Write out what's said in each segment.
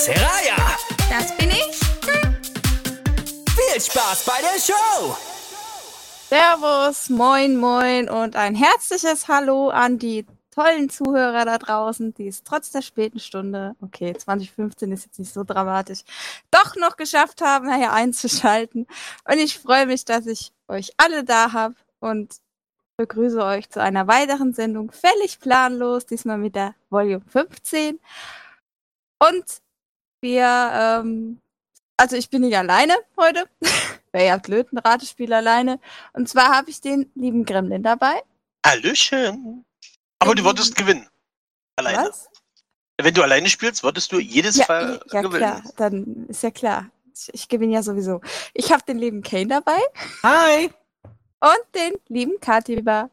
Seraya. Das bin ich. Viel Spaß bei der Show! Servus, moin, moin und ein herzliches Hallo an die tollen Zuhörer da draußen, die es trotz der späten Stunde, okay, 2015 ist jetzt nicht so dramatisch, doch noch geschafft haben, hier einzuschalten. Und ich freue mich, dass ich euch alle da habe und begrüße euch zu einer weiteren Sendung völlig planlos, diesmal mit der Volume 15. Und wir, ähm, also ich bin nicht alleine heute. Wäre ja blöd, ein Ratespiel alleine. Und zwar habe ich den lieben Gremlin dabei. Hallöchen. Aber du würdest gewinnen. Alleine. Was? Wenn du alleine spielst, würdest du jedes Ja, Fall ja gewinnen. klar, dann ist ja klar. Ich, ich gewinne ja sowieso. Ich habe den lieben Kane dabei Hi. und den lieben Katiba.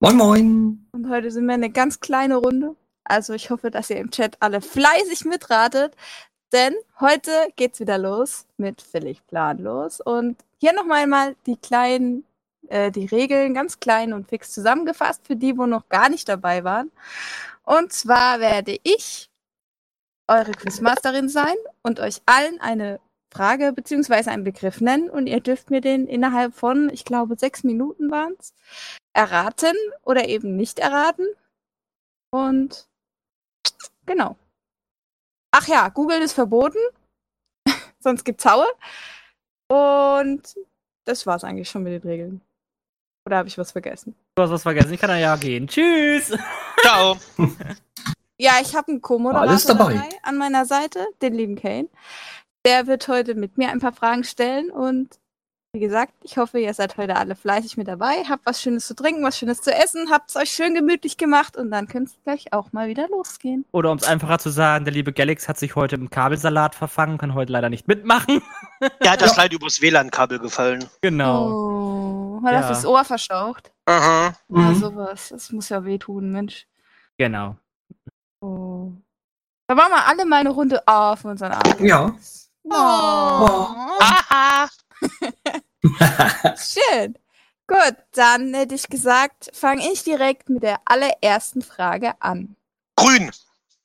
Moin Moin. Und heute sind wir eine ganz kleine Runde. Also ich hoffe, dass ihr im Chat alle fleißig mitratet. Denn heute geht's wieder los mit völlig planlos. Und hier noch einmal die kleinen, äh, die Regeln ganz klein und fix zusammengefasst für die, wo noch gar nicht dabei waren. Und zwar werde ich eure Quizmasterin sein und euch allen eine Frage beziehungsweise einen Begriff nennen und ihr dürft mir den innerhalb von, ich glaube, sechs Minuten waren's, erraten oder eben nicht erraten. Und genau. Ach ja, Google ist verboten. Sonst gibt's Haue. Und das war's eigentlich schon mit den Regeln. Oder habe ich was vergessen? Du hast was vergessen. Ich kann ja gehen. Tschüss. Ciao. Ja, ich habe einen Co-Moderator Alles dabei. dabei an meiner Seite, den lieben Kane. Der wird heute mit mir ein paar Fragen stellen und wie gesagt, ich hoffe, ihr seid heute alle fleißig mit dabei, habt was Schönes zu trinken, was Schönes zu essen, habt es euch schön gemütlich gemacht und dann könnt es gleich auch mal wieder losgehen. Oder um es einfacher zu sagen, der liebe Galax hat sich heute im Kabelsalat verfangen, kann heute leider nicht mitmachen. Er hat das leider übers WLAN-Kabel gefallen. Genau. Oh, hat er Ja. das Ohr verstaucht? Aha. Ja, Mhm. sowas. Das muss ja wehtun, Mensch. Genau. Oh. Da machen wir alle mal eine Runde A für unseren Abend. Ja. Oh. Aha. Schön. Gut, dann hätte ich gesagt, fange ich direkt mit der allerersten Frage an. Grün.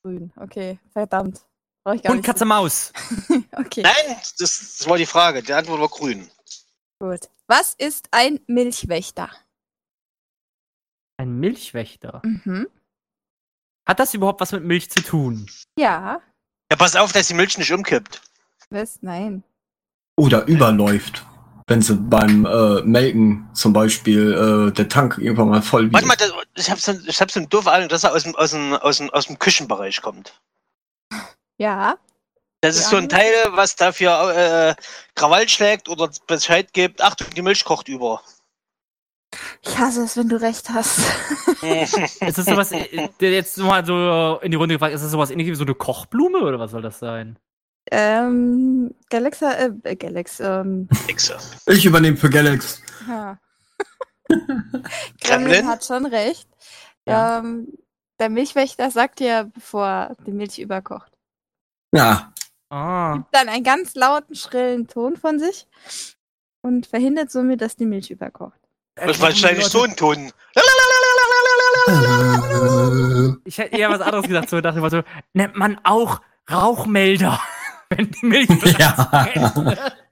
Grün, okay, verdammt. Brauch ich gar Und nicht Katze Maus. Okay, Nein, das, das war die Frage. Die Antwort war grün. gut. Was ist ein Milchwächter? Ein Milchwächter. Mhm. Hat das überhaupt was mit Milch zu tun? Ja, Ja, pass auf, dass die Milch nicht umkippt. was? Nein. Oder überläuft. Wenn sie beim äh, Melken zum Beispiel äh, der Tank irgendwann mal voll wird. Warte mal, das, ich habe so, ich hab so eine doofe Ahnung, dass er aus dem, aus, dem, aus, dem, aus dem Küchenbereich kommt. Ja, Das ist Ja. so ein Teil, was dafür äh, Krawall schlägt oder Bescheid gibt. Achtung, die Milch kocht über. ich hasse es, wenn du recht hast. Ist das sowas, äh, der jetzt mal so in die Runde gefragt, ist das sowas ähnliches wie so eine Kochblume oder was soll das sein? Ähm, Galaxa, äh, äh, Galax, ähm. Ich übernehme für Galax. ja. Gremlin? Gremlin hat schon recht. Ja. Ähm, der Milchwächter sagt ja, bevor die Milch überkocht. Ja. Ah. dann einen ganz lauten, schrillen Ton von sich und verhindert somit, dass die Milch überkocht. Das war wahrscheinlich so ein Ton. Äh, Ich hätte eher was anderes gesagt, so dachte ich mal so, nennt man auch Rauchmelder, wenn die Milch Ja.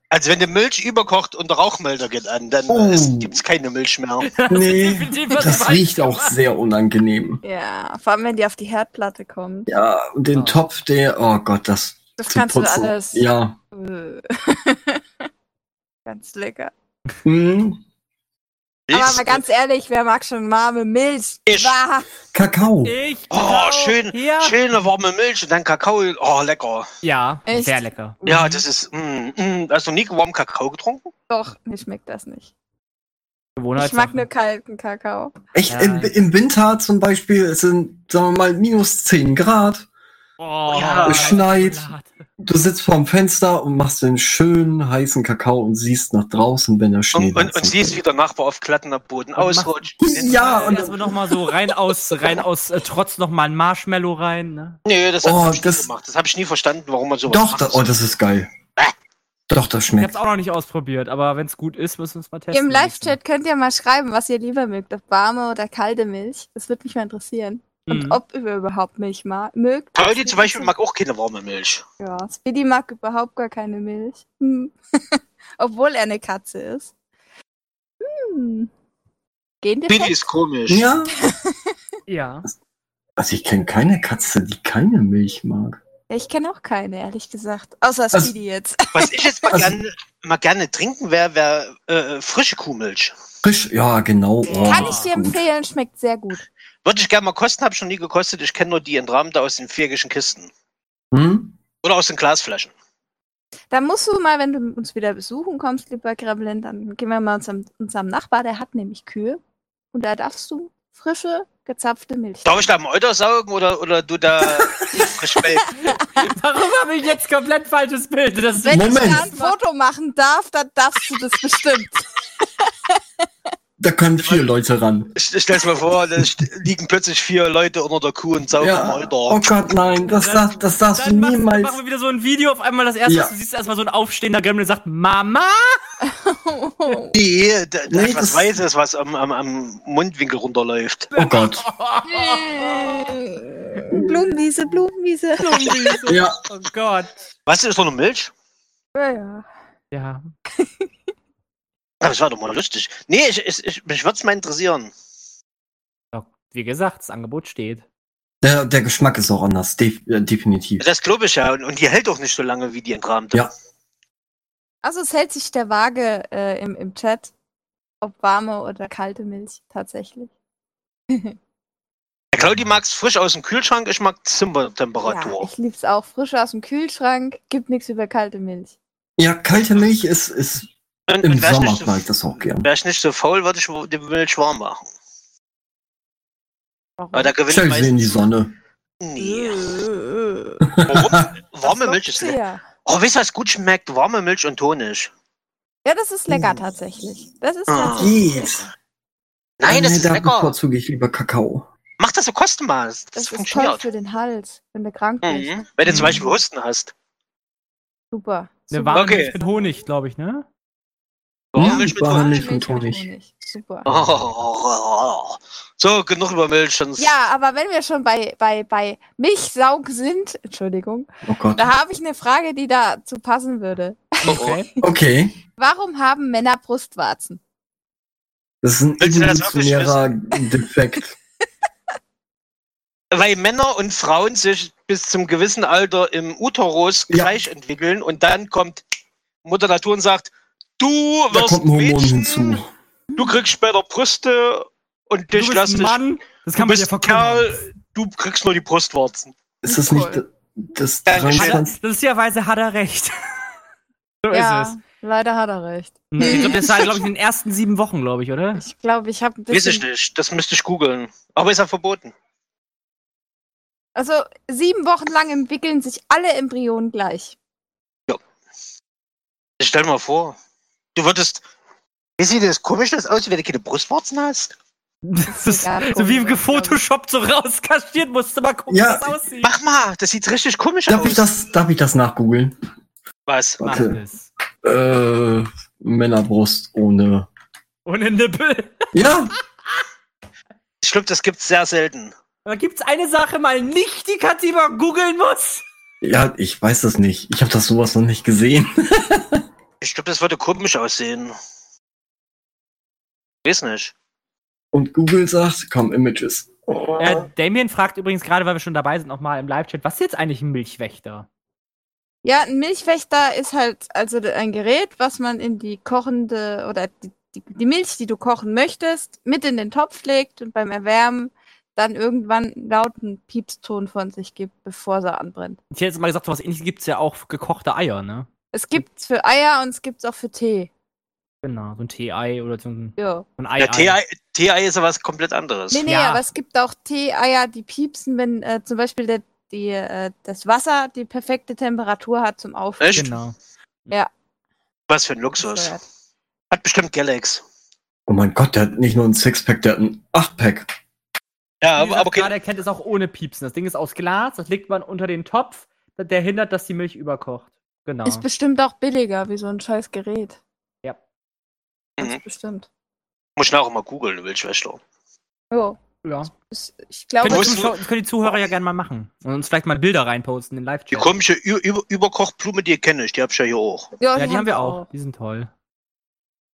Also wenn die Milch überkocht und der Rauchmelder geht an, dann Oh. ist- gibt's keine Milch mehr. nee, das riecht auch sehr unangenehm. Ja, vor allem, wenn die auf die Herdplatte kommt. Ja, und den Oh. Topf, der, oh Gott, das Das kannst du putzen. alles. Ja. Äh. ganz lecker. Hm. Aber mal ganz ehrlich, wer mag schon warme Milch? Ich. Bah. Kakao. Ich Oh, schön, Ja. schöne warme Milch und dann Kakao. Oh, lecker. Ja, Echt? sehr lecker. Ja, das ist. Mm, mm. Hast du nie warmen Kakao getrunken? Doch, mir schmeckt das nicht. Ich mag nur kalten Kakao. Echt, Ja. im, im Winter zum Beispiel, es sind, sagen wir mal, minus 10 Grad. Oh, Ja. Es schneit. Du sitzt vorm Fenster und machst den schönen heißen Kakao und siehst nach draußen, wenn der Schnee Und, und, und siehst, wie der Nachbar auf glattener Boden ausrutscht. Ja, und Und noch mal so rein aus, rein aus äh, Trotz noch mal ein Marshmallow rein. Ne? Nee, das Oh, hab ich das- nie gemacht. Das habe ich nie verstanden, warum man sowas Doch, macht. da, oh, das ist geil. Doch, das Ich schmeckt. hab's auch noch nicht ausprobiert, aber wenn es gut ist, müssen wir es mal testen. Im Live-Chat könnt ihr mal schreiben, was ihr lieber mögt, ob warme oder kalte Milch. Das würde mich mal interessieren. Und Mhm. ob ihr überhaupt Milch mögt. Pauli zum Beispiel mag auch keine warme Milch. Ja, Speedy mag überhaupt gar keine Milch. Hm. Obwohl er eine Katze ist. Hm. Gehen wir Billy ist komisch. Ja, Ja. also ich kenne keine Katze, die keine Milch mag. Ich kenne auch keine, ehrlich gesagt. Außer Also- Speedy jetzt. Was ich jetzt mal, Also- gerne, mal gerne trinken wäre, wäre äh, frische Kuhmilch. Frisch, ja, genau. Oh, Kann ich dir gut. empfehlen, schmeckt sehr gut. Würde ich gerne mal kosten, habe ich noch nie gekostet. Ich kenne nur die entrahmte aus den viergischen Kisten. Hm? Oder aus den Glasflaschen. Da musst du mal, wenn du uns wieder besuchen kommst, lieber Gremlin, dann gehen wir mal unserem, unserem Nachbar, der hat nämlich Kühe. Und da darfst du frische, gezapfte Milch. Darf ich da am Euter saugen oder, oder du da frisch melken? Warum habe ich jetzt komplett falsches Bild? Das Wenn ich Moment. da ein Foto machen darf, dann darfst du das bestimmt. Da können vier Leute ran. Ich, ich stell's mir vor, da liegen plötzlich vier Leute unter der Kuh und saugen Ja. Euter. Oh Gott, nein, das, das, das darfst du Dann niemals. machen wir wieder so ein Video auf einmal das erste, Ja. was du siehst erstmal so ein aufstehender Gremlin der sagt Mama. Nee, da, da Nee, was Weißes, was am, am, am Mundwinkel runterläuft. Oh Gott. Blumenwiese, Blumenwiese. Ja, Oh Gott. Was ist doch eine Milch? Ja, ja. Ja. Aber das war doch mal lustig. Nee, ich, ich, ich, mich würde es mal interessieren. Wie gesagt, das Angebot steht. der, der Geschmack ist auch anders, def äh, definitiv. Das glaube ich ja. Und, und die hält doch nicht so lange wie die entrahmte. Ja. Also es hält sich der Waage äh, im, im Chat, ob warme oder kalte Milch tatsächlich. Der Claudi mag es frisch aus dem Kühlschrank, ich mag Ja, Zimmertemperatur. ich lieb's auch. Frisch aus dem Kühlschrank, gibt nichts über kalte Milch. Ja, kalte Milch ist, ist und im und ich Sommer nicht so, mag ich das auch gern. wär ich nicht so faul, würde ich die Milch warm machen. Warum? Aber da gewinnt sie in die meistens. Sonne. Nee. Äh, Warum? Warme Milch ist lecker. Oh, weißt du, was gut schmeckt? Warme Milch und Honig. Ja, das ist lecker Mm. tatsächlich. Das ist Ah. tatsächlich. Geht. Nein, das Nee, ist da lecker. bevorzuge ich lieber Kakao. Mach das so Kostenmaß. Das, Das ist toll funktioniert. für den Hals, wenn du krank bist. Mhm. Wenn du zum Mhm. Beispiel Husten hast. Super. Eine warme Okay. Milch mit Honig, glaube ich, ne? Warme Ja, Milch mit Honig. Milch mit Honig. Super. Oh. So, genug über Milch. Sonst Ja, aber wenn wir schon bei, bei, bei Milchsaug sind, Entschuldigung, Oh Gott. da habe ich eine Frage, die dazu passen würde. Oh, oh. Okay. Okay. Warum haben Männer Brustwarzen? Das ist ein evolutionärer Defekt. Weil Männer und Frauen sich bis zum gewissen Alter im Uterus Ja. gleich entwickeln und dann kommt Mutter Natur und sagt, du Da wirst kommt ein Hormon Mädchen, hinzu. du kriegst später Brüste und Du dich bist lass ein dich, Mann, das du kann man verkünden. Kerl, du kriegst nur die Brustwarzen. Ist das nicht das Dankeschön. 23? Lustigerweise hat er recht. so ja, ist es. leider hat er recht. Ich glaube, das war, glaube ich, in den ersten sieben Wochen, glaube ich, oder? Ich glaube, ich habe ein Weiß ich nicht, das müsste ich googeln. Aber ist ja verboten. Also sieben Wochen lang entwickeln sich alle Embryonen gleich. Ich stell mal vor, du würdest. Wie sieht das komisch das aus, wenn du keine Brustwarzen hast? Das ist so wie Gefotoshoppt so rauskaschiert, musst du mal gucken, Ja. wie das aussieht. Mach mal, das sieht richtig komisch Darf aus. ich das, darf ich das nachgoogeln? Was? Warte. Äh, Männerbrust ohne. Ohne Nippel. Ja, Ich glaube, das gibt's sehr selten. Aber gibt's eine Sache mal nicht, die Katze mal googeln muss? ja, ich weiß das nicht. Ich habe das sowas noch nicht gesehen. Ich glaube, das würde komisch aussehen. Weiß nicht. Und Google sagt, komm, Images. Oh. Äh, Damien fragt übrigens gerade, weil wir schon dabei sind, nochmal im Live-Chat, was ist jetzt eigentlich ein Milchwächter? Ja, ein Milchwächter ist halt also ein Gerät, was man in die kochende oder die, die, die Milch, die du kochen möchtest, mit in den Topf legt und beim Erwärmen dann irgendwann einen lauten Piepston von sich gibt, bevor sie anbrennt. Ich hätte jetzt mal gesagt, sowas ähnliches gibt's ja auch für gekochte Eier, ne? Es gibt's für Eier und es gibt's auch für Tee. Genau, so ein Tee-Ei oder so ein, Ja. so ein Ja, Ei. Tee-Ei Tee-Ei ist ja was komplett anderes. Nee, nee, Ja. aber es gibt auch Tee-Eier, die piepsen, wenn äh, zum Beispiel der, die, äh, das Wasser die perfekte Temperatur hat zum Aufstehen. Echt? Genau. Was für ein Luxus. Hat bestimmt Galax. Oh mein Gott, der hat nicht nur ein Sixpack, der hat ein Achtpack. Ja, aber, aber gerade okay. erkennt es auch ohne Piepsen. Das Ding ist aus Glas, das legt man unter den Topf, der hindert, dass die Milch überkocht. Genau. Ist bestimmt auch billiger wie so ein scheiß Gerät. Ja. Ganz Mhm. bestimmt. Muss ich nachher mal googeln, Wildschwester. Jo. ja. Ist, ich glaube, Können die, das können die Zuhörer ja gerne mal machen. Und uns vielleicht mal Bilder reinposten in den Die Live-Chat. komische Ü Über Überkochblume, die kenne ich, die hab ich ja hier auch. Ja, die haben wir auch. Die sind toll.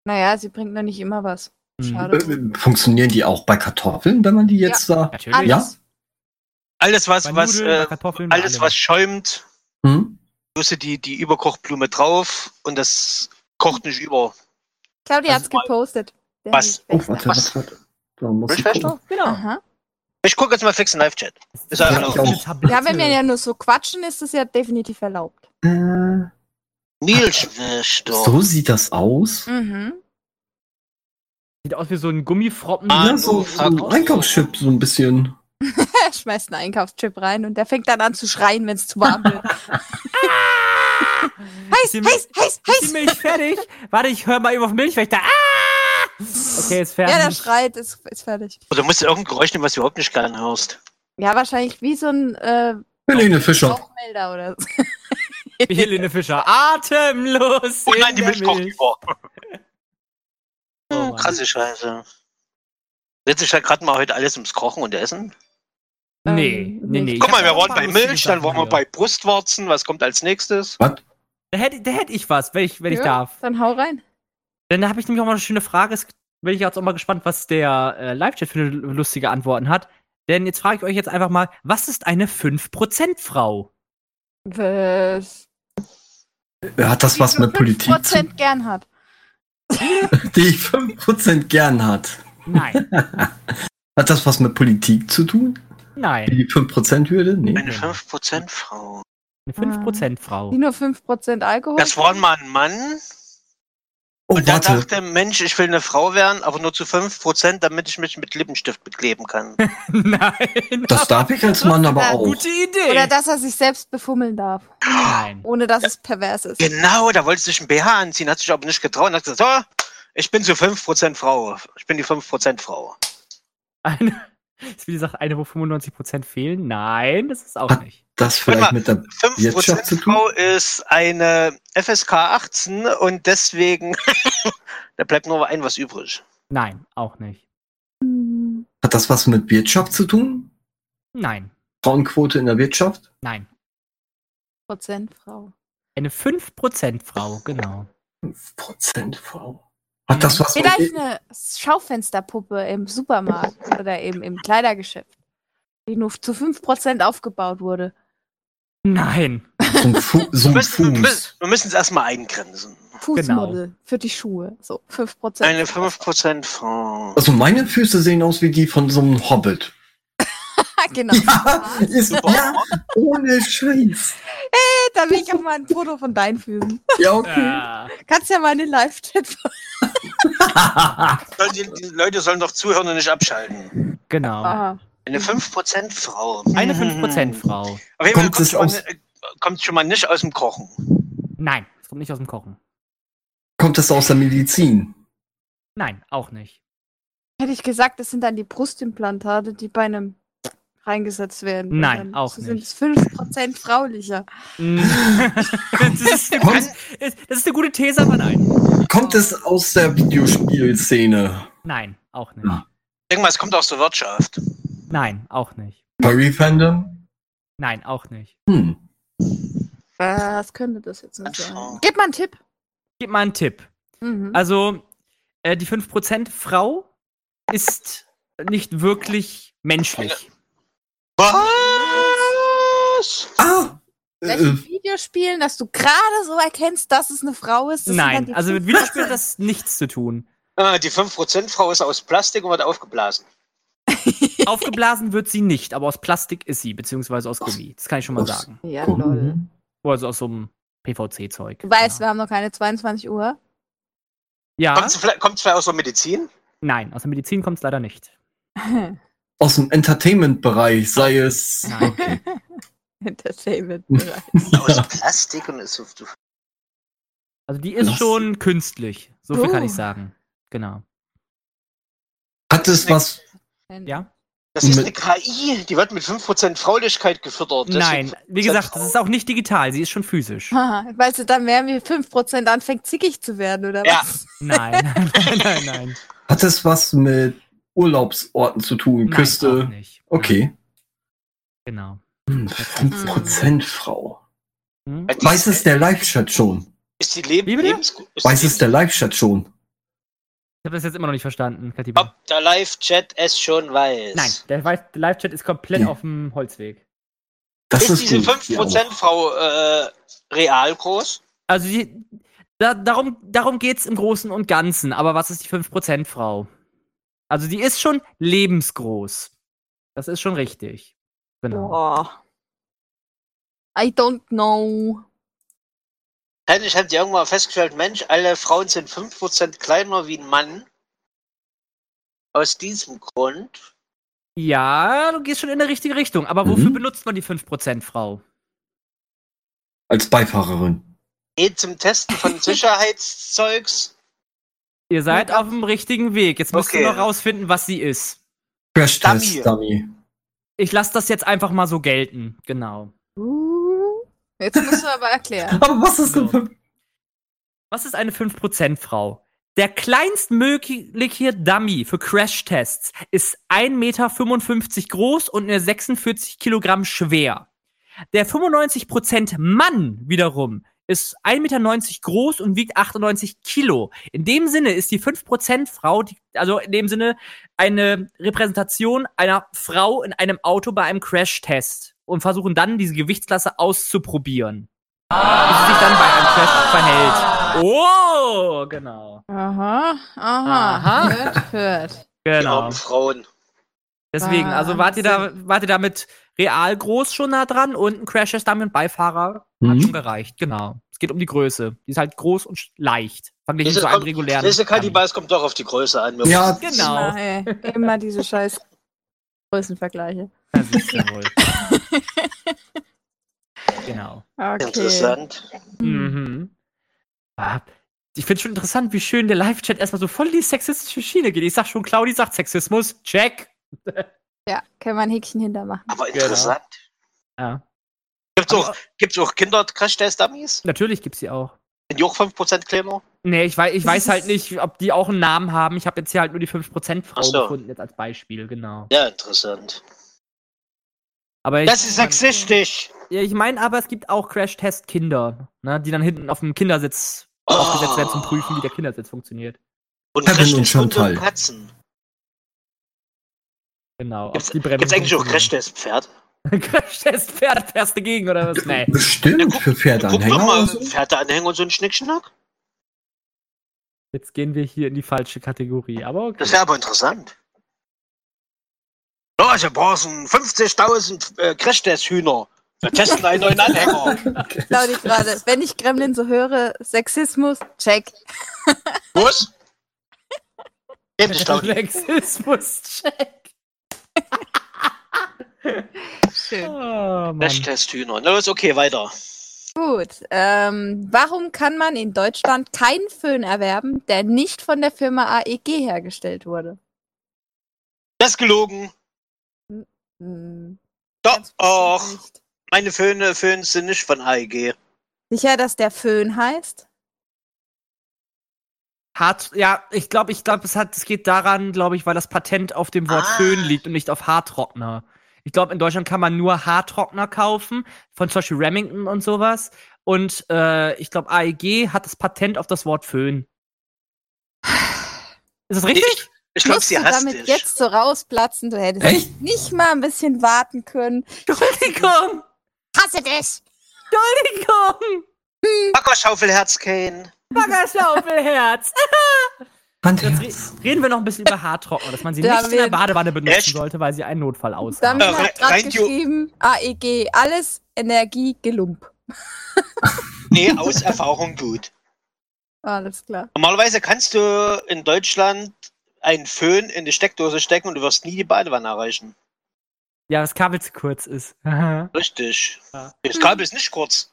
Naja, sie bringt noch nicht immer was. Mhm. Schade. Äh, funktionieren die auch bei Kartoffeln, wenn man die jetzt da. Natürlich. Alles. Ja? Alles, was, Bei was, Nudeln, äh, alles, was schäumt, Hm? Du die, die Überkochblume drauf und das kocht nicht über. Claudia Also hat's gepostet. Der Was? Oh, warte, Was? warte, warte. Genau. Aha. Ich gucke jetzt mal fix in Live-Chat. Ist Ja, einfach auch. Ja, wenn wir ja nur so quatschen, ist das ja definitiv erlaubt. Äh, Nilschwester. so sieht das aus. Mhm. Sieht aus wie so ein Gummifroppen. Ah, ja, so, so ein fuck. Einkaufschip, so ein bisschen. Er schmeißt einen Einkaufschip rein und der fängt dann an zu schreien, wenn es zu warm wird. heiß, Die- heiß, heiß, Ist die heiß. Milch fertig? Warte, ich höre mal eben auf Milchwächter. Ah! Okay, ist fertig. Ja, der schreit, ist, ist fertig. Oder musst du irgendein Geräusch nehmen, was du überhaupt nicht gerne hörst? Ja, wahrscheinlich wie so ein äh, Helene Fischer. Rauchmelder oder so. Wie Helene Fischer. Atemlos. Oh nein, in die Milch kocht über. Oh, Mann. Krasse Scheiße. Dreht sich da gerade mal heute alles ums Kochen und Essen? Nee, Ähm, nee, nee. Ich Guck mal, wir waren bei Milch, dann waren wir bei Brustwarzen. Was kommt als nächstes? Was? Da hätte, da hätte ich was, wenn ich, wenn ich Ja. darf. Dann hau rein. Dann habe ich nämlich auch mal eine schöne Frage. Es bin ich jetzt auch mal gespannt, was der äh, Live-Chat für lustige Antworten hat. Denn jetzt frage ich euch jetzt einfach mal, was ist eine 5%-Frau? Was? Hat das was mit Politik zu Prozent gern hat. Die 5% gern hat. Nein, Hat das was mit Politik zu tun? Nein. Die 5%-Hürde? Nee. Eine 5%-Frau. Eine 5%-Frau. Die nur 5% Alkohol. Das war mal ein Mann Oh, und der warte. dachte, Mensch, ich will eine Frau werden, aber nur zu 5%, damit ich mich mit Lippenstift bekleben kann. Nein. Das darf ich als Mann aber Ja, auch. Gute Idee. Oder dass er sich selbst befummeln darf. Nein. Ohne dass es pervers ist. Genau, da wollte sich ein BH anziehen, hat sich aber nicht getraut und hat gesagt, so, ich bin zu 5% Frau. Ich bin die 5% Frau. Eine, ist wie gesagt, eine, wo 95% fehlen? Nein, das ist auch Hat- nicht. Das vielleicht mit der Wirtschaft zu 5% tun? Frau ist eine FSK 18 und deswegen, da bleibt nur ein was übrig. Nein, auch nicht. Hat das was mit Wirtschaft zu tun? Nein, Frauenquote in der Wirtschaft? nein. Prozent Frau. Eine 5%-Frau, genau. 5% Frau. Hat das was Vielleicht mit... eine Schaufensterpuppe im Supermarkt oder eben im Kleidergeschäft, die nur zu 5% aufgebaut wurde. Nein. So ein, Fu so Wir ein müssen, wir Fuß. müssen- wir müssen es erstmal eingrenzen. Fußmodel für die Schuhe. So, 5%. Eine 5% Frau. Also meine Füße sehen aus wie die von so einem Hobbit. genau. Ja, ist, ja ohne Scheiß. Da will ich auch mal ein Foto von deinen Füßen. Ja, okay. Ja. Kannst ja mal in den Live-Chat. Sollen Die, die Leute sollen doch zuhören und nicht abschalten. Genau. Aha. Eine 5% Frau. Eine Mhm. 5%-Frau. Auf jeden Fall Kommt kommt es schon, mal, aus- ni- kommt schon mal nicht aus dem Kochen. Nein, es kommt nicht aus dem Kochen. Kommt das aus der Medizin? Nein, auch nicht. Hätte ich gesagt, das sind dann die Brustimplantate, die bei einem reingesetzt werden. Nein, auch sind nicht. es 5% fraulicher. Mm. das, ist eine, gute- das ist eine gute These, aber nein. Kommt es aus der Videospielszene? Nein, auch nicht. Ja. Denk mal, es kommt aus der Wirtschaft. Nein, auch nicht. Furry-Fandom? Nein, auch nicht. Hm. Was könnte das jetzt noch sein? Gib mal einen Tipp. Gib mal einen Tipp. Mhm. Also, äh, die 5% Frau ist nicht wirklich menschlich. Was? Ah! Welchen Äh, Videospielen, dass du gerade so erkennst, dass es eine Frau ist? Nein, also mit 5%. Videospielen hat das nichts zu tun. Ah, die 5% Frau ist aus Plastik und wird aufgeblasen. Aufgeblasen wird sie nicht, aber aus Plastik ist sie, beziehungsweise aus Gummi. Das kann ich schon mal Aus- sagen. Ja, lol. Also aus so einem PVC-Zeug. Du weißt, wir ja. haben noch keine 22 Uhr. ja, Kommt es vielleicht aus der Medizin? nein, aus der Medizin kommt es leider nicht. Aus dem Entertainment-Bereich, sei es. Nein. Okay. Entertainment-Bereich. Aus Plastik und ist so. Also die ist Was? schon künstlich. So viel kann ich Oh. sagen. Genau. Hat es was? Ja? Das ist eine KI, die wird mit 5% Fraulichkeit gefüttert. Nein, wie gesagt, das ist auch nicht digital, sie ist schon physisch. Haha, Weil sie dann mehr wie 5% anfängt, zickig zu werden, oder Ja. was? Nein, nein, nein, nein. Hat es was mit Urlaubsorten zu tun? Nein, Küste? auch nicht. Okay. Genau. Hm, 5% Frau. Hm? Weiß es der Live-Chat schon? Ist die Leben? Lebensgu- ist Weiß die es der Live-Chat schon? Ich habe das jetzt immer noch nicht verstanden, Katiba. Ob der Live-Chat es schon weiß. Nein, der, Live-Chat ist komplett Ja. auf dem Holzweg. Das Ist, diese gut. 5% Frau äh, real groß? Also die, da, darum, darum geht es im Großen und Ganzen. Aber was ist die 5% Frau? Also die ist schon lebensgroß. Das ist schon richtig. Genau. Boah. I don't know. Ich habe irgendwann festgestellt, Mensch, alle Frauen sind 5% kleiner wie ein Mann. Aus diesem Grund. Ja, du gehst schon in die richtige Richtung. Aber wofür Mhm. benutzt man die 5% Frau? Als Beifahrerin. Geht zum Testen von Sicherheitszeugs. Ihr seid auf dem richtigen Weg. Jetzt müsst ihr Okay. noch rausfinden, was sie ist. Crash-Test, Dummy. Dummy. Ich lasse das jetzt einfach mal so gelten. Genau. Uh, jetzt musst du aber erklären. Aber was ist So. für... Was ist eine 5% Frau? Der kleinstmögliche Dummy für Crashtests ist 1,55 Meter groß und nur 46 Kilogramm schwer. Der 95% Mann wiederum ist 1,90 Meter groß und wiegt 98 Kilo. In dem Sinne ist die 5% Frau, die, also in dem Sinne eine Repräsentation einer Frau in einem Auto bei einem Crashtest und versuchen dann diese Gewichtsklasse auszuprobieren. Wie sie sich dann bei einem Crash verhält. Oh, genau. Aha, aha. Aha. Hört, hört. Die Genau. armen Frauen. Deswegen, also wart ihr da, wart ihr da mit real groß schon nah dran und ein Crash ist damit Beifahrer hat Mhm. schon gereicht. Genau. Es geht um die Größe. Die ist halt groß und leicht. Verglichen Diese zu einem kommt- regulären. Diese Dummy. Kannibals kommt doch auf die Größe an. Ja, Genau. Immer, immer diese scheiß Größenvergleiche. Das ist ja wohl. genau. Okay. Interessant. Mhm. Ah, Ich finde schon interessant, wie schön der Live-Chat erstmal so voll in die sexistische Schiene geht. Ich sag schon, Claudi sagt Sexismus. Check. Ja, kann man ein Häkchen hintermachen. Aber Genau. interessant. Ja. Gibt's auch, gibt's auch Kinder-Crash-Test-Dummies? Natürlich gibt's die auch. Sind die auch 5% kleiner? Nee, ich weiß, ich weiß halt nicht, ob die auch einen Namen haben. Ich habe jetzt hier halt nur die 5% Frau Ach so. gefunden, jetzt als Beispiel, genau. Ja, interessant. Aber ich, Das ist sexistisch. Ja, ich meine aber, es gibt auch Crash-Test-Kinder, ne, die dann hinten auf dem Kindersitz aufgesetzt werden zum Prüfen, wie der Kindersitz funktioniert. Und Kevin und Chantal. und Katzen. Genau. Gibt's, gibt's eigentlich auch. Crash-Test-Pferd? Crash-Test-Pferd fährst du gegen, oder was? Nee. bestimmt für Guck doch Pferdeanhänger mal, oder so. Pferdeanhänger und so ein Schnickschnack. Jetzt gehen wir hier in die falsche Kategorie, aber okay. Das wäre aber interessant. Ja, ich brauchen 50.000 äh, Crash-Test-Hühner. Wir testen einen neuen Anhänger. Claudi gerade, wenn ich Gremlin so höre, Sexismus, check. Was? Claudi. Sexismus-Check. Schön. Oh, Mann. Crash-Test-Hühner. Na, ist okay, weiter. Gut. Ähm, warum kann man in Deutschland keinen Föhn erwerben, der nicht von der Firma AEG hergestellt wurde? Das ist gelogen. Hm, Doch, ganz bestimmt och. nicht. Meine Föhne, Föhns sind nicht von AEG. Sicher, dass der Föhn heißt? Hart, ja, ich glaube, ich glaube, es hat, es geht daran, glaube ich, weil das Patent auf dem Wort Ah. Föhn liegt und nicht auf Haartrockner. Ich glaube, in Deutschland kann man nur Haartrockner kaufen, von zum Beispiel Remington und sowas. Und äh, ich glaube, AEG hat das Patent auf das Wort Föhn. Ist das richtig? Ich glaube, Musst sie du hasst damit dich. jetzt so rausplatzen? Du hättest Echt? nicht mal ein bisschen warten können. Entschuldigung! Hasse dich! Entschuldigung! Backerschaufelherz, Kane. Baggerschaufelherz! Jetzt reden wir noch ein bisschen über Haartrockner, dass man sie nicht in der Badewanne benutzen Echt? sollte, weil sie einen Notfall aushaben. Damit Äh, hat gerade geschrieben, AEG, alles Energie gelump. Nee, aus Erfahrung gut. Alles klar. Normalerweise kannst du in Deutschland einen Föhn in die Steckdose stecken und du wirst nie die Badewanne erreichen. Ja, das Kabel zu kurz ist. Richtig. Ja. Das Kabel ist nicht kurz.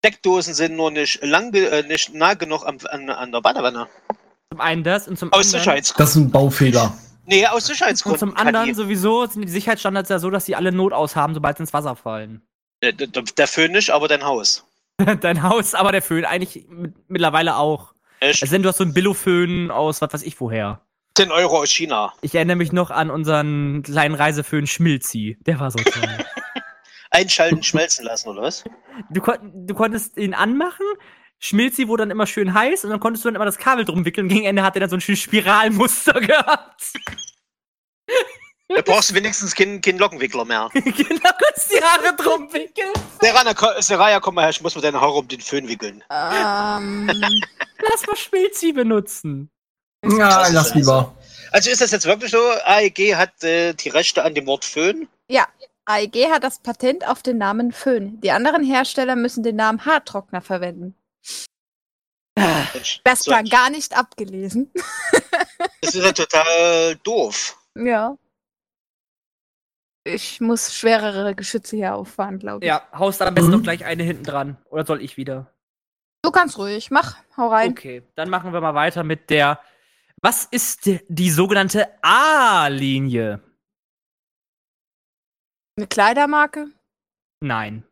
Steckdosen sind nur nicht lang, äh, nicht nah genug am, an, an der Badewanne. Einen das und zum Aus anderen. Sicherheitsgründen. Das ist ein Baufehler. Nee, aus Und Sicherheitsgründen. zum anderen sowieso sind die Sicherheitsstandards ja so, dass sie alle Not aushaben, sobald sie ins Wasser fallen. Der, der, der Föhn nicht, aber dein Haus. Dein Haus, aber der Föhn eigentlich mit, mittlerweile auch. Echt? Sind du hast so einen Billo-Föhn aus was weiß ich woher. 10 Euro aus China. Ich erinnere mich noch an unseren kleinen Reiseföhn Schmilzi. Der war so toll. Einschalten, schmelzen lassen, oder was? du, kon du konntest ihn anmachen, Schmilzi wurde dann immer schön heiß und dann konntest du dann immer das Kabel drum wickeln. Gegen Ende hat er dann so ein schönes Spiralmuster gehabt. Da brauchst du wenigstens keinen kein Lockenwickler mehr. genau, konntest die Haare drum wickeln. Serana, Seraya, komm mal her, ich muss mir deine Haare um den Föhn wickeln. Ähm, Lass mal Schmilzi benutzen. Ja, lass lieber. Also ist das jetzt wirklich so? AEG hat äh, die Rechte an dem Wort Föhn? ja, AEG hat das Patent auf den Namen Föhn. Die anderen Hersteller müssen den Namen Haartrockner verwenden. Das so- war gar nicht abgelesen. Das ist ja total doof. Ja. Ich muss schwerere Geschütze hier auffahren, glaube ich. Ja, haust am besten Mhm. noch gleich eine hinten dran. Oder soll ich wieder? Du kannst ruhig. Mach. Hau rein. Okay, dann machen wir mal weiter mit der. Was ist die, die sogenannte A-Linie? Eine Kleidermarke? Nein.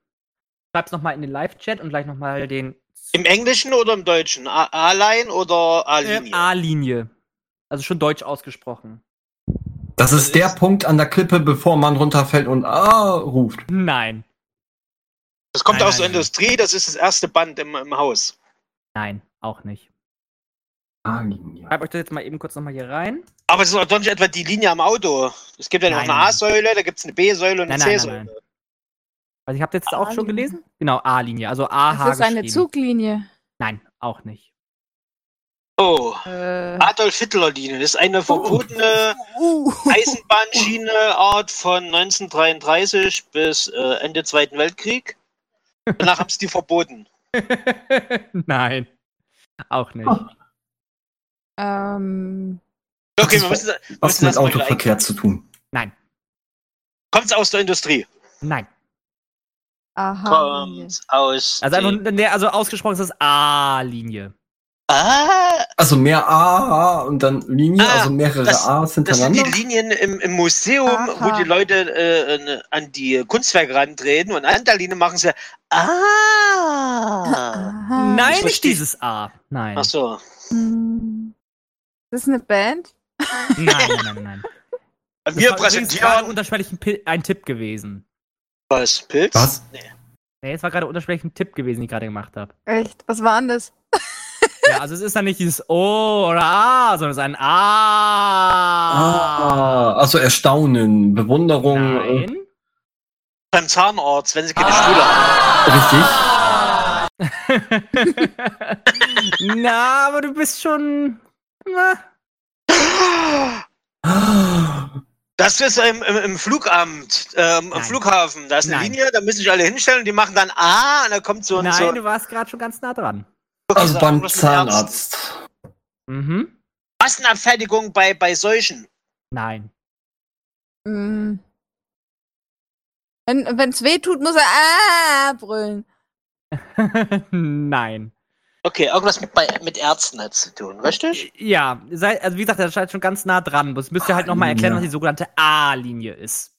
Schreib's nochmal in den Live-Chat und gleich nochmal den Im Englischen oder im Deutschen? A- A-Line oder äh, A-Linie? A-Linie. Also schon deutsch ausgesprochen. Das Das ist der ist- Punkt an der Klippe, bevor man runterfällt und ah ruft. Nein. das kommt Nein, aus der nein, nein. Industrie, das ist das erste Band im, im Haus. Nein, auch nicht. A-Linie. Schreib euch das jetzt mal eben kurz nochmal hier rein. Aber es ist doch nicht etwa die Linie am Auto. Es gibt ja noch Nein, eine nein. A-Säule, da gibt es eine B-Säule und eine Nein, nein, C-Säule. Nein, Also ich habe jetzt auch schon gelesen. Genau, A-Linie. Also AH Das ist eine. Zuglinie. Nein, auch nicht. Oh, Äh, Adolf Hitler Linie. Das ist eine verbotene uh. Eisenbahnschieneart von 1933 bis äh, Ende Zweiten Weltkrieg. Danach haben sie die verboten. Nein. Auch nicht. Ähm, Okay, wir müssen, Was müssen mit Autoverkehr zu tun? Kommt es aus der Industrie? Nein. Aha. Kommt aus. Also, einfach, nee, also ausgesprochen ist das A-Linie. ah, Also mehr A, A und dann Linie, Ah, also mehrere das- A's das sind die hintereinander. Linien im, im Museum, Aha. wo die Leute äh, an die Kunstwerke rantreten und an der Linie machen sie. Ah! Aha. Nein, ich nicht dieses A. Nein. Ach so. Hm. Das ist eine Band? Nein, nein, nein, nein. Das Wir gerade präsentieren. unterschwellig ein, Pi- ein Tipp gewesen. Was? Pilz? Was? Nee, es war gerade unterschwellig ein Tipp gewesen, den ich gerade gemacht habe. Echt? Was war denn das? Ja, also es ist dann nicht dieses O oder A, sondern es ist ein A. Ah, also Erstaunen, Bewunderung. Nein. Beim Zahnarzt, wenn sie keine Ah. Schule haben. Richtig. Na, aber du bist schon. Na, Das ist im, im, im Flugamt, ähm, Nein. Flughafen. Da ist eine Nein. Linie, da müssen sich alle hinstellen, die machen dann A und dann kommt so ein. nein, so, du warst gerade schon ganz nah dran. Also so beim. Zahnarzt. Mhm. Massenabfertigung bei, bei Seuchen. Nein. Hm. Wenn es weh tut, muss er ah brüllen. Nein. Okay, irgendwas mit, bei, mit Ärzten hat zu tun, richtig? Ja, sei, also wie gesagt, das scheint schon ganz nah dran. Das müsst ihr halt nochmal erklären, was die sogenannte A-Linie ist.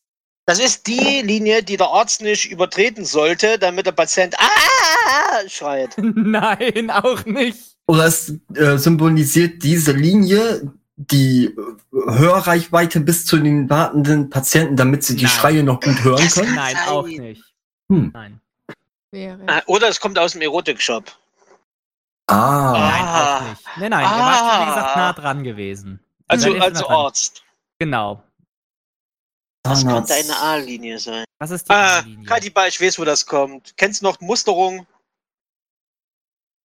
Das ist die Linie, die der Arzt nicht übertreten sollte, damit der Patient Ah schreit. Nein, auch nicht. Oder es äh, symbolisiert diese Linie die äh, Hörreichweite bis zu den wartenden Patienten, damit sie die Nein. Schreie noch gut hören können. Nein, auch nicht. Hm. Nein. Ah, Oder es kommt aus dem Erotikshop. Ah. Nein, Ah. auch nicht. Nein, nein, ihr wart schon, wie gesagt, Ah. nah dran gewesen. Also, also. Arzt. Genau. Das könnte eine A-Linie sein. Was ist die Ah, A-Linie? Kadiba, ich weiß, wo das kommt. Kennst du noch Musterung?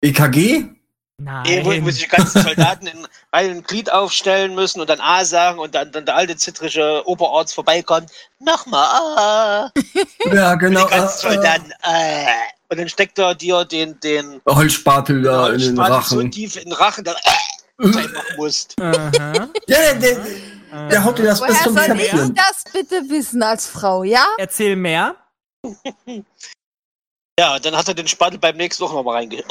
EKG? Nein. Nee, wo, wo sich die ganzen Soldaten in ein Glied aufstellen müssen und dann A sagen und dann, dann der alte zitrische Oberarzt vorbeikommt. Nochmal A. Ja, Und genau. die ganzen Äh, äh, Soldaten A. Und dann steckt er dir den, den Holzspatel da in den Spaten so Rachen. tief in den Rachen, dass du äh, machen musst. Aha. Ja, der, der, Der haut dir das bis Woher zum soll ich Zäpfchen. das bitte wissen als Frau, ja? Erzähl mehr. Ja, dann hat er den Spatel beim nächsten auch nochmal reinge...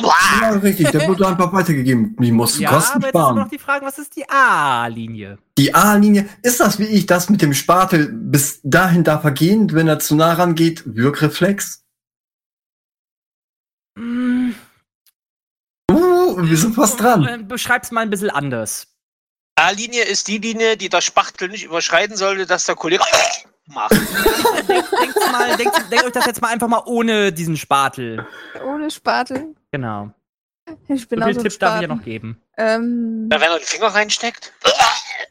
Ja, richtig, der wurde einfach weitergegeben. Die mussten Ja, Kosten aber jetzt ist immer noch sparen. die Frage, was ist die A-Linie? Die A-Linie, ist das wie ich das mit dem Spatel bis dahin darf er gehen, wenn er zu nah rangeht? Wirkreflex? Hm, Uh, wir sind fast dran. äh, Beschreib's mal ein bisschen anders. A-Linie ist die Linie, die der Spachtel nicht überschreiten sollte, dass der Kollege macht. Denkt mal, denkt, denkt euch das jetzt mal einfach mal ohne diesen Spatel. Ohne Spatel. Genau. Ich bin So auch viel so ein Tipps darf ich ja Spaten. noch geben. Ähm, Na, wenn er den Finger reinsteckt.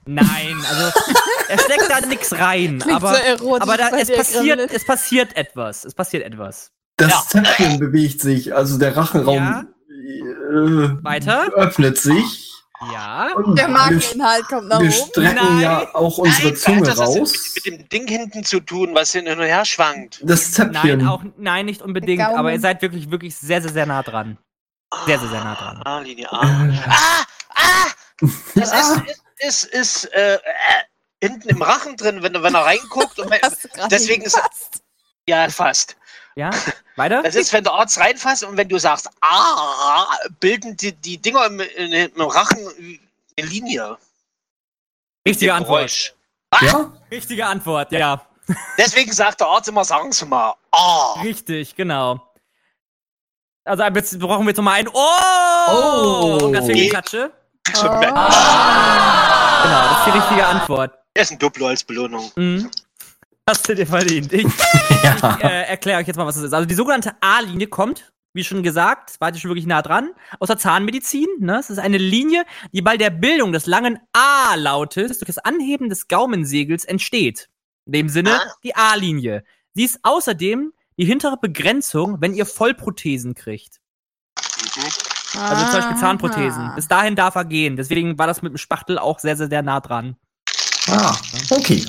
Nein, also er steckt da nix rein, klingt aber so erotisch aber da, es dir, passiert es passiert etwas. Es passiert etwas. Das Ja. Zäpfchen bewegt sich, also der Rachenraum Ja. Äh, Weiter? öffnet sich. Ja. Und Der wir, Mageninhalt kommt nach wir oben. strecken Nein. ja auch unsere Nein, Zunge das raus. mit dem Ding hinten zu tun, was hin und her schwankt. Das Zäpfchen. Nein, auch nein, nicht unbedingt, aber ihr seid wirklich wirklich sehr sehr sehr nah dran. Sehr sehr sehr nah dran. A-Linie A. Ah! Ah! Das ist, ist, ist, ist äh, äh, hinten im Rachen drin, wenn, wenn er reinguckt. Und Deswegen ist- ja, fast. Ja? Weiter? Das ist, wenn der Arzt reinfasst und wenn du sagst, ah, bilden die, die Dinger im, in, im Rachen eine Linie. Richtige Antwort. Geräusch. ja? Richtige Antwort, ja. Deswegen sagt der Arzt immer, sagen Sie mal, ah. Richtig, genau. Also jetzt brauchen wir jetzt nochmal ein Oh! Oh. Viel Nee. Klatsche. Oh. Genau, das ist die richtige Antwort. Er ist ein Duplo als Belohnung. Mhm. Hast du dir verdient. Ich ja. äh, erkläre euch jetzt mal, was das ist. Also die sogenannte A-Linie kommt, wie schon gesagt, wart ihr schon wirklich nah dran, aus der Zahnmedizin. Ne? Es ist eine Linie, die bei der Bildung des langen A-Lautes durch das Anheben des Gaumensegels entsteht. In dem Sinne Ah. die A-Linie. Sie ist außerdem die hintere Begrenzung, wenn ihr Vollprothesen kriegt. Also zum Beispiel Zahnprothesen. Bis dahin darf er gehen. Deswegen war das mit dem Spachtel auch sehr, sehr, sehr nah dran. Ah, okay.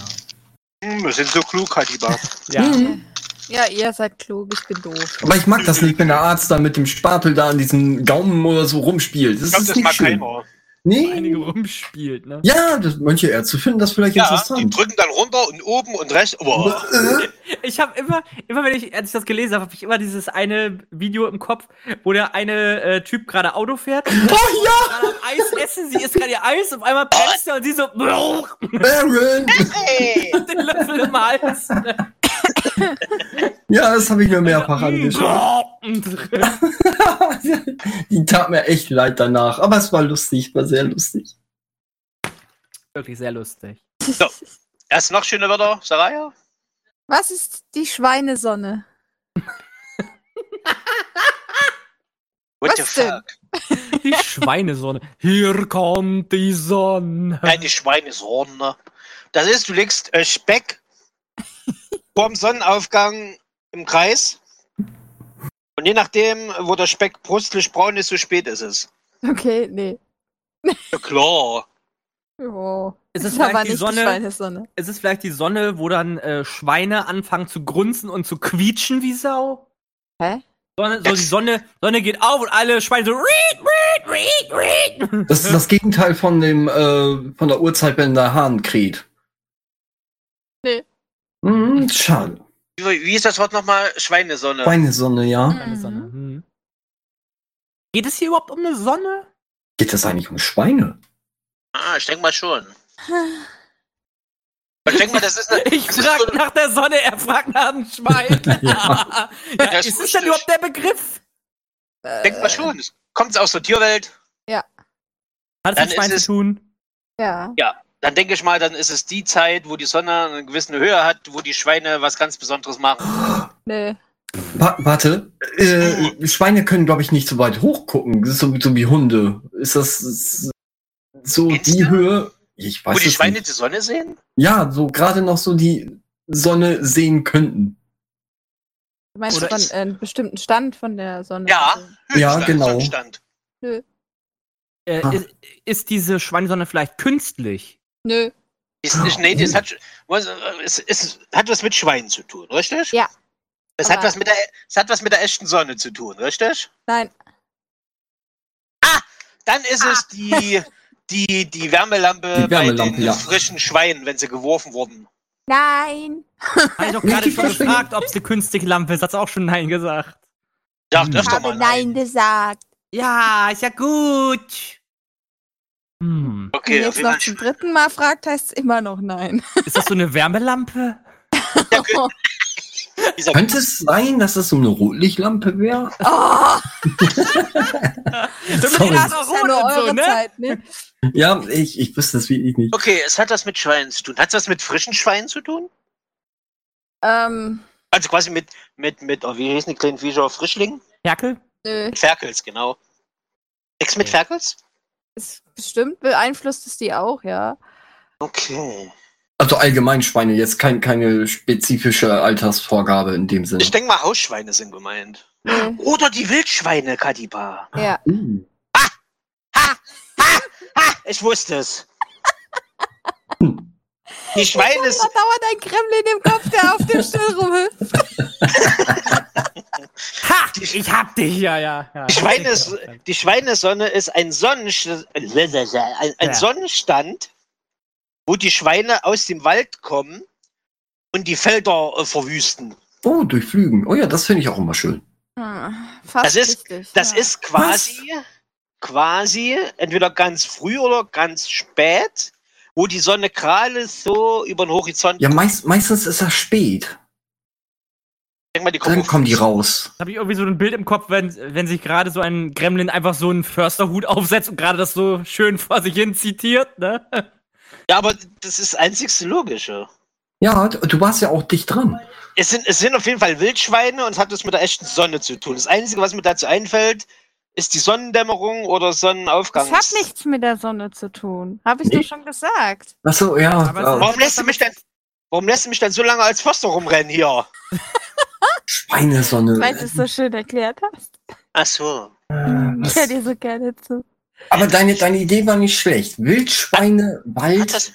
Hm, wir sind so klug, Hadiba. Ja. Mhm. Ja, ihr seid klug, ich bin doof. Aber ich mag das nicht, wenn der Arzt da mit dem Spatel da an diesem Gaumen oder so rumspielt. Das Ich glaube, ist das nicht mag schön. keiner. Nee. Einige rumspielt, ne? Ja, das, manche Ärzte finden das vielleicht Ja, die interessant. drücken dann runter und oben und rechts. Oh. Ich habe immer, immer wenn ich, als ich das gelesen habe, habe ich immer dieses eine Video im Kopf, wo der eine äh, Typ gerade Auto fährt. Oh ja, Eis essen, sie isst gerade ihr Eis, auf einmal bremst er und sie so Aaron! Hey. den Löffel im Hals. Ja, das habe ich mir mehrfach angeschaut. Die tat mir echt leid danach. Aber es war lustig, war sehr lustig. Wirklich sehr lustig. Erst noch schöne Wörter, Saraya? Was ist die Schweinesonne? What Was the denn? fuck? Die Schweinesonne. Hier kommt die Sonne. Nein, die Schweinesonne. Das ist, du legst äh, Speck vorm Sonnenaufgang im Kreis. Und je nachdem, wo der Speck brustlich braun ist, so spät ist es. Okay, nee. Ja, klar. Oh. Ist es vielleicht die Sonne? die Schweinesonne. Ist es vielleicht die Sonne, wo dann äh, Schweine anfangen zu grunzen und zu quietschen wie Sau? Hä? Sonne, so die Sonne, Sonne geht auf und alle Schweine so. Riet, riet, riet, riet. Das ist das Gegenteil von dem äh, von der Uhrzeit, wenn der Hahn kräht. Nee. Hm, schade. Wie, wie ist das Wort nochmal? Schweinesonne. Schweinesonne, ja. Eine Sonne. Hm. Geht es hier überhaupt um eine Sonne? Geht das eigentlich um Schweine? Ah, ich denke mal schon. Ich denke mal, das ist eine. Ich das ist frag so- nach der Sonne, er fragt nach dem Schwein. ja. Ja, ist ist es denn überhaupt der Begriff? Denkt mal schon. Kommt aus der Tierwelt? Hat es mit Schwein zu es- tun? Ja. Dann denke ich mal, dann ist es die Zeit, wo die Sonne eine gewisse Höhe hat, wo die Schweine was ganz Besonderes machen. Nee. Wa warte, äh, Schweine können, glaube ich, nicht so weit hochgucken. Das ist so, so wie Hunde. Ist das so Meinst die du? Höhe? Ich weiß wo die Schweine nicht. die Sonne sehen? Ja, so gerade noch so die Sonne sehen könnten. Du meinst Oder von äh, einem bestimmten Stand von der Sonne? Ja. Ja, Höchststand, genau. Sonnenstand. Äh, Ah. ist, ist diese Schweinesonne vielleicht künstlich? Nö. Ist nicht, nee, das hat, was, es, es hat was mit Schweinen zu tun, richtig? Ja. Es hat, was mit der, es hat was mit der echten Sonne zu tun, richtig? Nein. Dann ist es die, die, die Wärmelampe, Die Wärmelampe, bei den ja. frischen Schweinen, wenn sie geworfen wurden. Nein. Hab ich doch gerade schon gefragt, ob es eine künstliche Lampe ist. Hat's auch schon Nein gesagt. Sagt Hm. Ich öfter habe mal Nein gesagt. Ja, ist ja gut. Hm. Okay, Wenn jetzt noch zum dritten Mal fragt, heißt es immer noch nein. Ist das so eine Wärmelampe? Dieser- Könnte es sein, dass es so eine Rotlichtlampe wäre? Oh, Sorry. das ist ja nur eure Zeit, ne? Ja, ich, ich wüsste es wirklich nicht. Okay, es hat was mit Schweinen zu tun. Hat es was mit frischen Schweinen zu tun? Ähm, Also quasi mit, mit, mit, oh, wie hießen die kleinen Viecher? Frischling? Ferkel? nö. Mit Ferkels, genau. Nix mit Okay. Ferkels? Ist bestimmt beeinflusst es die auch, ja. Okay. Also allgemein Schweine, jetzt kein, keine spezifische Altersvorgabe in dem Sinne. Ich denke mal, Hausschweine sind gemeint. Nee. Oder die Wildschweine, Kadiba. Ja. Uh. Ha! Ich wusste es. Die Schweine Da ist. dauert ein Kremlin im Kopf, der auf dem Stuhl rumhüpft. Ha! Ich hab dich, ja, ja. ja. Die, Schweine ist, die Schweinesonne ist ein, Sonnenst ein, ein Ja. Sonnenstand, wo die Schweine aus dem Wald kommen und die Felder äh, verwüsten. Oh, durchflügen. Oh ja, das finde ich auch immer schön. Hm, fast Das ist- richtig. Das ja. ist quasi, quasi entweder ganz früh oder ganz spät, wo die Sonne gerade so über den Horizont. Ja, meist, meistens ist das spät. Denk mal, die Dann kommen die raus. habe ich irgendwie so ein Bild im Kopf, wenn, wenn sich gerade so ein Gremlin einfach so einen Försterhut aufsetzt und gerade das so schön vor sich hin zitiert, ne? Ja, aber das ist das einzigste Logische. Ja, du du warst ja auch dicht dran. Es sind, es sind auf jeden Fall Wildschweine und es hat was mit der echten Sonne zu tun. Das Einzige, was mir dazu einfällt, ist die Sonnendämmerung oder Sonnenaufgang. Das hat nichts mit der Sonne zu tun. Habe ich Nee. doch schon gesagt. Ach so, ja. Aber Warum lässt du mich denn, warum lässt du mich denn so lange als Förster rumrennen hier? Schweinesonne. Weil du es so schön erklärt hast. Ach so. Äh, Ich höre dir so gerne zu. aber deine, deine Idee war nicht schlecht. Wildschweine, Wald. das,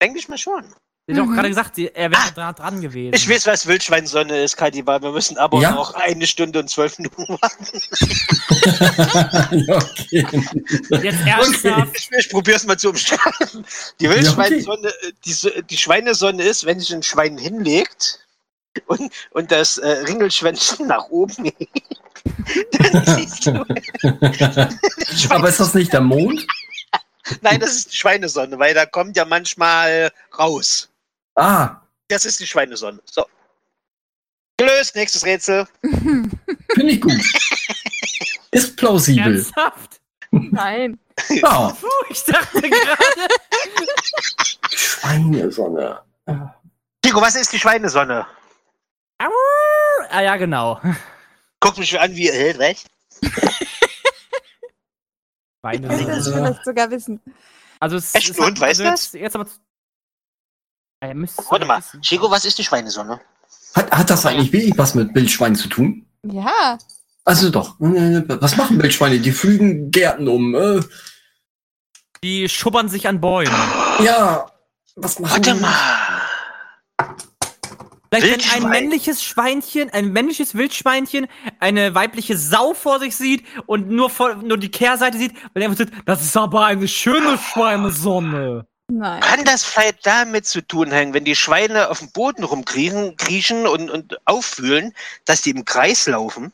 denke ich mal schon. Sie hat doch Mhm. gerade gesagt, sie- er wäre dran, dran gewesen. Ich weiß, was Wildschweinsonne ist, Kadiba. Wir müssen aber Ja? noch eine Stunde und zwölf Minuten warten. ja, okay. Jetzt ernsthaft. Ich, ich probiere es mal zu umschreiben. Die Wildschweinsonne, äh, die, die Schweinesonne ist, wenn sich ein Schwein hinlegt und, und das äh, Ringelschwänzchen nach oben hebt, dann siehst du. Aber ist das nicht der Mond? Nein, das ist die Schweinesonne, weil da kommt ja manchmal raus. Ah, Das ist die Schweinesonne. So. Gelöst, nächstes Rätsel. finde ich gut. Ist plausibel. Ernsthaft? Nein. Ja, Puh, ich dachte gerade. Schweinesonne. Chico, was ist die Schweinesonne? ah ja, genau. Guck mich an wie, äh, recht? Beine Ich will das vielleicht sogar wissen. Also es Echt? es Und, hat- weißt also du jetzt, jetzt aber. Du Warte mal. wissen. Chico, was ist die Schweinesonne? Hat, hat das eigentlich wirklich was mit Wildschweinen zu tun? Ja. Also doch. Äh, Was machen Wildschweine? Die flügen Gärten um. Äh, Die schubbern sich an Bäumen. ja. Was machen Warte die? mal. Vielleicht wenn ein männliches Schweinchen, ein männliches Wildschweinchen eine weibliche Sau vor sich sieht und nur, vor, nur die Kehrseite sieht, weil er einfach sagt, das ist aber eine schöne Schweinesonne. Nein. Kann das vielleicht damit zu tun hängen, wenn die Schweine auf dem Boden rumkriechen, kriechen und, und auffühlen, dass die im Kreis laufen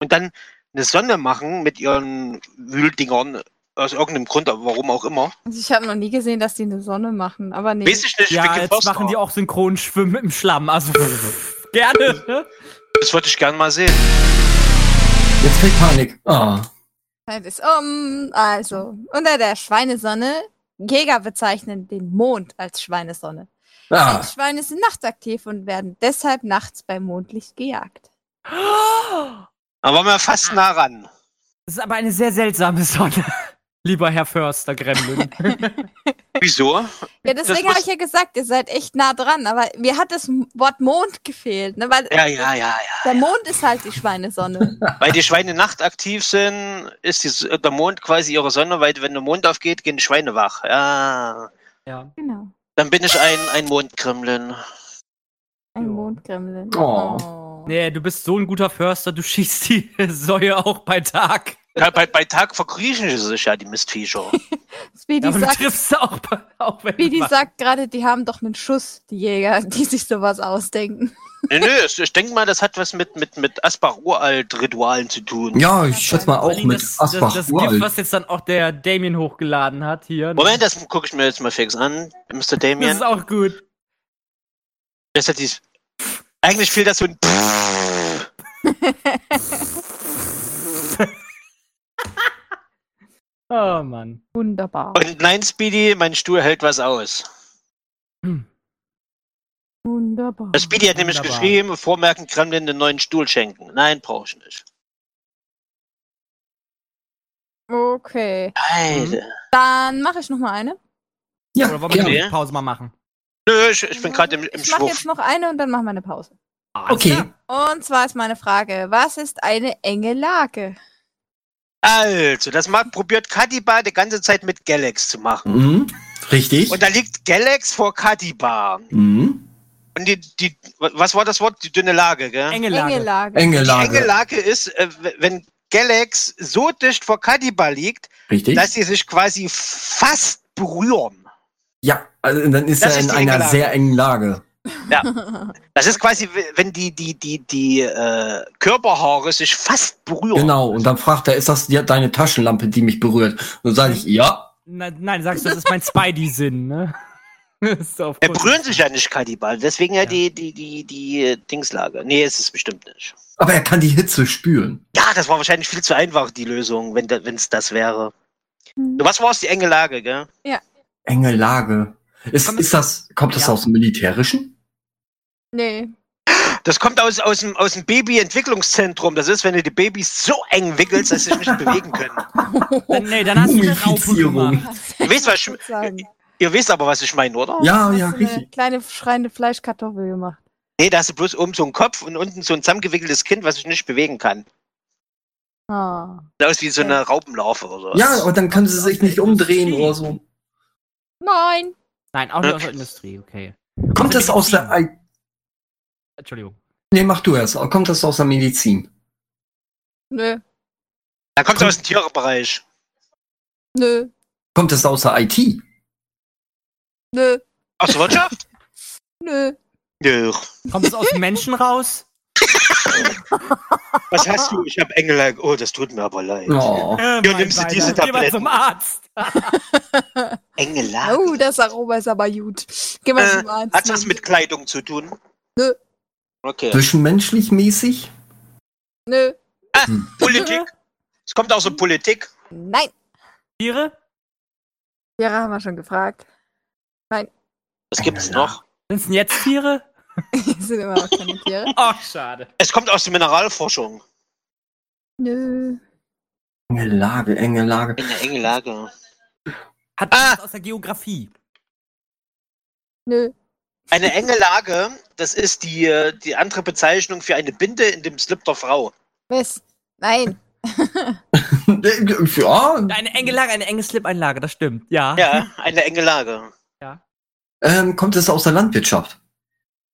und dann eine Sonne machen mit ihren Wühldingern aus irgendeinem Grund, aber warum auch immer? Also ich habe noch nie gesehen, dass die eine Sonne machen, aber nee. Weiß ich nicht, Ja, jetzt machen die auch synchron Schwimmen im Schlamm. Also gerne. ne? Das würde ich gerne mal sehen. Jetzt fällt Panik. Ah. Zeit ist um. Also, unter der Schweinesonne, Jäger bezeichnen den Mond als Schweinesonne. Ah. Schweine sind nachtaktiv und werden deshalb nachts bei Mondlicht gejagt. Aber waren wir fast nah ran. Das ist aber eine sehr seltsame Sonne. Lieber Herr Förster Gremlin. Wieso? Ja, deswegen habe ich ja gesagt, ihr seid echt nah dran, aber mir hat das Wort Mond gefehlt, ne? Weil Ja, ja, ja, ja. der Mond ist halt die Schweinesonne. Weil die Schweine nachtaktiv sind, ist die, der Mond quasi ihre Sonne, weil wenn der Mond aufgeht, gehen die Schweine wach. Ja. ja. genau. Dann bin ich ein, ein Mondkremlin. Ein Ja. Mondgremlin. Oh. Oh. Nee, du bist so ein guter Förster, du schießt die Säue auch bei Tag. Ja, bei, bei Tag verkriechen sie sich ja, die Mistviecher. Speedy Ja, sagt, triffst auch, auch wenn Speedy du sagt gerade, die haben doch einen Schuss, die Jäger, die sich sowas ausdenken. Nö, nö, ich, ich denke mal, das hat was mit, mit, mit Aspar-Uralt-Ritualen zu tun. Ja, ich schätze mal Vor auch mit das, das, Asbach das Gift, was jetzt dann auch der Damien hochgeladen hat hier. Moment, das gucke ich mir jetzt mal fix an, Mr. das Damien. ist auch gut. Das hat dies, eigentlich fehlt das so ein Oh Mann. Wunderbar. Und nein, Speedy, mein Stuhl hält was aus. Wunderbar. Der Speedy hat nämlich Wunderbar. geschrieben, vormerken, Kremlin den neuen Stuhl schenken. Nein, brauche ich nicht. Okay. Heide. Dann mache ich noch mal eine. Ja, Oder wollen wir eine Pause mal machen? Nö, ich, ich bin gerade im, im Ich mache jetzt noch eine und dann machen wir eine Pause. Alles Okay. Und zwar ist meine Frage, was ist eine enge Lage? Also, das macht, probiert Kadiba die ganze Zeit mit Galax zu machen. Mhm. Richtig. Und da liegt Galax vor Kadiba. Mhm. Und die, die, was war das Wort? Die dünne Lage, gell? Enge Lage. Enge Lage. Enge Die enge Lage. Lage ist, äh, wenn Galax so dicht vor Kadiba liegt, Richtig. dass sie sich quasi fast berühren. ja, also dann ist Das er ist in einer Lage. sehr engen Lage. Das ist quasi, wenn die, die, die, die äh, Körperhaare sich fast berühren. Genau. Und dann fragt er, ist das die, deine Taschenlampe, die mich berührt? Und dann sage ich, ja. Nein, nein, sagst du, das ist mein Spidey-Sinn, ne? Auf Er berühren sich ja nicht Kadiba, deswegen ja, die, die, die, die äh, Dingslage. Nee, ist es bestimmt nicht. Aber er kann die Hitze spüren. Ja, das war wahrscheinlich viel zu einfach, die Lösung, wenn es das wäre. Was war es, die enge Lage, gell? Enge Lage. Ist, ist das, kommt das ja. aus dem Militärischen? Nee. Das kommt aus, aus dem, aus dem Baby-Entwicklungszentrum. Das ist, wenn du die Babys so eng wickelst, dass sie sich nicht bewegen können. Dann, nee, dann hast du eine Raupe gemacht. Ihr wisst, was ich, ihr wisst aber, was ich meine, oder? Ja, Hast ja, du eine richtig. kleine schreiende Fleischkartoffel gemacht. Nee, da hast du bloß oben so einen Kopf und unten so ein zusammengewickeltes Kind, was sich nicht bewegen kann. Ah. Sieht aus wie so eine Raupenlarve oder so. Ja, und dann kann sie sich nicht umdrehen oder so. Nein. Nein, auch nicht aus der Industrie, okay. Kommt das aus der, Entschuldigung. nee, mach du erst. Kommt das aus der Medizin? Nö. Da kommt es aus dem Tierbereich. Nö. Kommt das aus der IT? Nö. Aus der Wirtschaft? Nö. Nö. Kommt es aus dem Menschen raus? Was hast du? Ich habe Engel. Oh, das tut mir aber leid. Oh. Äh, Hier mein nimmst du diese Geh mal Tabletten. zum Arzt. Engel. Oh, das Aroma ist aber gut. Geh mal Äh, zum Arzt. Hat das mit Kleidung zu tun? Nö. Okay. Zwischenmenschlich mäßig? Nö. Politik? Es kommt aus der Politik. Nein. Tiere? Ja, haben wir schon gefragt. Was gibt's Engel. noch? Sind es denn jetzt Tiere? Es sind immer noch keine Tiere. Oh, schade. Es kommt aus der Mineralforschung. Nö. Enge Lage, enge Lage. In der enge Lage. Hat Ah. aus der Geografie? Nö. Eine enge Lage, das ist die, äh, die andere Bezeichnung für eine Binde in dem Slip der Frau. Was? Nein. ja, Eine enge Lage, eine enge Slip-Einlage, das stimmt. Ja. Ja, eine enge Lage. ähm, kommt es aus der Landwirtschaft?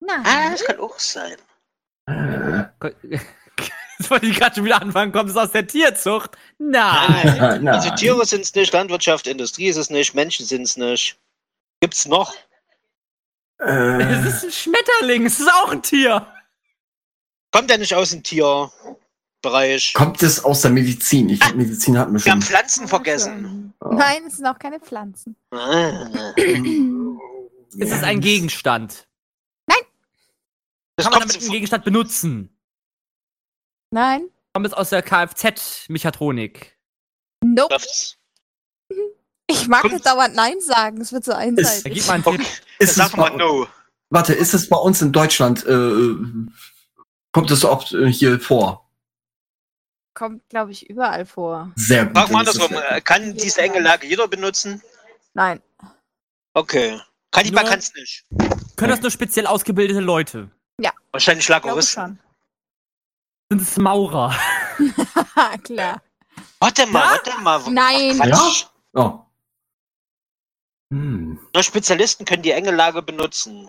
Ah, Nein. das kann auch sein. Äh, Jetzt wollte ich gerade schon wieder anfangen. Kommt es aus der Tierzucht? Nein. nein. Also Tiere sind es nicht, Landwirtschaft, Industrie ist es nicht, Menschen sind es nicht. Gibt's noch? Es Äh, ist ein Schmetterling. Es ist auch ein Tier. Kommt der nicht aus dem Tierbereich? kommt es aus der Medizin? Ich glaub, Medizin hatten wir Wir haben schon. Pflanzen vergessen. Oh. Nein, es sind auch keine Pflanzen. Ah. Es ist ein Gegenstand. Das Kann man damit einen Gegenstand benutzen? Nein. Kommt es aus der Kfz-Mechatronik? Nope. Ich mag Kommt- nicht dauernd Nein sagen. Es wird so einseitig. gib mal einen. Tipp. Ist Sag mal no. warte, ist es bei uns in Deutschland, äh, kommt es oft äh, hier vor? Kommt, glaube ich, überall vor. Sehr gut. Frag mal ist andersrum. äh, Kann diese enge Lage jeder benutzen? Nein. Okay. Kanniba Nur- kann es nicht. Können das nur speziell ausgebildete Leute? Wahrscheinlich Ich glaube Lageristen. schon. Sind es Maurer? Haha, klar. Warte mal, Ja? warte mal. Nein. Quatsch. gut. Oh. Hm. Nur Spezialisten können die enge Lage benutzen.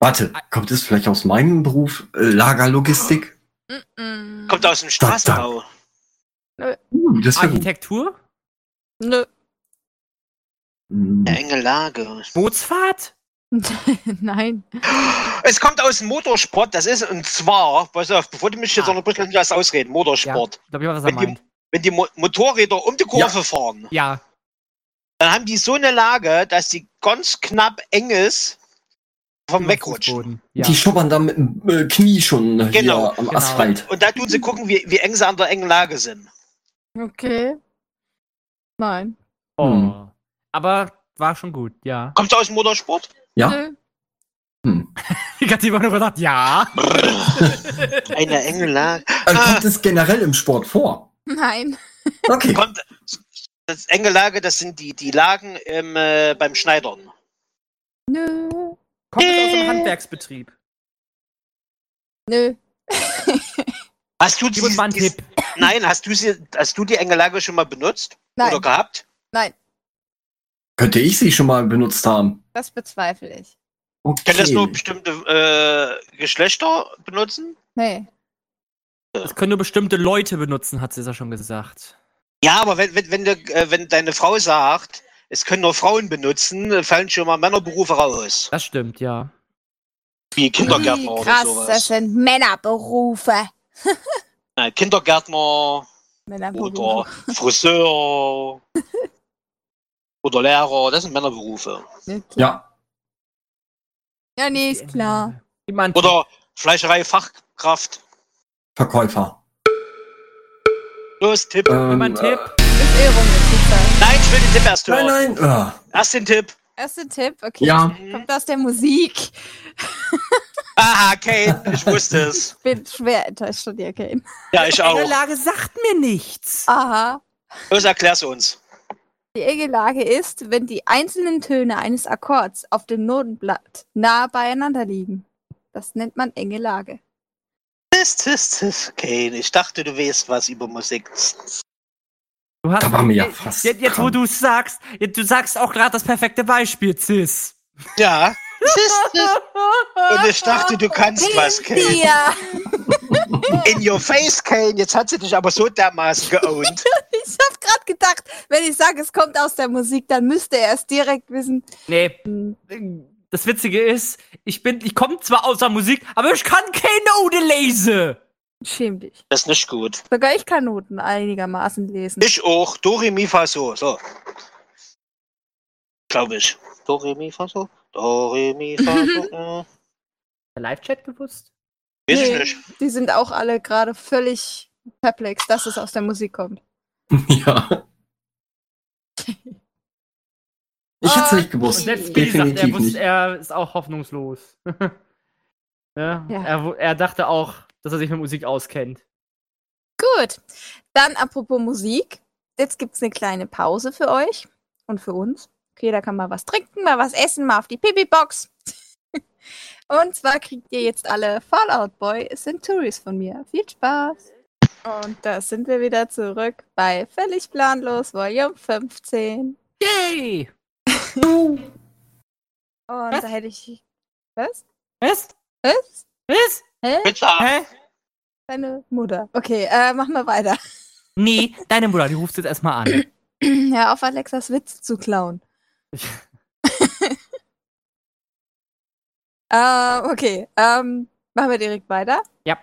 Warte, kommt es vielleicht aus meinem Beruf? Äh, Lagerlogistik? Kommt aus dem Straßenbau. Hm, das wäre gut. Architektur? Nö. Hm. Eine enge Lage. Bootsfahrt? Nein. Es kommt aus dem Motorsport, das ist, und zwar, pass auf, bevor du mich jetzt Ah. unterbrichst, lass mich das ausreden. Ja, Motorsport. ich glaube, ich weiß, was er Wenn die- meint. Wenn die Mo Motorräder um die Kurve fahren, Ja, dann haben die so eine Lage, dass die ganz knapp eng ist vom Wegrutschen. Ja. Die schubbern da mit dem äh, Knie schon Genau, hier am genau. Asphalt. Und da tun sie gucken, wie, wie eng sie an der engen Lage sind. Okay. Nein. Oh. Hm. Aber war schon gut, ja. Kommt aus dem Motorsport? Ja? Nö. Hm. Ich hatte immer nur gedacht, ja. Eine enge Lage. Ah. kommt es generell im Sport vor? Nein. Okay. Kommt, das enge Lage, das sind die, die Lagen im, äh, beim Schneidern. Nö. Kommt es aus dem Handwerksbetrieb? Nö. Hast du die, mal einen die, Tipp. Nein, hast du, sie, hast du die enge Lage schon mal benutzt? Nein. Oder gehabt? Nein. Könnte ich sie schon mal benutzt haben? Das bezweifle ich. Okay. Können das nur bestimmte äh, Geschlechter benutzen? Nee. Das können nur bestimmte Leute benutzen, hat sie ja schon gesagt. Ja, aber wenn, wenn, wenn, der, äh, wenn deine Frau sagt, es können nur Frauen benutzen, äh, fallen schon mal Männerberufe raus. Das stimmt, ja. Wie Kindergärtner Wie oder krass, sowas. das sind Männerberufe. Nein, Kindergärtner Männerberufe. oder Friseur oder Lehrer, das sind Männerberufe. Ja. Ja. nee, ist klar. Oder Fleischerei-Fachkraft. Verkäufer. Los, Tipp. Ähm, mal einen Tipp. Ist eh rum mit Pizza. Nein, ich will den Tipp erst Nein, hören. nein. ah. Erst den Tipp. Erster Tipp, okay. Ja. Kommt aus der Musik. Aha, Kane, ich wusste es. Bin schwer enttäuscht von dir, Kane. Ja, ich Enge auch. Lage sagt mir nichts. Aha. Los, erklär's uns. Die enge Lage ist, wenn die einzelnen Töne eines Akkords auf dem Notenblatt nah beieinander liegen. Das nennt man enge Lage. Tis, tis, tis. Kane, ich dachte, du weißt was über Musik. Du hast, Da waren wir ja jetzt- fast Jetzt, jetzt wo du es sagst, jetzt, du sagst auch gerade das perfekte Beispiel, Cis. Ja. Tis, tis. Und ich dachte, du kannst was, Kane. Ja, In your face, Kane. Jetzt hat sie dich aber so dermaßen geowned. ich hab grad gedacht, wenn ich sage, es kommt aus der Musik, dann müsste er es direkt wissen. Nee, Hm, das Witzige ist, ich bin, ich komme zwar aus der Musik, aber ich kann keine Note lesen. Schäm dich. Das ist nicht gut. Sogar ich kann Noten einigermaßen lesen. Ich auch. Do, re, mi, fa, so. So. Glaube ich. Do, re, mi, fa, so. Do, re, mi, fa, so. Der Live-Chat gewusst? Weiß Nee. ich nicht. Die sind auch alle gerade völlig perplex, dass es aus der Musik kommt. Ja. Ich hätte es nicht Und gewusst. selbst Speedy sagt, er, Definitiv wusste, nicht. er ist auch hoffnungslos. ja, Ja. Er, er dachte auch, dass er sich mit Musik auskennt. Gut. Dann apropos Musik. Jetzt gibt's eine kleine Pause für euch und für uns. Okay, da kann man was trinken, mal was essen, mal auf die Pipi-Box. und zwar kriegt ihr jetzt alle Fallout Boy Centuries von mir. Viel Spaß. Und da sind wir wieder zurück bei Völlig Planlos Volume 15. Yay! Und Was? da hätte ich. Was? Was? Was? Was? Hä? Pizza. Hä? Deine Mutter. Okay, äh, machen wir weiter. Nee, deine Mutter, die ruft jetzt erstmal an. Hör auf, Alexas Witz zu klauen. äh, okay, ähm, machen wir direkt weiter. Ja.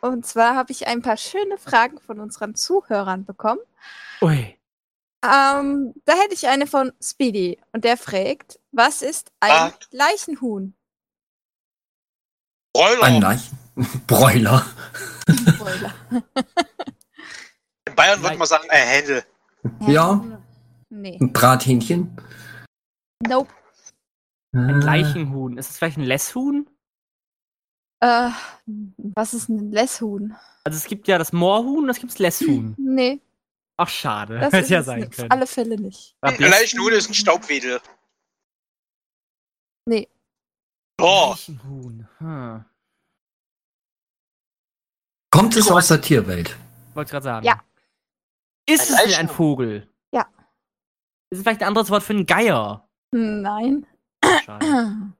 Und zwar habe ich ein paar schöne Fragen von unseren Zuhörern bekommen. Ui. Ähm, da hätte ich eine von Speedy und der fragt, was ist ein Ah. Leichenhuhn? Broiler. Ein Leichen. Broiler. Spoiler. In Bayern würde man sagen, ein Händel. Ja. Nee. Ein Brathähnchen. Nope. Ein Äh, Leichenhuhn. Ist es vielleicht ein Lässhuhn? Äh, was ist ein Lässhuhn? Also es gibt ja das Moorhuhn und es gibt das Lässhuhn. Nee, Ach, schade. das Hätte ist ja sein nicht. Auf können. alle Fälle nicht. Ein Bläss- Leichenhuhn ist ein Staubwedel. Nee. Oh, Leichenhuhn. Hm. Kommt es aus der Tierwelt? Wollte gerade sagen. Ja. Ist Ein es denn ein? Vogel? Ja. Ist es vielleicht ein anderes Wort für einen Geier? Nein. Schade.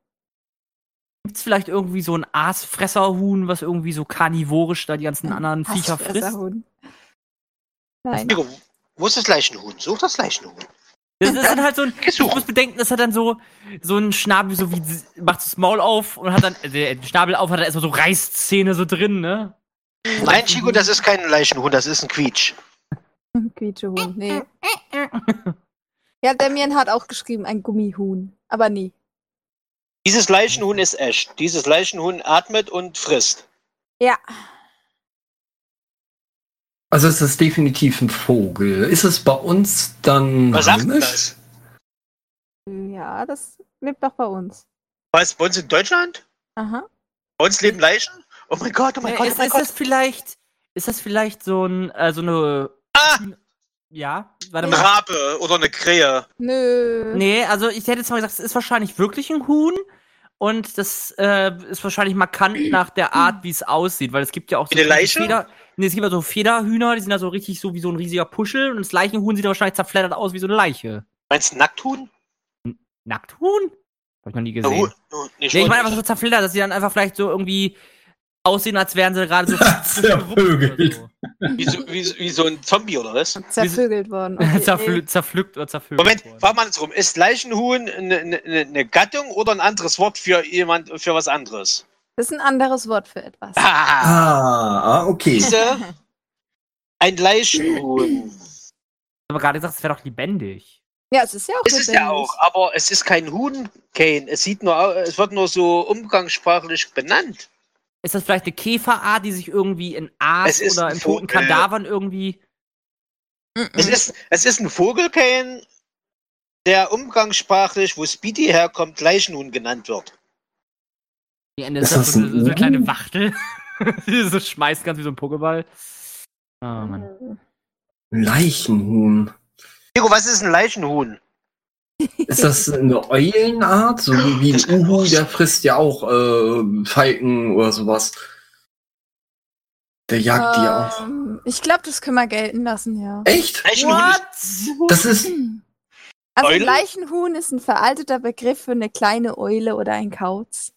Gibt es vielleicht irgendwie so ein Aasfresserhuhn, was irgendwie so karnivorisch da die ganzen anderen Viecher frisst? Nein. Nico, wo ist das Leichenhuhn? Such das Leichenhuhn. Das ist dann halt so ein. Ich muss bedenken, das hat dann so, so ein Schnabel, so wie, macht das Maul auf und hat dann, äh, den Schnabel auf, hat dann erstmal so Reißzähne so drin, ne? Nein, Chico, das ist kein Leichenhuhn, das ist ein Quietsch. Quietschehuhn, nee. Ja, Damien hat auch geschrieben, ein Gummihuhn. Aber nie. Dieses Leichenhuhn ist echt. Dieses Leichenhuhn atmet und frisst. Ja. Also es ist definitiv ein Vogel. Ist es bei uns dann Was heimisch? das? Ja, das lebt doch bei uns. Was, bei uns in Deutschland? Aha. Bei uns leben Leichen? Oh mein Gott, oh mein Äh, Gott, oh ist, mein ist Gott. das vielleicht, ist das vielleicht so ein, äh, so eine, Ah, ja, warte ein mal. Rabe oder eine Krähe. Nö. Nee, also ich hätte jetzt mal gesagt, es ist wahrscheinlich wirklich ein Huhn. Und das äh, ist wahrscheinlich markant nach der Art, wie es aussieht, weil es gibt ja auch so eine Leiche? Feder, nee, es gibt ja so Federhühner, die sind da so richtig so wie so ein riesiger Puschel und das Leichenhuhn sieht wahrscheinlich zerfleddert aus wie so eine Leiche. Meinst du Nackthuhn? Nackthuhn? Hab ich noch nie Ja, gesehen. Huhn- Huhn- Nee, Nee, ich schon meine einfach so zerfleddert, dass sie dann einfach vielleicht so irgendwie aussehen, als wären sie gerade so Zervögelt. oder wie, so, wie, so- wie so ein Zombie oder was? Zervögelt worden. so. Okay, Zerflü nee. zerpflückt oder zervögelt. Moment, worden. frag mal andersrum. Ist Leichenhuhn eine, eine, eine Gattung oder ein anderes Wort für jemand, für was anderes? Das ist ein anderes Wort für etwas. Ah, Ah, ah, okay. siehste? Ein Leichenhuhn. Ich habe gerade gesagt, es wäre doch lebendig. Ja, es ist ja auch Ist es ja lebendig. auch, aber es ist kein Huhn, Kane. Es sieht nur, es wird nur so umgangssprachlich benannt. Ist das vielleicht eine Käferart, die sich irgendwie in Aas ist oder in toten. Kadavern irgendwie. Es ist, es ist ein Vogel, Kane, der umgangssprachlich, wo Speedy herkommt, Leichenhuhn genannt wird. Die Ende Ist ist, das so, so eine kleine? Wachtel. die so schmeißt ganz wie so ein Pokéball. Oh Mann. Leichenhuhn. Nico, was ist ein Leichenhuhn? Ist das eine Eulenart? So wie, ein Uhu, der frisst ja auch äh, Falken oder sowas. Der jagt die auch. Ähm, ich glaube, das können wir gelten lassen, ja. Echt? Leichenhuhn ist, Das ist. Also ein Eule? Leichenhuhn ist ein veralteter Begriff für eine kleine Eule oder ein Kauz.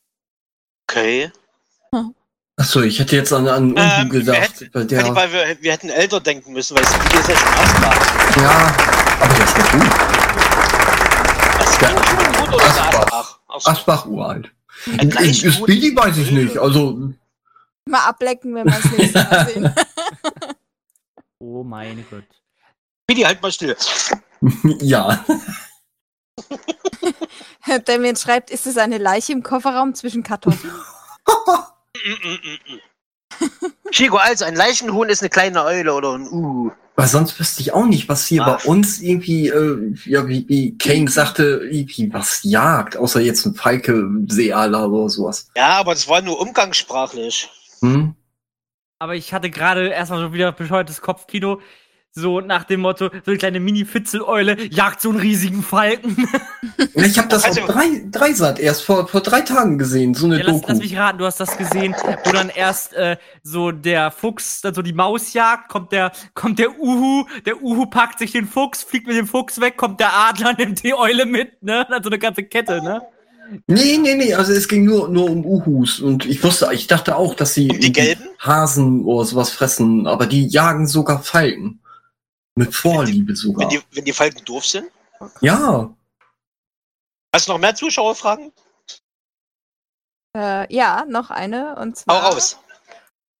Okay. Achso, ich hätte jetzt an, an Ähm, wir gedacht. hätten- weil Ja. der, Weil wir, wir hätten älter denken müssen, weil Speedy ist ja schon Asbach. ja, aber der ist doch gut. Asbach gut oder Asbach. Asbach? Uralt. In Leichenhuhn. Speedy weiß ich nicht. Also, Mal ablecken, wenn wir es nächste Mal sehen. Oh meine Gott. Speedy, halt mal still. ja. Damien schreibt, ist es eine Leiche im Kofferraum zwischen Kartoffeln? Chico, also ein Leichenhuhn ist eine kleine Eule oder ein Uhu. Weil sonst wüsste ich auch nicht, was hier Ah. bei uns irgendwie, äh, ja, wie, wie Kane sagte, irgendwie was jagt, außer jetzt ein Falke, Seealer oder sowas. Ja, aber das war nur umgangssprachlich. Hm? Aber ich hatte gerade erstmal so wieder bescheuertes Kopfkino. So nach dem Motto, so eine kleine Mini-Fitzel-Eule jagt so einen riesigen Falken. Ich habe das Also- auf drei, Dreisat erst vor, vor drei Tagen gesehen, so eine Ja, lass, Doku. lass mich raten, du hast das gesehen, wo dann erst äh, so der Fuchs, dann so die Maus jagt, kommt der, kommt der Uhu, der Uhu packt sich den Fuchs, fliegt mit dem Fuchs weg, kommt der Adler, nimmt die Eule mit, ne? Dann so eine ganze Kette, ne? Nee, nee, nee, also es ging nur, nur um Uhus und ich wusste, ich dachte auch, dass sie Um die? Hasen oder sowas fressen, aber die jagen sogar Falken. Mit Vorliebe sogar. Wenn die, wenn die Falken doof sind? Ja, Hast du noch mehr Zuschauerfragen? Äh, ja, noch eine. Und Hau zwar raus.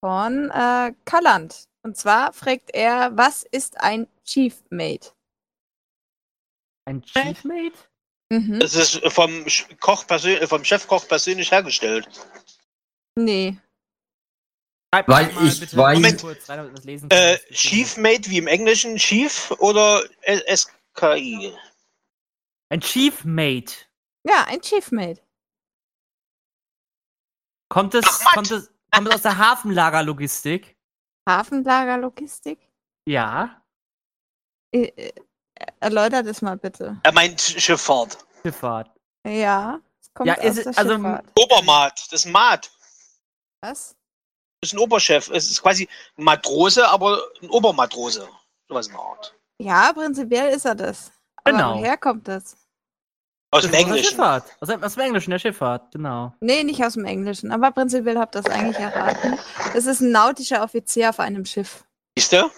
von äh, Kalland. Und zwar fragt er, was ist ein Chiefmate? Ein Chiefmate? Mhm. Das ist vom, Koch vom Chefkoch persönlich hergestellt. Nee. Schreib Weil doch mal ich bitte weiß- Moment. kurz rein, damit wir das lesen können. Äh, Chiefmate wie im Englischen Chief oder SKI? Ein Chiefmate. Ja, ein Chiefmate. Kommt es, Ach, kommt es, kommt es aus der Hafenlagerlogistik? Hafenlagerlogistik? Ja. Äh, äh, erläutert es mal bitte. Er meint Schifffahrt. Schifffahrt. Ja, es kommt Ja, aus ist der es- also- Schifffahrt. Obermat, das ist Mat. Was? Das ist ein Oberchef. Es ist quasi ein Matrose, aber ein Obermatrose. Sowas in der Art. Ja, prinzipiell ist er das. Aber Genau. woher kommt das? Aus dem ist aus der Englischen. Schifffahrt. Aus, dem- aus dem Englischen, der Schifffahrt, genau. Nee, nicht aus dem Englischen, aber prinzipiell habt ihr das eigentlich erraten. Es ist ein nautischer Offizier auf einem Schiff. Siehst du?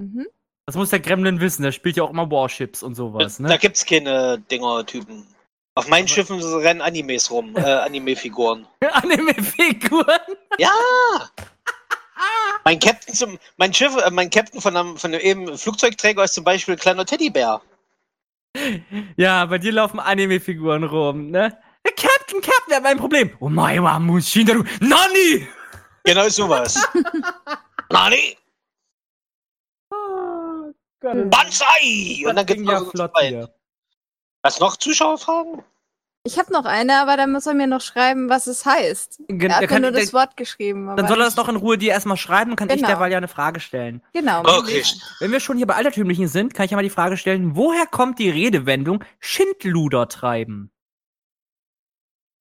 Mhm. Das muss der Gremlin wissen, der spielt ja auch immer Warships und sowas, Da ne? gibt's keine Dinger-Typen. Auf meinen Aber- Schiffen rennen Animes rum, äh, Anime-Figuren. Anime-Figuren. Ja! Mein Captain zum, mein Schiff, äh, mein Captain von einem, von einem eben Flugzeugträger ist zum Beispiel ein kleiner Teddybär. Ja, bei dir laufen Anime-Figuren rum, ne? Äh, Captain, Captain, wir haben ein Problem. Oh mein Gott, Mushindaru. Nani! Genau sowas. Nani? Oh. Banzai! Und dann ja noch flott rein. Was noch Zuschauerfragen? Ich habe noch eine, aber dann muss er mir noch schreiben, was es heißt. Gen- Er hat kann- nur der- das Wort geschrieben. aber Dann soll er das doch in Ruhe dir erstmal schreiben, kann ich Genau. derweil ja eine Frage stellen. Genau. Okay. Wenn wir schon hier bei Altertümlichen sind, kann ich ja mal die Frage stellen, woher kommt die Redewendung Schindluder treiben?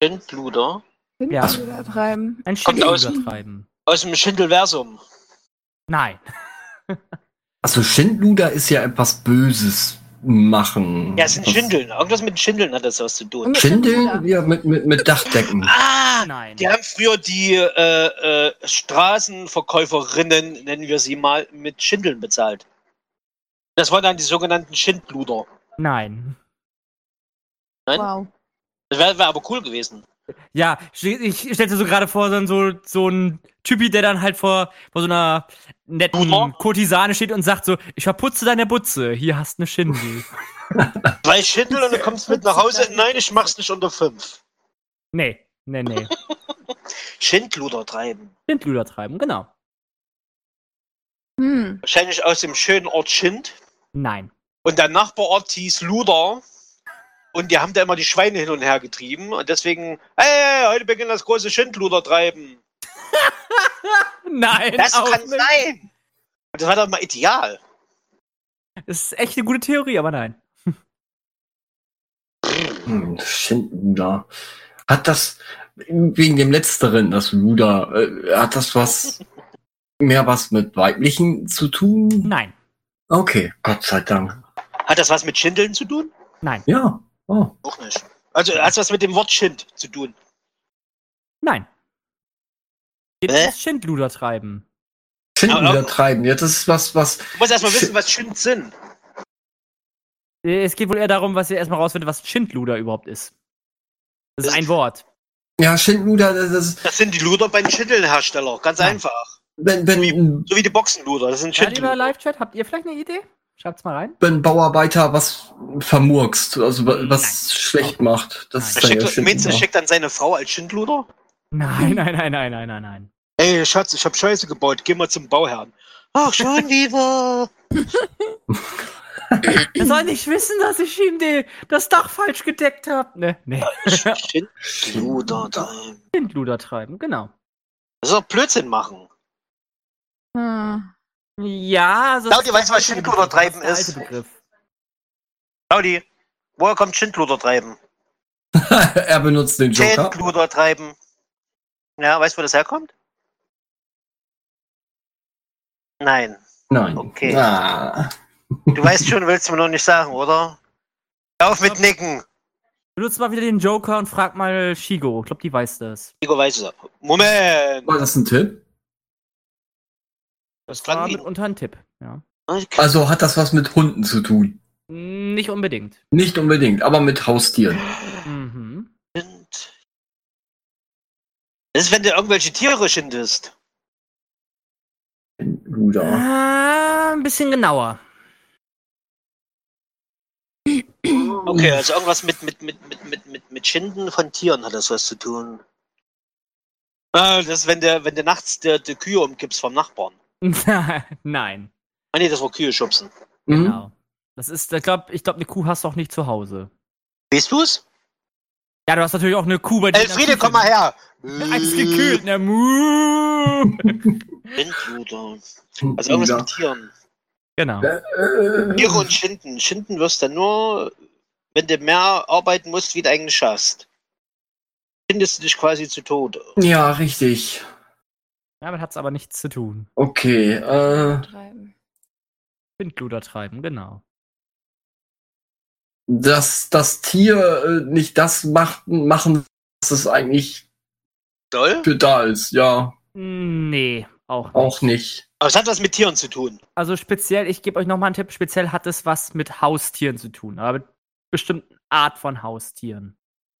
Schindluder. Ja. Schindluder treiben. Ein Kommt aus- Schindluder treiben. Aus dem Schindelversum. Nein. Also Schindluder ist ja etwas Böses machen. Ja, es sind Was- Schindeln. Irgendwas mit Schindeln hat das was zu tun. Schindeln? Ja, mit, mit, mit Dachdecken. Ah! Nein. Die haben früher die äh, äh, Straßenverkäuferinnen, nennen wir sie mal, mit Schindeln bezahlt. Das waren dann die sogenannten Schindluder. Nein. Wow. Das wäre wär aber cool gewesen. Ja, ich, ich stellte so gerade vor, so, so, so ein Typi, der dann halt vor, vor so einer netten? Kurtisane steht und sagt so, ich verputze deine Butze, hier hast eine Schindel. Zwei Schindel und du kommst mit nach Hause. Nein, ich mach's nicht unter fünf. nee, nee, nee. Schindluder treiben. Schindluder treiben, genau. Hm. Wahrscheinlich aus dem schönen Ort Schind. Nein. Und der Nachbarort hieß Luder. Und die haben da immer die Schweine hin und her getrieben. Und deswegen, hey, heute beginnt das große Schindluder treiben. Nein, Das auch kann nicht. sein. Und das war doch mal ideal. Das ist echt eine gute Theorie, aber nein. Hm, Schindluder. Hat das, wegen dem Letzteren, das Luder, äh, hat das was, mehr was mit Weiblichen zu tun? Nein. Okay, Gott sei Dank. Hat das was mit Schindeln zu tun? Nein. Ja. Oh. Auch nicht. Also hat was mit dem Wort Schind zu tun. Nein. Geht ums Schindluder treiben. Schindluder treiben. Ja, das ist was, was. Du musst erstmal wissen, was Schind sind. Äh, Es geht wohl eher darum, was ihr erstmal rausfindet, was Schindluder überhaupt ist. Das ist ein Wort. Ja, Schindluder, das ist, Das sind die Luder bei den Schindelhersteller. Ganz Nein. einfach. wenn, wenn, So wie die Boxenluder. Das sind Ja, lieber Schindluder. Live-Chat, habt ihr vielleicht eine Idee? Schreibt's mal rein. wenn ein Bauarbeiter was vermurkst, also wa- was schlecht macht. Das Nein. ist Er schickt, er Schindluder. schickt dann seine Frau als Schindluder? Nein, nein, nein, nein, nein, nein, nein. Ey, Schatz, ich hab Scheiße gebaut. Geh mal zum Bauherrn. Ach, schon wieder. Er soll nicht wissen, dass ich ihm die, das Dach falsch gedeckt habe. Ne, ne. Schindluder treiben. Schindluder treiben, genau. Das ist doch Blödsinn machen. Hm. Ja, also. Claudia, das ist weißt du, was Schindluder Begriff, treiben ist? Begriff. Claudi, woher kommt Schindluder treiben? er benutzt den Joker. Schindluder treiben. Ja, weißt du, wo das herkommt? Nein. Nein. Okay. Ah. Du weißt schon, willst du mir noch nicht sagen, oder? Hör Auf mit Nicken. Benutzt mal wieder den Joker und frag mal Shigo. Ich glaube, die weiß das. Igor weiß es. Moment. War das ein Tipp? Das War klang wie... mitunter ein Tipp. Ja. Also hat das was mit Hunden zu tun? Nicht unbedingt. Nicht unbedingt, aber mit Haustieren. Mhm. Das ist, wenn du irgendwelche Tiere schindest. Luder. Ah, ein bisschen genauer. Okay, also irgendwas mit, mit, mit, mit, mit, mit, mit Schinden von Tieren hat das was zu tun. Ah, das ist, wenn du, wenn du nachts die, die Kühe umkippst vom Nachbarn. Nein. Ah nee, das war Kühe schubsen. Mhm. Genau. Das ist, ich glaube, ich glaub, eine Kuh hast du auch nicht zu Hause. Weißt du's? Ja, du hast natürlich auch eine Kuh bei dir. Elfriede, komm mal her! Eins gekühlt, ne? Muh. Schindluder. Also irgendwas mit Tieren. genau. Tiere und Schinden. Schinden wirst du nur, wenn du mehr arbeiten musst, wie du eigentlich schaffst. Schindest du dich quasi zu Tode. ja, richtig. Damit hat's aber nichts zu tun. Okay. Äh, Treiben. Windluder treiben, genau. dass das Tier äh, nicht das macht, machen, was es eigentlich Soll? für da ist. Ja. Nee. Auch. Auch nicht. Aber es hat was mit Tieren zu tun. Also speziell, ich gebe euch nochmal einen Tipp, speziell hat es was mit Haustieren zu tun, aber mit bestimmten Art von Haustieren.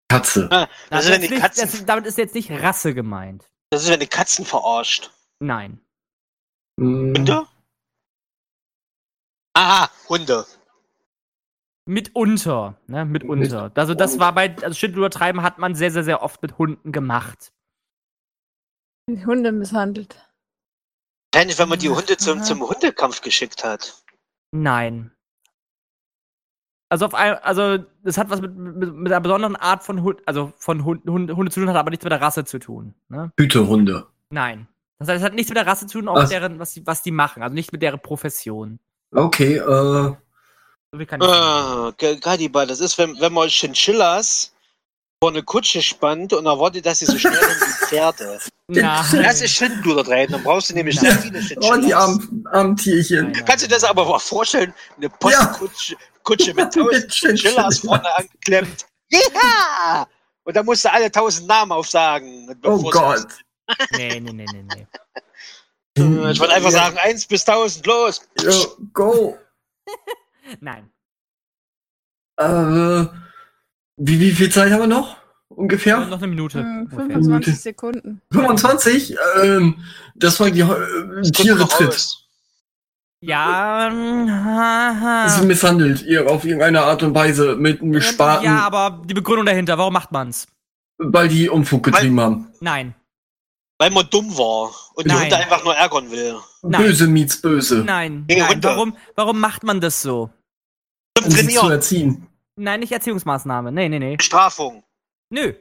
Katze. Ah, das ist, Also jetzt die nicht, Katzen, das, damit ist jetzt nicht Rasse gemeint. Das ist, wenn die Katzen verarscht. Nein. Hm, Hunde? Aha, Hunde. Mitunter, ne, mitunter. Also das war bei, also Schindluder Treiben hat man sehr, sehr, sehr oft mit Hunden gemacht. Die Hunde misshandelt. Wahrscheinlich, wenn man die Hunde zum, zum Hundekampf geschickt hat. Nein. Also auf ein, also das hat was mit, mit, mit einer besonderen Art von Hund, also von Hund, Hunde, Hunde zu tun, hat aber nichts mit der Rasse zu tun. Ne? Hütehunde. Nein. Das heißt, es hat nichts mit der Rasse zu tun, auch Was? mit deren, was die, was die machen, also nicht mit deren Profession. Okay, äh, So viel kann ich. Ah, Ge- Gadiba, das ist, wenn, wenn man Chinchillas vor eine Kutsche spannt und erwartet, dass sie so schnell wie Pferde. Nein. Das ist Schindluder treiben, dann brauchst du nämlich sehr viele oh, die armen, armen Tierchen. Nein, nein. Kannst du dir das aber mal vorstellen? Eine Postkutsche Kutsche mit tausend Chinchillas. vorne angeklemmt. Ja! Und da musst du alle tausend Namen aufsagen. Oh Gott. Nee, nee, nee, nee, nee. Ich würde einfach sagen, eins bis tausend, los. Ja, go. Nein. Äh, wie, wie viel Zeit haben wir noch? Ungefähr? Noch eine Minute. Hm, ungefähr. 25 Minute. Sekunden. 25? Ähm, das waren die äh, Tiere tritt. Ja, haha. Sie misshandelt ihr auf irgendeine Art und Weise mit einem Spaten, Ja, aber die Begründung dahinter, warum macht man's? weil die Unfug getrieben haben. Nein. Weil man dumm war und die Nein. Hunde einfach nur ärgern will. Nein. Böse meets böse. Nein. Nein. Warum, warum macht man das so? Zum Um sie zu erziehen. Nein, nicht Erziehungsmaßnahme. Nee, nee, nee. Bestrafung. Nö.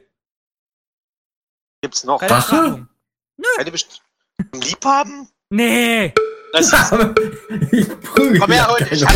Gibt's noch. Keine Rache? Bestrafung. Keine Best Liebhaben? Nee. Das ist, ich prügel komm her, heute. Ich hab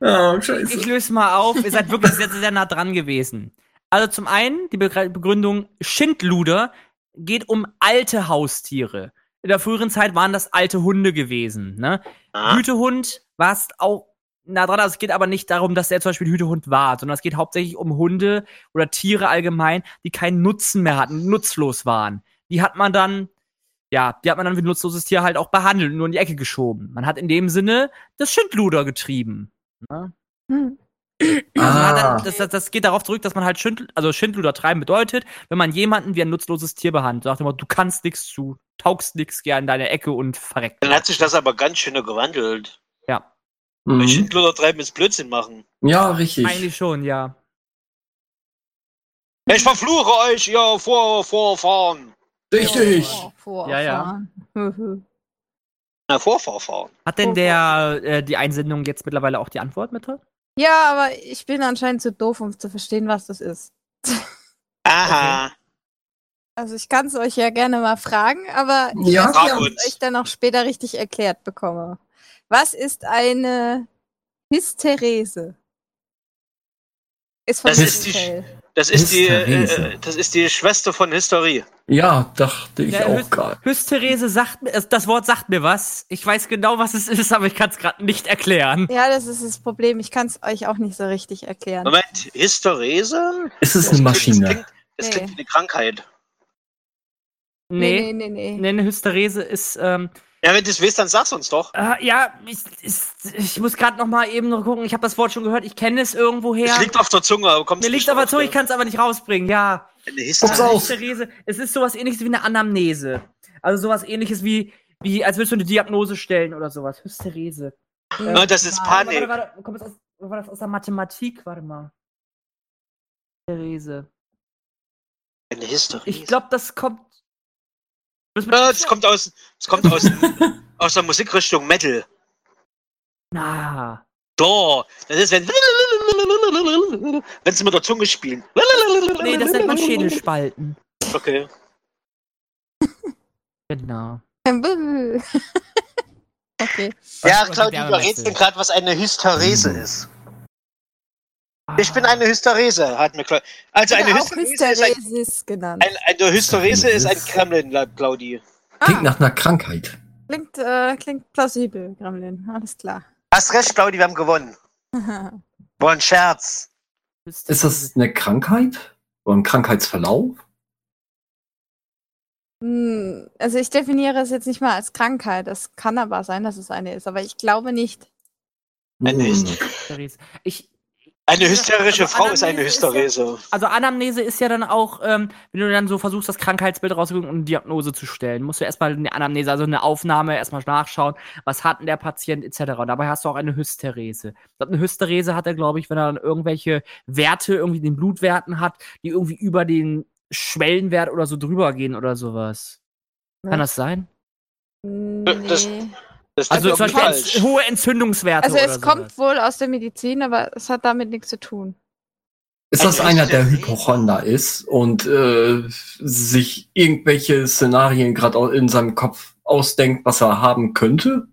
Oh, Ich löse mal auf. Ihr seid wirklich sehr, sehr, sehr nah dran gewesen. Also zum einen die Begr- Begründung Schindluder geht um alte Haustiere. In der früheren Zeit waren das alte Hunde gewesen. Ne? Ah. Hütehund war es auch nah dran. Also es geht aber nicht darum, dass er zum Beispiel Hütehund war, sondern es geht hauptsächlich um Hunde oder Tiere allgemein, die keinen Nutzen mehr hatten, nutzlos waren. Die hat man dann, ja, die hat man dann wie ein nutzloses Tier halt auch behandelt und nur in die Ecke geschoben. Man hat in dem Sinne das Schindluder getrieben. Ne? Hm. Also Ah. dann, das, das, das geht darauf zurück, dass man halt Schindl, also Schindluder treiben bedeutet, wenn man jemanden wie ein nutzloses Tier behandelt. Sagt immer, du kannst nichts, du taugst nichts, geh in deine Ecke und verreckt. Dann hat sich das aber ganz schön gewandelt. Ja, Weil Mhm. Schindluder treiben ist Blödsinn machen. Ja, richtig. eigentlich schon, ja. Ich verfluche euch, ihr Vor Vorfahren. Richtig. Ja, ja. Huhu. Na, Vorfahren. Hat denn der äh, die Einsendung jetzt mittlerweile auch die Antwort mit drin? ja, aber ich bin anscheinend zu doof, um zu verstehen, was das ist. Aha. Also ich kann es euch ja gerne mal fragen, aber ich Ja, weiß nicht, ob ich dann auch später richtig erklärt bekomme. Was ist eine Hysterese? Ist von Das ist die-. Das ist die, Hysterese. äh, das ist die Schwester von Hysterie. Ja, dachte ich Ja, auch gerade. Hysterese sagt mir, das Wort sagt mir was. Ich weiß genau, was es ist, aber ich kann es gerade nicht erklären. Ja, das ist das Problem. Ich kann es euch auch nicht so richtig erklären. Moment, Hysterese? Es ist Das eine Maschine. Das klingt, das Nee. klingt wie eine Krankheit. Nee, nee, nee. nee. nee, eine Hysterese ist, ähm, Ja, wenn du es weißt, dann sag's uns doch. äh, ja, ich, ich, ich muss gerade noch mal eben noch gucken. Ich habe das Wort schon gehört. Ich kenne es irgendwoher. Es liegt auf der Zunge, aber kommst Mir liegt aber zu, ich kann es aber nicht rausbringen. Ja. Eine. Hysterese, es ist sowas ähnliches wie eine Anamnese. Also sowas ähnliches wie, wie als würdest du eine Diagnose stellen oder sowas. Hysterese. Ja, das ist Warte, Panik. Warte, warte, kommt das aus, war das aus der Mathematik? Warte mal. Hysterese. Eine Hysterie. Ich glaube, das kommt. Das Ja, das kommt aus, das kommt aus, aus der Musikrichtung Metal. Na. Klar, das ist, wenn, wenn sie mit der Zunge spielen. Nee, das nennt man Schädelspalten. Okay. Genau. okay. Ja, Claudia, du rätst gerade, was eine Hysterese ist. Ich bin eine Hysterese, hat mir Claudia. Also eine auch Hysterese ist ein, genannt. ein, eine Hysterese ist ein Kremlin, Claudi. Klingt Ah, nach einer Krankheit. klingt, äh, klingt plausibel, Gremlin. Alles klar. Hast recht, Claudi, wir haben gewonnen. War ein Scherz. Ist das eine Krankheit? Oder ein Krankheitsverlauf? Hm, Also ich definiere es jetzt nicht mal als Krankheit. Es kann aber sein, dass es eine ist, aber ich glaube nicht. Eine Hm. Hysterese. Ich, Eine hysterische Also Frau ist eine Anamnese ist ja- Hysterese. also Anamnese ist ja dann auch, ähm, wenn du dann so versuchst, das Krankheitsbild rauszuholen und eine Diagnose zu stellen, musst du erstmal eine Anamnese, also eine Aufnahme, erstmal nachschauen, was hat denn der Patient etc. Und dabei hast du auch eine Hysterese. Eine Hysterese hat er, glaube ich, wenn er dann irgendwelche Werte, irgendwie den Blutwerten hat, die irgendwie über den Schwellenwert oder so drüber gehen oder sowas. Kann Ja. das sein? Das- Nee. Das Also zum Beispiel falsch. ents- hohe Entzündungswerte Also oder es kommt sowas. wohl aus der Medizin, aber es hat damit nichts zu tun. Ist das Eine einer, der? Hypochonder ist und äh, sich irgendwelche Szenarien gerade in seinem Kopf ausdenkt, was er haben könnte?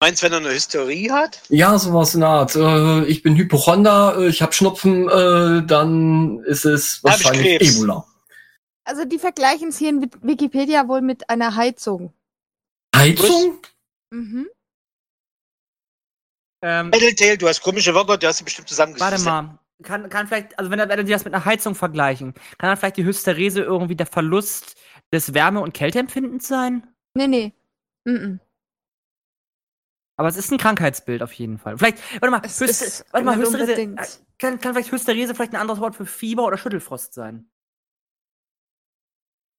Meinst du, wenn er eine Hysterie hat? Ja, sowas in der Art. Äh, ich bin Hypochonder, äh, ich habe Schnupfen, äh, dann ist es wahrscheinlich. Ebola. Also die vergleichen es hier in Wik- Wikipedia wohl mit einer Heizung. Heizung? Mhm. Ähm, Edeltail, du hast komische Wörter, du hast sie bestimmt Warte zusammengesetzt. mal. Kann, kann vielleicht, also wenn er, wenn er die das mit einer Heizung vergleichen, kann dann vielleicht die Hysterese irgendwie der Verlust des Wärme- und Kälteempfindens sein? Nee, nee. Mhm. Aber es ist ein Krankheitsbild auf jeden Fall. Vielleicht, warte mal, Es Hyster, ist warte mal nicht Hysterese, unbedingt. äh, kann, kann vielleicht Hysterese vielleicht ein anderes Wort für Fieber oder Schüttelfrost sein?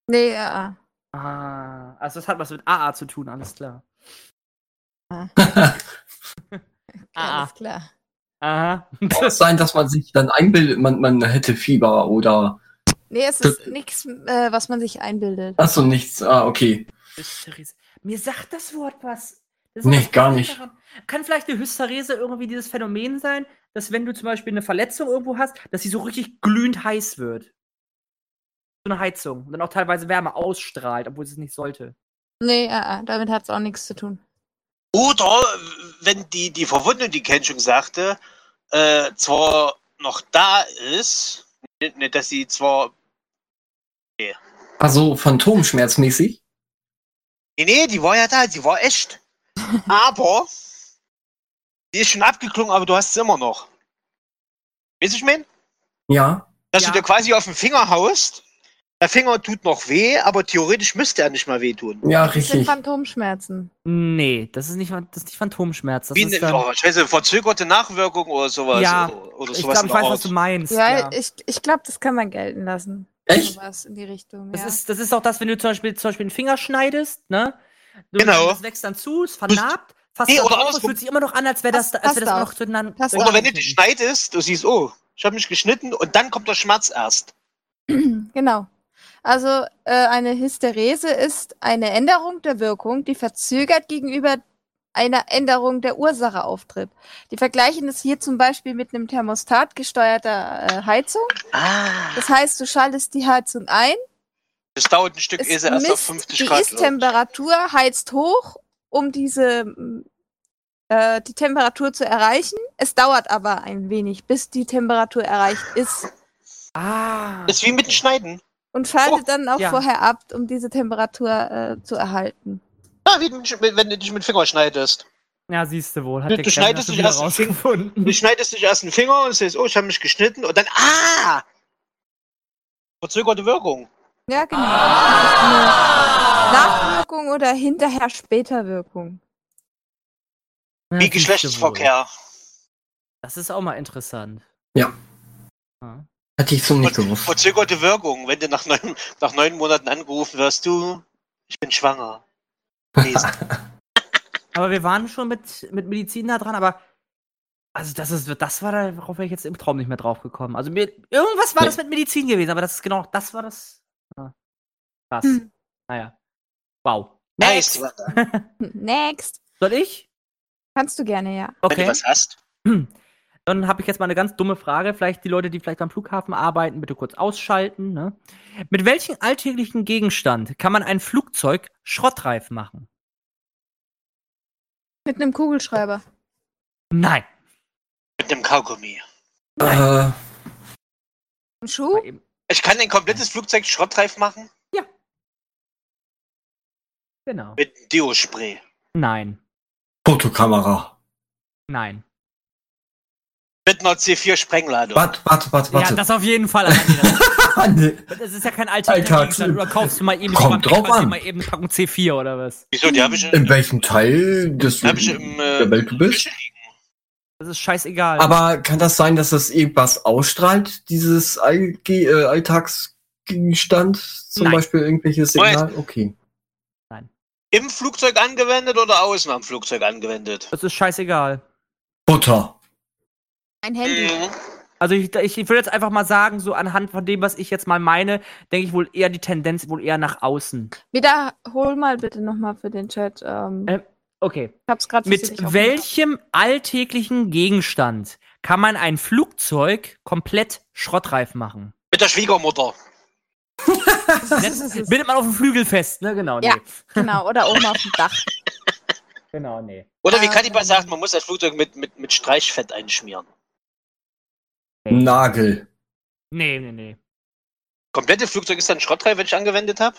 Nee, ja. Ah, also das hat was mit AA zu tun, alles klar. Ah. Alles klar. Aha. Kann es sein, dass man sich dann einbildet, man, man hätte Fieber oder Nee, es ist nichts, äh, was man sich einbildet. Achso, nichts. Ah, okay. Hysterese. Mir sagt das Wort was. Das Nee, gar nicht. daran. Kann vielleicht die Hysterese irgendwie dieses Phänomen sein, dass wenn du zum Beispiel eine Verletzung irgendwo hast, dass sie so richtig glühend heiß wird. So eine Heizung. Und dann auch teilweise Wärme ausstrahlt, obwohl sie es nicht sollte. Nee, ja, damit hat es auch nichts zu tun. Oder wenn die, die Verwundung, die Ken schon sagte, äh, zwar noch da ist, nicht, nicht, dass sie zwar. Also phantomschmerzmäßig? Nee, nee, die war ja da, die war echt. Aber die ist schon abgeklungen, aber du hast sie immer noch. Weißt du, ich mein? Ja. Dass Ja. du dir quasi auf den Finger haust. Der Finger tut noch weh, aber theoretisch müsste er nicht mal wehtun. Ja, Das sind richtig. Phantomschmerzen. Nee, das ist nicht, das ist nicht Phantomschmerz. Das Wie ist eine, dann, oh, scheiße, verzögerte Nachwirkung oder sowas. Ja, oder, oder ich sowas glaube, ich weiß, Art. was du meinst. Ja, Ja, ich, ich glaube, das kann man gelten lassen. Echt? Sowas in die Richtung. Das, ja. ist, das ist auch das, wenn du zum Beispiel, zum Beispiel einen Finger schneidest, ne? Du, Genau. Das wächst dann zu, es vernarbt, fast Nee, oder andersrum. fühlt sich immer noch an, als wäre das, Passt- als wäre das noch zueinander. Oder wenn du dich schneidest, du siehst, oh, ich habe mich geschnitten und dann kommt der Schmerz erst. Genau. Also äh, eine Hysterese ist eine Änderung der Wirkung, die verzögert gegenüber einer Änderung der Ursache auftritt. Die vergleichen es hier zum Beispiel mit einem Thermostat gesteuerter äh, Heizung. Ah. Das heißt, du schaltest die Heizung ein, Das dauert ein Stück, ehe es sie erst auf misst 50 die Grad läuft. Ist-Temperatur, heizt hoch, um diese äh, die Temperatur zu erreichen. Es dauert aber ein wenig, bis die Temperatur erreicht ist Ah. Das ist wie mit dem Schneiden. Und schaltet Oh, dann auch ja. vorher ab, um diese Temperatur äh, zu erhalten. Ja, wie wenn du dich mit dem Finger schneidest. Ja, siehst du wohl. Hat Du- der du schneidest dich erst rausgefunden. Du schneidest dich erst den Finger und siehst, oh, ich habe mich geschnitten und dann, ah! Verzögerte Wirkung. Ja, genau. Eine Nachwirkung oder hinterher später Wirkung. Ja, Wie Geschlechtsverkehr. Das ist auch mal interessant. Ja. Ja. Hätte ich so nicht Ver gewusst. verzögerte Wirkung, wenn du nach neun, nach neun Monaten angerufen wirst, du, ich bin schwanger. Aber wir waren schon mit, mit Medizin da dran, aber also das ist, das war da, worauf wäre ich jetzt im Traum nicht mehr drauf gekommen. Also mir, irgendwas war Nee. das mit Medizin gewesen, aber das ist genau, das war das. Ja. Krass. Hm. Naja. Wow. Next. Next. Soll ich? Kannst du gerne, ja. Wenn du Okay. was hast. Dann habe ich jetzt mal eine ganz dumme Frage. Vielleicht die Leute, die vielleicht am Flughafen arbeiten, bitte kurz ausschalten. Ne? Mit welchem alltäglichen Gegenstand kann man ein Flugzeug schrottreif machen? Mit einem Kugelschreiber. Nein. Mit dem Kaugummi. Äh, Ein Schuh? Ich kann ein komplettes Flugzeug schrottreif machen Genau. mit Deo-Spray. Nein. Fotokamera. Nein. Mit einer C4-Sprengladung. Warte, warte, warte, warte. Ja, das auf jeden Fall. Alter. Das ist ja kein alltäglicher Alltags- Gegenstand. Oder kaufst du mal eben, Kommt drauf an. mal eben eine Packung C4 oder was? Wieso? Die habe ich, In welchem Teil des hab ich im äh, der Welt du bist? Das ist scheißegal. Aber kann das sein, dass das irgendwas ausstrahlt, dieses Allge äh, Alltagsgegenstand? Zum Nein. Beispiel irgendwelches Signal? Okay. Im Flugzeug angewendet oder außen am Flugzeug angewendet? das ist scheißegal. Butter. Ein Handy. Mhm. Also ich, ich, ich würde jetzt einfach mal sagen, so anhand von dem, was ich jetzt mal meine, denke ich wohl eher die Tendenz wohl eher nach außen. Wiederhol mal bitte nochmal für den Chat. Ähm, Äh, Okay. ich hab's gerade Mit welchem alltäglichen Gegenstand kann man ein Flugzeug komplett schrottreif machen? Mit der Schwiegermutter. Jetzt bindet man auf dem Flügel fest, ne? Genau, nee. Ja. Genau, oder oben auf dem Dach. Genau, nee. Oder wie Ähm. Kadiba sagt, man muss das Flugzeug mit, mit, mit Streichfett einschmieren. Nagel. Nee, nee, nee. Komplette Flugzeug ist dann schrottreif, wenn ich angewendet habe?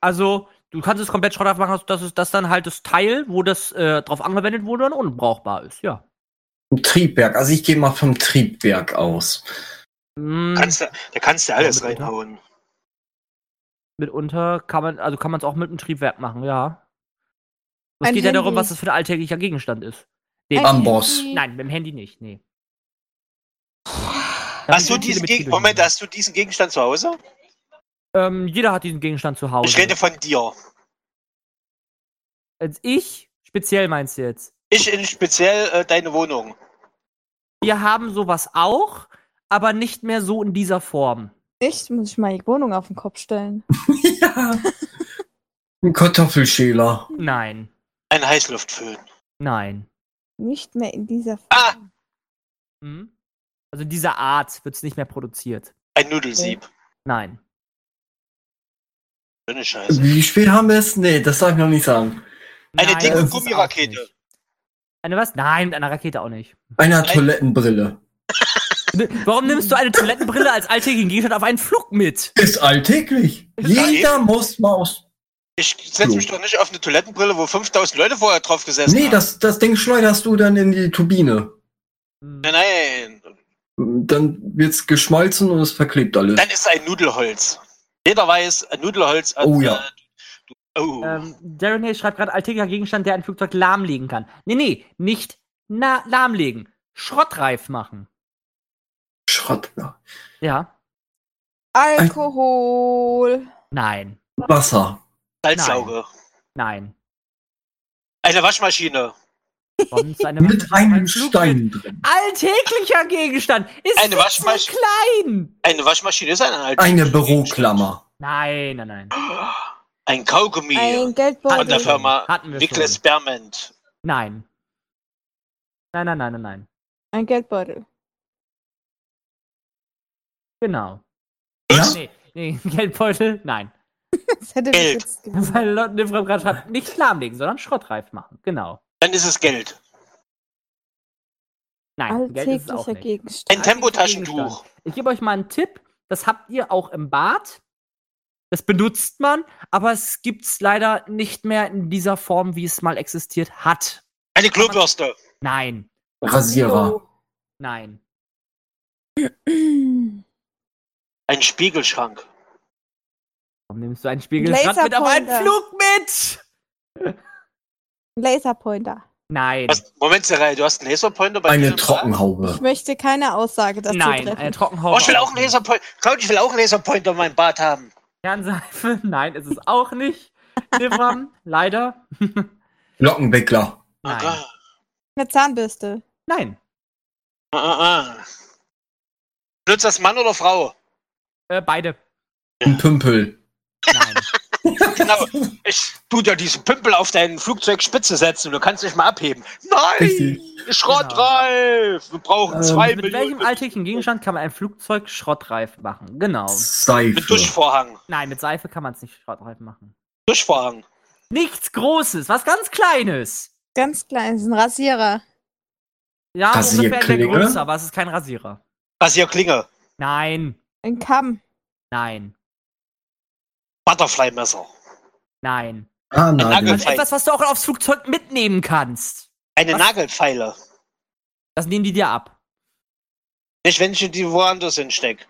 Also, du kannst es komplett schrottreif machen, dass es das dann halt das Teil, wo das äh, drauf angewendet wurde, dann unbrauchbar ist, ja. Ein Triebwerk. Also ich gehe mal vom Triebwerk aus. Mm, Kannst du, da kannst du alles Ja, mitunter. reinhauen. mitunter kann man, also kann man es auch mit einem Triebwerk machen, ja. Es Ein geht ja darum, was das für ein alltäglicher Gegenstand ist. Den, Amboss. Handy. Nein, mit dem Handy nicht, nee. Hast du diesen Geg Moment, hast du diesen Gegenstand zu Hause? Ähm, jeder hat diesen Gegenstand zu Hause. Ich rede von dir. Als ich, speziell meinst du jetzt? Ich in speziell äh, deine Wohnung. Wir haben sowas auch, aber nicht mehr so in dieser Form. Nicht? Muss ich mal die Wohnung auf den Kopf stellen. ja. Ein Kartoffelschäler. Nein, Ein Heißluftföhn. nein. Nicht mehr in dieser Form. Ah! Hm? Also dieser Art wird es nicht mehr produziert. Ein Nudelsieb. Nein. Schöne Scheiße. Wie spät haben wir es? Nee, das darf ich noch nicht sagen. Eine Nein, dicke Gummirakete. Eine was? Nein, mit einer Rakete auch nicht. Eine Ein- Toilettenbrille. Warum nimmst du eine Toilettenbrille als alltäglichen Gegenstand auf einen Flug mit? Ist alltäglich. Jeder muss mal aus. Ich setze mich doch nicht auf eine Toilettenbrille, wo 5000 Leute vorher drauf gesessen Nee, haben. das, das Ding schleuderst du dann in die Turbine. Hm. Nein, nein. Dann wird's geschmolzen und es verklebt alles. Dann ist ein Nudelholz. Jeder weiß, ein Nudelholz. Oh ja. Äh, du, oh. Ähm, Darren Hayes schreibt gerade alltäglicher Gegenstand, der ein Flugzeug lahmlegen kann. Nee, nee, nicht na lahmlegen. Schrottreif machen. Schrott. Ja. Ja. Alkohol. Nein. Wasser. Salzsauge. Nein. Eine Waschmaschine. Mit Waschmaschine einem Stein drin. Alltäglicher Gegenstand. Ist Eine viel zu Waschmasch- klein. Eine Waschmaschine ist ein alter. Eine Büroklammer. Nein, nein, nein. Ein Kaugummi Ein von Geldbeutel. der Firma Hatten wir Nicholas schon. Berment. Nein. Nein, nein, nein, nein, nein. Ein Geldbeutel. Genau. Ja? Nee, nee, Geldbeutel, nein. Das hätte mich Geld. Weil Lotte Nifram gerade schreibt, nicht lahmlegen, sondern schrottreif machen. Genau. Dann ist es Geld. Nein, Geld ist es auch Alltäglicher nicht. Gegenstand. Ein Tempotaschentuch. Ich gebe euch mal einen Tipp. Das habt ihr auch im Bad. Das benutzt man, aber es gibt's leider nicht mehr in dieser Form, wie es mal existiert hat. Eine Klobürste. Nein, Rasierer. nein. Ein Spiegelschrank. Warum nimmst du einen Spiegelschrank mit auf einen. Flug mit? Laserpointer. Nein. Was, Moment, Serei, du hast einen Laserpointer bei dir Eine? Trockenhaube. Ich möchte keine Aussage dazu Nein, treffen. eine Trockenhaube. Oh, ich will auch einen Laserpointer. Claudia, ich will auch einen Laserpointer in meinem Bad haben. Kernseife? Nein, ist es auch nicht. Nifram, leider. Lockenwickler. Nein. Eine Zahnbürste. Nein. Ah, ah, ah. Benutzt das Mann oder Frau? Äh, beide. Ein Pümpel. Nein. Genau. Ich tu dir diesen Pümpel auf deinen Flugzeugspitze setzen und du kannst dich mal abheben. Nein! Richtig. Schrottreif! Wir brauchen Ähm, zwei Mit welchem Millionen. alltäglichen Gegenstand kann man ein Flugzeug schrottreif machen? Genau. Mit Seife. Duschvorhang. Nein, mit Seife kann man es nicht schrottreif machen. Duschvorhang. Nichts Großes, was ganz Kleines. Ganz klein, das ist ein Rasierer. Ja, ungefähr der Rasierklinge? Größe, aber es ist kein Rasierer. Rasierklinge. Nein, Ein Kamm. nein, Butterfly-Messer. nein. Ah, Nagel. Also etwas, was du auch aufs Flugzeug mitnehmen kannst. Eine Was? Nagelfeile. Das nehmen die dir ab. Nicht, wenn ich die woanders hinsteck.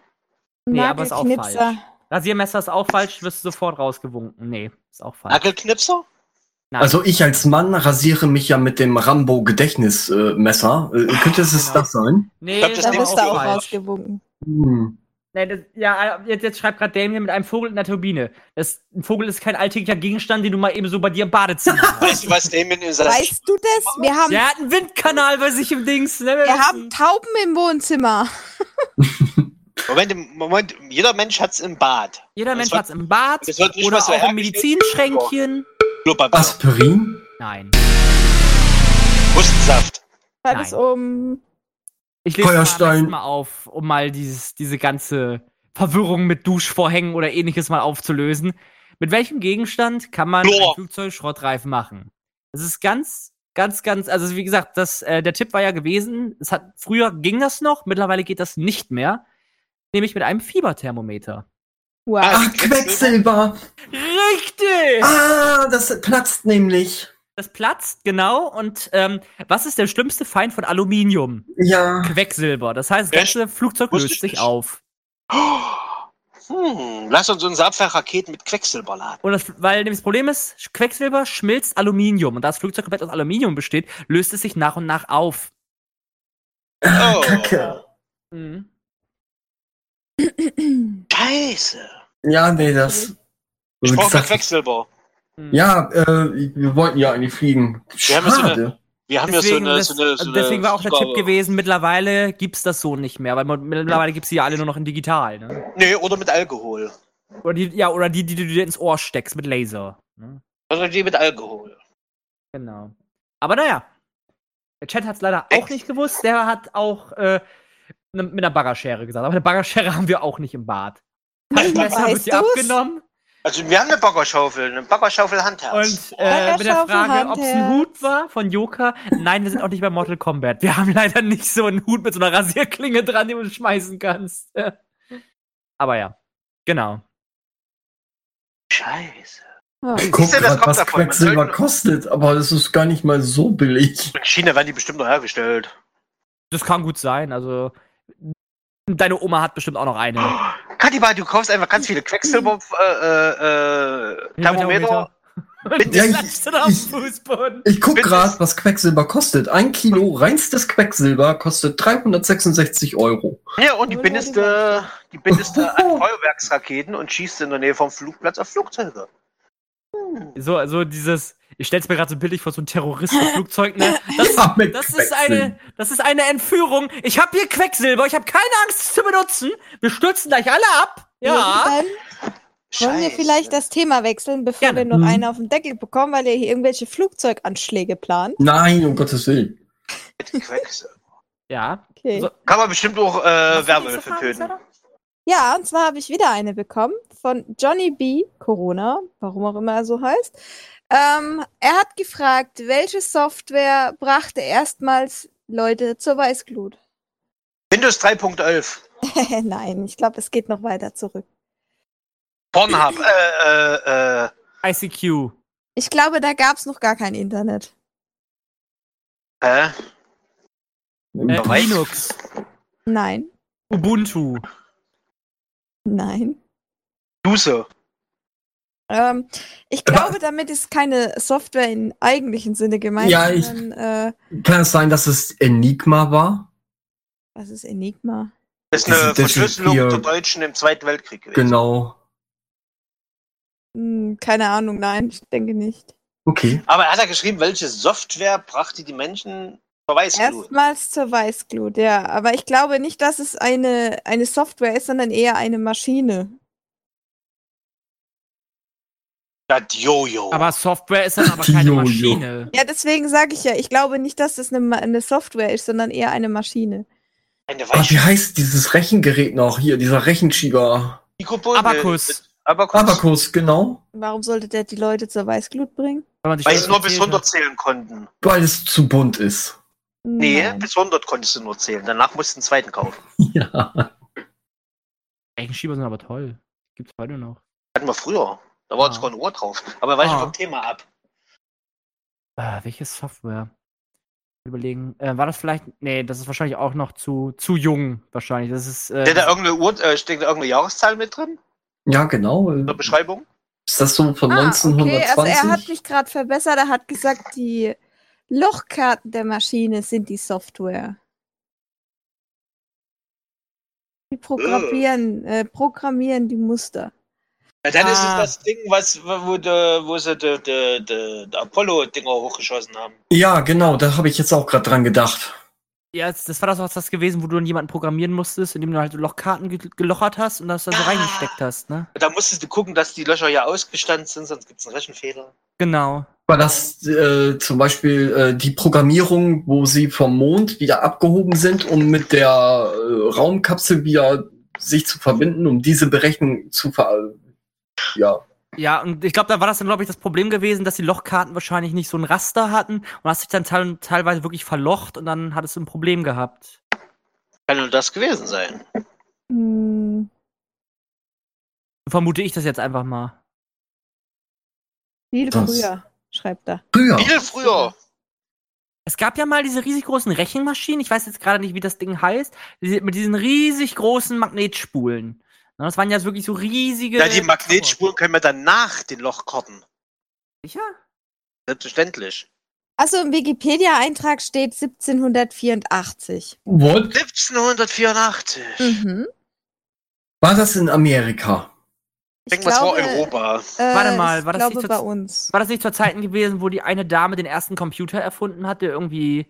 Nee, aber ist auch Nagelknipser. falsch. Rasiermesser ist auch falsch, wirst du sofort rausgewunken. Nee, ist auch falsch. Nagelknipser? Nein. Also ich als Mann rasiere mich ja mit dem Rambo-Gedächtnismesser. Äh, könnte es genau. das sein? nee, glaub, das Da wirst du auch auch falsch. rausgewunken. Hm. Nee, das, ja, jetzt, jetzt schreibt gerade Damien mit einem Vogel in der Turbine. Das, ein Vogel ist kein alltäglicher Gegenstand, den du mal eben so bei dir im Badezimmer hast. Weißt du, was Damien seiner Weißt du das? Wir haben, Der hat einen Windkanal bei sich im Dings. Ne? wir haben Tauben im Wohnzimmer. Moment, Moment, jeder Mensch hat's im Bad. Jeder Das Mensch wird- hat's im Bad oder auch im. Medizinschränkchen. Aspirin? Nein. Hustensaft. War Nein. das um. Ich lese Feuerstein. mal auf, um mal dieses, diese ganze Verwirrung mit Duschvorhängen oder ähnliches mal aufzulösen. Mit welchem Gegenstand kann man Chlor. ein Flugzeug schrottreif machen? Das ist ganz, ganz, ganz, also wie gesagt, das, äh, der Tipp war ja gewesen, es hat, früher ging das noch, mittlerweile geht das nicht mehr. Nämlich mit einem Fieberthermometer. Wow. Ach, Quecksilber! Richtig! Ah, das platzt nämlich. Das platzt, genau. Und ähm, was ist der schlimmste Feind von Aluminium? Ja. Quecksilber. Das heißt, das Echt? ganze Flugzeug löst ich sich nicht. auf. Hm, lass uns unsere Abwehrraketen mit Quecksilber laden. Und das, weil nämlich das Problem ist, Quecksilber schmilzt Aluminium. Und da das Flugzeug komplett aus Aluminium besteht, löst es sich nach und nach auf. Oh. Kacke. Mhm. Scheiße. Ja, nee, das. Ich Wie brauche Quecksilber. Mhm. Ja, äh, wir wollten ja eigentlich fliegen. Wir haben ja so eine- Schade. Wir haben Deswegen, ja so eine, das, so eine, so eine deswegen war auch der Tipp gewesen, mittlerweile gibt's das so nicht mehr, weil man, mittlerweile gibt's die ja alle nur noch in digital. Ne? Nee, oder mit Alkohol. Oder die, ja, oder die, die du dir ins Ohr steckst mit Laser. Ne? Also die mit Alkohol. Genau. Aber naja. Der Chat hat's leider Echt? auch nicht gewusst. Der hat auch äh, ne, mit einer Baggerschere gesagt. Aber eine Baggerschere haben wir auch nicht im Bad. Weißt du's? abgenommen. Also wir haben eine Baggerschaufel, eine Baggerschaufel-Handherz. Und äh, mit der Baggerschaufel, Frage, ob es ein Handherz. Hut war von Joker. Nein, wir sind auch nicht bei Mortal Kombat. Wir haben leider nicht so einen Hut mit so einer Rasierklinge dran, den du schmeißen kannst. Aber ja, genau. Scheiße. Ich guck grad, was davon. Quecksilber kostet, aber das ist gar nicht mal so billig. In China werden die bestimmt noch hergestellt. Das kann gut sein. Also, deine Oma hat bestimmt auch noch eine. Katiba, du kaufst einfach ganz viele Quecksilber äh, äh, Thermometer. Und Ja, ich- ich- Fußboden. Ich guck grad, was Quecksilber kostet. Ein Kilo reinstes Quecksilber kostet 366 Euro. Ja, und die bindest, die äh, die bindest du an Feuerwerksraketen und schießt in der Nähe vom Flugplatz auf Flugzeuge. So, so dieses, ich stell's mir gerade so bildlich vor, so ein Terroristenflugzeug, ne? Das, Ja, das ist eine, das ist eine Entführung. Ich habe hier Quecksilber, ich habe keine Angst, es zu benutzen. Wir stürzen gleich alle ab. Ja. Irgendwann wollen wir Scheiße. vielleicht das Thema wechseln, bevor Gerne. wir noch Mhm. einen auf den Deckel bekommen, weil ihr hier irgendwelche Flugzeuganschläge plant. Nein, um Gottes Willen. mit Quecksilber. Ja. Okay. So- Kann man bestimmt auch äh, Frage, töten. Ja, und zwar habe ich wieder eine bekommen von Johnny B. Corona, warum auch immer er so heißt. Ähm, er hat gefragt, welche Software brachte erstmals Leute zur Weißglut? Windows 3.11. Nein, ich glaube, es geht noch weiter zurück. Pornhub. äh, äh, äh. ICQ. Ich glaube, da gab es noch gar kein Internet. Hä? Äh, Linux. Nein, Ubuntu. nein. Duse. Ähm, ich Aber- glaube, damit ist keine Software im eigentlichen Sinne gemeint, Ja, ich- sondern, äh, Kann es sein, dass es Enigma war? was ist Enigma? Das ist Das eine ist- das ist Verschlüsselung hier- der Deutschen im Zweiten Weltkrieg gewesen. Genau. Hm, keine Ahnung, nein, ich denke nicht. Okay. Aber er hat ja geschrieben, welche Software brachte die Menschen zur Weißglut? Erstmals zur Weißglut, ja. Aber ich glaube nicht, dass es eine, eine Software ist, sondern eher eine Maschine. Das Jojo. Aber Software ist dann aber keine Jojo. Maschine. Ja, deswegen sage ich ja, ich glaube nicht, dass das eine, eine Software ist, sondern eher eine Maschine. Eine Aber wie heißt dieses Rechengerät noch? Hier, dieser Rechenschieber. Abakus. Abakus. Abakus, genau. Warum sollte der die Leute zur Weißglut bringen? Weil das sie nur bis erzählt 100 hat. zählen konnten. Weil es zu bunt ist. Nee, Nein. bis 100 konntest du nur zählen. Danach musst du einen zweiten kaufen. Ja. Rechenschieber sind aber toll. Gibt's heute noch. Hatten wir früher. Da war Ah. sogar ein Ohr drauf. Aber weiche Ah. vom Thema ab. Äh, welche Software? Überlegen. Äh, war das vielleicht. Nee, das ist wahrscheinlich auch noch zu, zu jung, wahrscheinlich. Das ist. Äh, Steht da irgendeine, Uhr, äh, steht da irgendeine Jahreszahl mit drin? Ja, genau. In der Beschreibung? Ist das so von Ah, okay, 1920? also er hat mich gerade verbessert. Er hat gesagt, die Lochkarten der Maschine sind die Software. Die programmieren, äh, programmieren die Muster. Ja, dann ist es Ah. das Ding, was, wo, de, wo sie de, de, de, de Apollo-Dinger hochgeschossen haben. ja, genau, da habe ich jetzt auch gerade dran gedacht. ja, das war das auch das gewesen, wo du dann jemanden programmieren musstest, indem du halt Lochkarten ge gelochert hast und das da so Ja. reingesteckt hast, ne? Da musstest du gucken, dass die Löcher ja ausgestanden sind, sonst gibt es einen Rechenfehler. Genau. War das äh, zum Beispiel äh, die Programmierung, wo sie vom Mond wieder abgehoben sind, um mit der äh, Raumkapsel wieder sich zu verbinden, um diese Berechnung zu ver... Ja. Ja, und ich glaube, da war das dann, glaube ich, das Problem gewesen, dass die Lochkarten wahrscheinlich nicht so ein Raster hatten und hast dich dann teil teilweise wirklich verlocht und dann hattest du ein Problem gehabt. Kann nur das gewesen sein. Hm, So vermute ich das jetzt einfach mal. viel Das- früher, schreibt er. Früher. Viel früher. Es gab ja mal diese riesig großen Rechenmaschinen, ich weiß jetzt gerade nicht, wie das Ding heißt, mit diesen riesig großen Magnetspulen. Na, Das waren ja wirklich so riesige. Ja, die Magnetspuren können wir dann nach den Lochkarten. Sicher? Selbstverständlich. Also im Wikipedia-Eintrag steht 1784. What? 1784. Mhm. War das in Amerika? Ich denke, was war Europa? äh, Warte mal, ich war das glaube nicht bei so- uns. War das nicht zur Zeiten gewesen, wo die eine Dame den ersten Computer erfunden hat, der irgendwie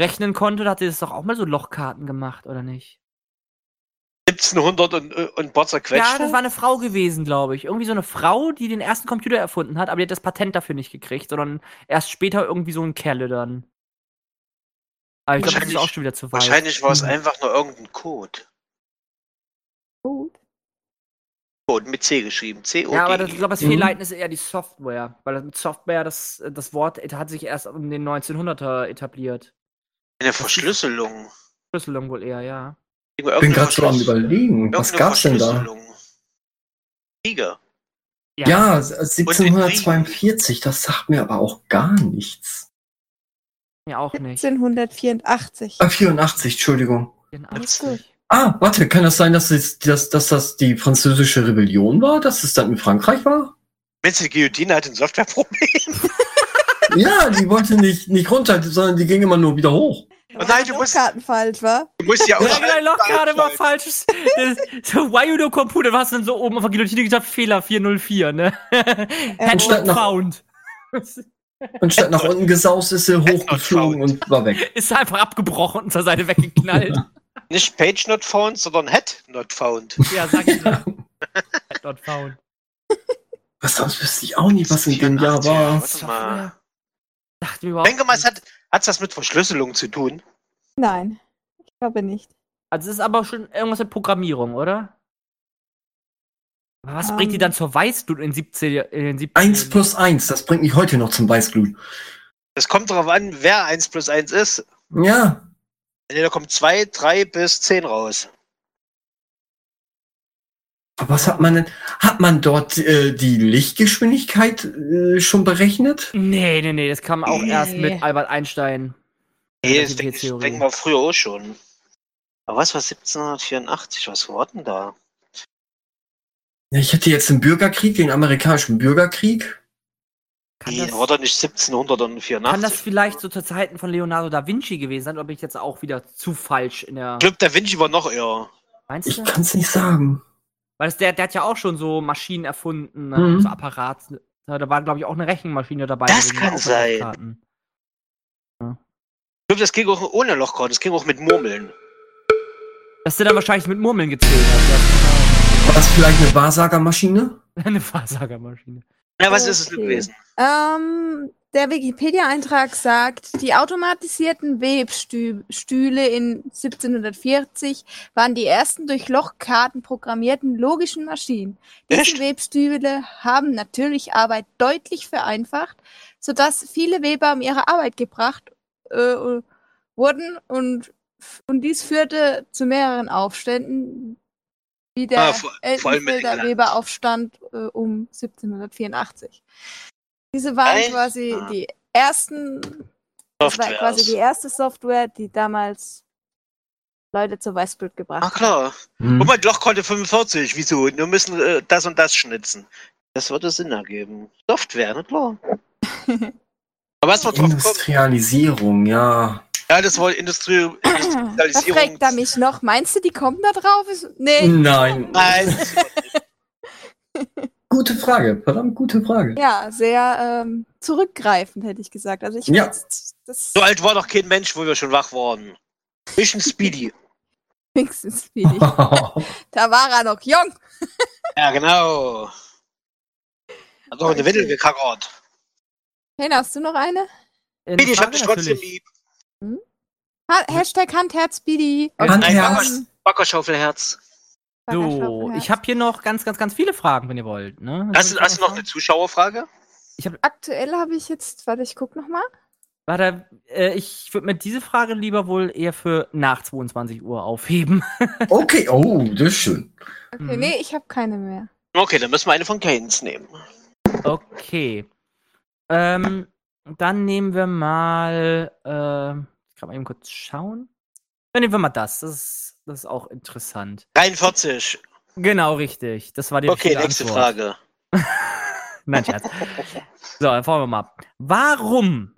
rechnen konnte? Da hat sie das doch auch mal so Lochkarten gemacht, oder nicht? 1700 und, und Bord zerquetscht. Ja, das war eine Frau gewesen, glaube ich. Irgendwie so eine Frau, die den ersten Computer erfunden hat, aber die hat das Patent dafür nicht gekriegt, sondern erst später irgendwie so ein Kerle dann. Aber ich glaube, das ist Wahrscheinlich- auch schon wieder zu weit. Wahrscheinlich war es Mhm. einfach nur irgendein Code. Gut. Code mit C geschrieben. C O Ja, aber das, ich glaube, das Mhm. Fehlleiten ist eher die Software. Weil mit Software, das, das Wort hat sich erst um den 1900er etabliert. Eine Verschlüsselung. Verschlüsselung wohl eher, ja. Ich bin gerade so am überlegen. Was gab's denn da? Kriege. Ja, 1742, das sagt mir aber auch gar nichts. Mir auch nicht. 1784. Ah, 84, Entschuldigung. 84. Ah, warte, kann das sein, dass, es, dass, dass das die französische Rebellion war? Dass es dann in Frankreich war? Die Guillotine hat ein Softwareproblem? Ja, die wollte nicht, nicht runter, sondern die ging immer nur wieder hoch. Oh nein, du musst, Karten falsch, wa? du musst ja auch. Ja, dein Loch gerade war falsch. So, why you no computer? Du hast dann so oben auf der Guillotine gesagt, Fehler 404, ne? Headshot nach- found. Und statt nach unten gesaust, ist sie hochgeflogen und war weg. Ist einfach abgebrochen und zur Seite weggeknallt. Nicht Page not found, sondern Head not found. ja, sag ich ja. Head not found. Was sonst wüsste ich auch nicht, was in dem Jahr 84, war. Warte mal. Dachte mir überhaupt Denke mal, es nicht. Hat das mit Verschlüsselung zu tun? Nein, ich glaube nicht. Also es ist aber schon irgendwas mit Programmierung, oder? Was Ähm. bringt die dann zur Weißglut in, 17, in den 70 Eins plus eins, das bringt mich heute noch zum Weißglut. Es kommt darauf an, wer 1 plus 1 ist. Ja, Da kommt 2, 3 bis 10 raus. Aber was hat man denn? Hat man dort äh, die Lichtgeschwindigkeit äh, schon berechnet? Nee, nee, nee, das kam auch Nee. erst mit Albert Einstein. Nee, Das denke ich denk mal früher auch schon. Aber was war 1784? Was war denn da? Ja, ich hätte jetzt den Bürgerkrieg, den amerikanischen Bürgerkrieg. Kann Nee, das, war doch nicht 1784. kann das vielleicht so zur Zeiten von Leonardo da Vinci gewesen sein? Oder bin ich jetzt auch wieder zu falsch in der. Ich glaube, Da Vinci war noch eher. Meinst Ich du? kann es nicht sagen. Weil das, der, der hat ja auch schon so Maschinen erfunden, ne? Mhm. so Apparat. Da war, glaube ich, auch eine Rechenmaschine dabei. Das kann sein. Ich glaube, das ging auch ohne Lochkarte, das ging auch mit Murmeln. Dass der dann wahrscheinlich mit Murmeln gezählt hat. War das vielleicht eine Wahrsagermaschine? Ja. Eine Wahrsagermaschine. Ja, was ist es denn gewesen? Ähm, der Wikipedia-Eintrag sagt, die automatisierten Webstühle in 1740 waren die ersten durch Lochkarten programmierten logischen Maschinen. Diese Echt? Webstühle haben natürlich Arbeit deutlich vereinfacht, sodass viele Weber um ihre Arbeit gebracht äh, wurden und, und dies führte zu mehreren Aufständen, wie der Ah. Weberaufstand äh, um 1784. Diese waren Echt? quasi Ah. die ersten Das war Software. quasi die erste Software, die damals Leute zu Weißblut gebracht hat. klar. Hm. Guck mal, Lochkante 45. Wieso? Wir müssen äh, das und das schnitzen. Das würde Sinn ergeben. Software, na klar. Aber was. Industrialisierung, ja. Ja, das war Industrie Da Industrialisierung. fragt er mich noch, meinst du, die kommen da drauf? Nee. Nein. Nein. Gute Frage, verdammt gute Frage. Ja, sehr ähm, zurückgreifend, hätte ich gesagt. Also ich Ja. weiß, das So alt war doch kein Mensch, wo wir schon wach waren. Mission Speedy. wenigstens wenig. Da war er noch jung. Ja, genau. Hat doch eine Okay. Windel gekackert. Hey, hast du noch eine? Eine Speedy, ich hab dich trotzdem natürlich. lieb. Ha Hashtag Handherz Speedy. Handherz. Ähm, Backerschaufelherz. So, ich habe hier noch ganz, ganz, ganz viele Fragen, wenn ihr wollt. Ne? Hast, du- hast du noch eine Zuschauerfrage? Aktuell habe ich jetzt, warte, ich guck noch mal. Warte, äh, ich würde mir diese Frage lieber wohl eher für nach 22 Uhr aufheben. Okay, oh, das ist schön. Okay, Mhm. nee, ich habe keine mehr. Okay, dann müssen wir eine von Keynes nehmen. Okay. Ähm, dann nehmen wir mal, äh, ich kann mal eben kurz schauen. Dann nehmen wir mal das. Das ist, das ist auch interessant. 43. Genau, richtig. Das war die Okay, richtige nächste Antwort. Frage. Nein, Scherz. So, dann fahren wir mal ab. Warum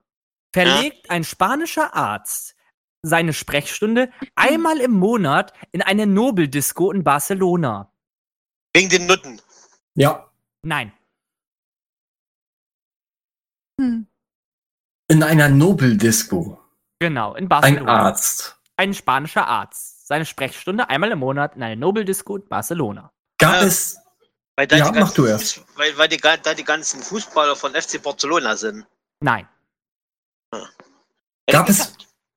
verlegt ein spanischer Arzt seine Sprechstunde einmal im Monat in eine Nobeldisco in Barcelona? Wegen den Nutten. Ja, Nein. Hm. in einer Nobeldisco. Genau, in Ein Barcelona. Arzt. Ein spanischer Arzt. Seine Sprechstunde einmal im Monat in eine Nobeldisco in Barcelona. Gab es. Weil da, Ja, die, mach du ganzen erst. Fuß- weil, weil die, da die ganzen Fußballer von FC Barcelona sind. Nein. Gab es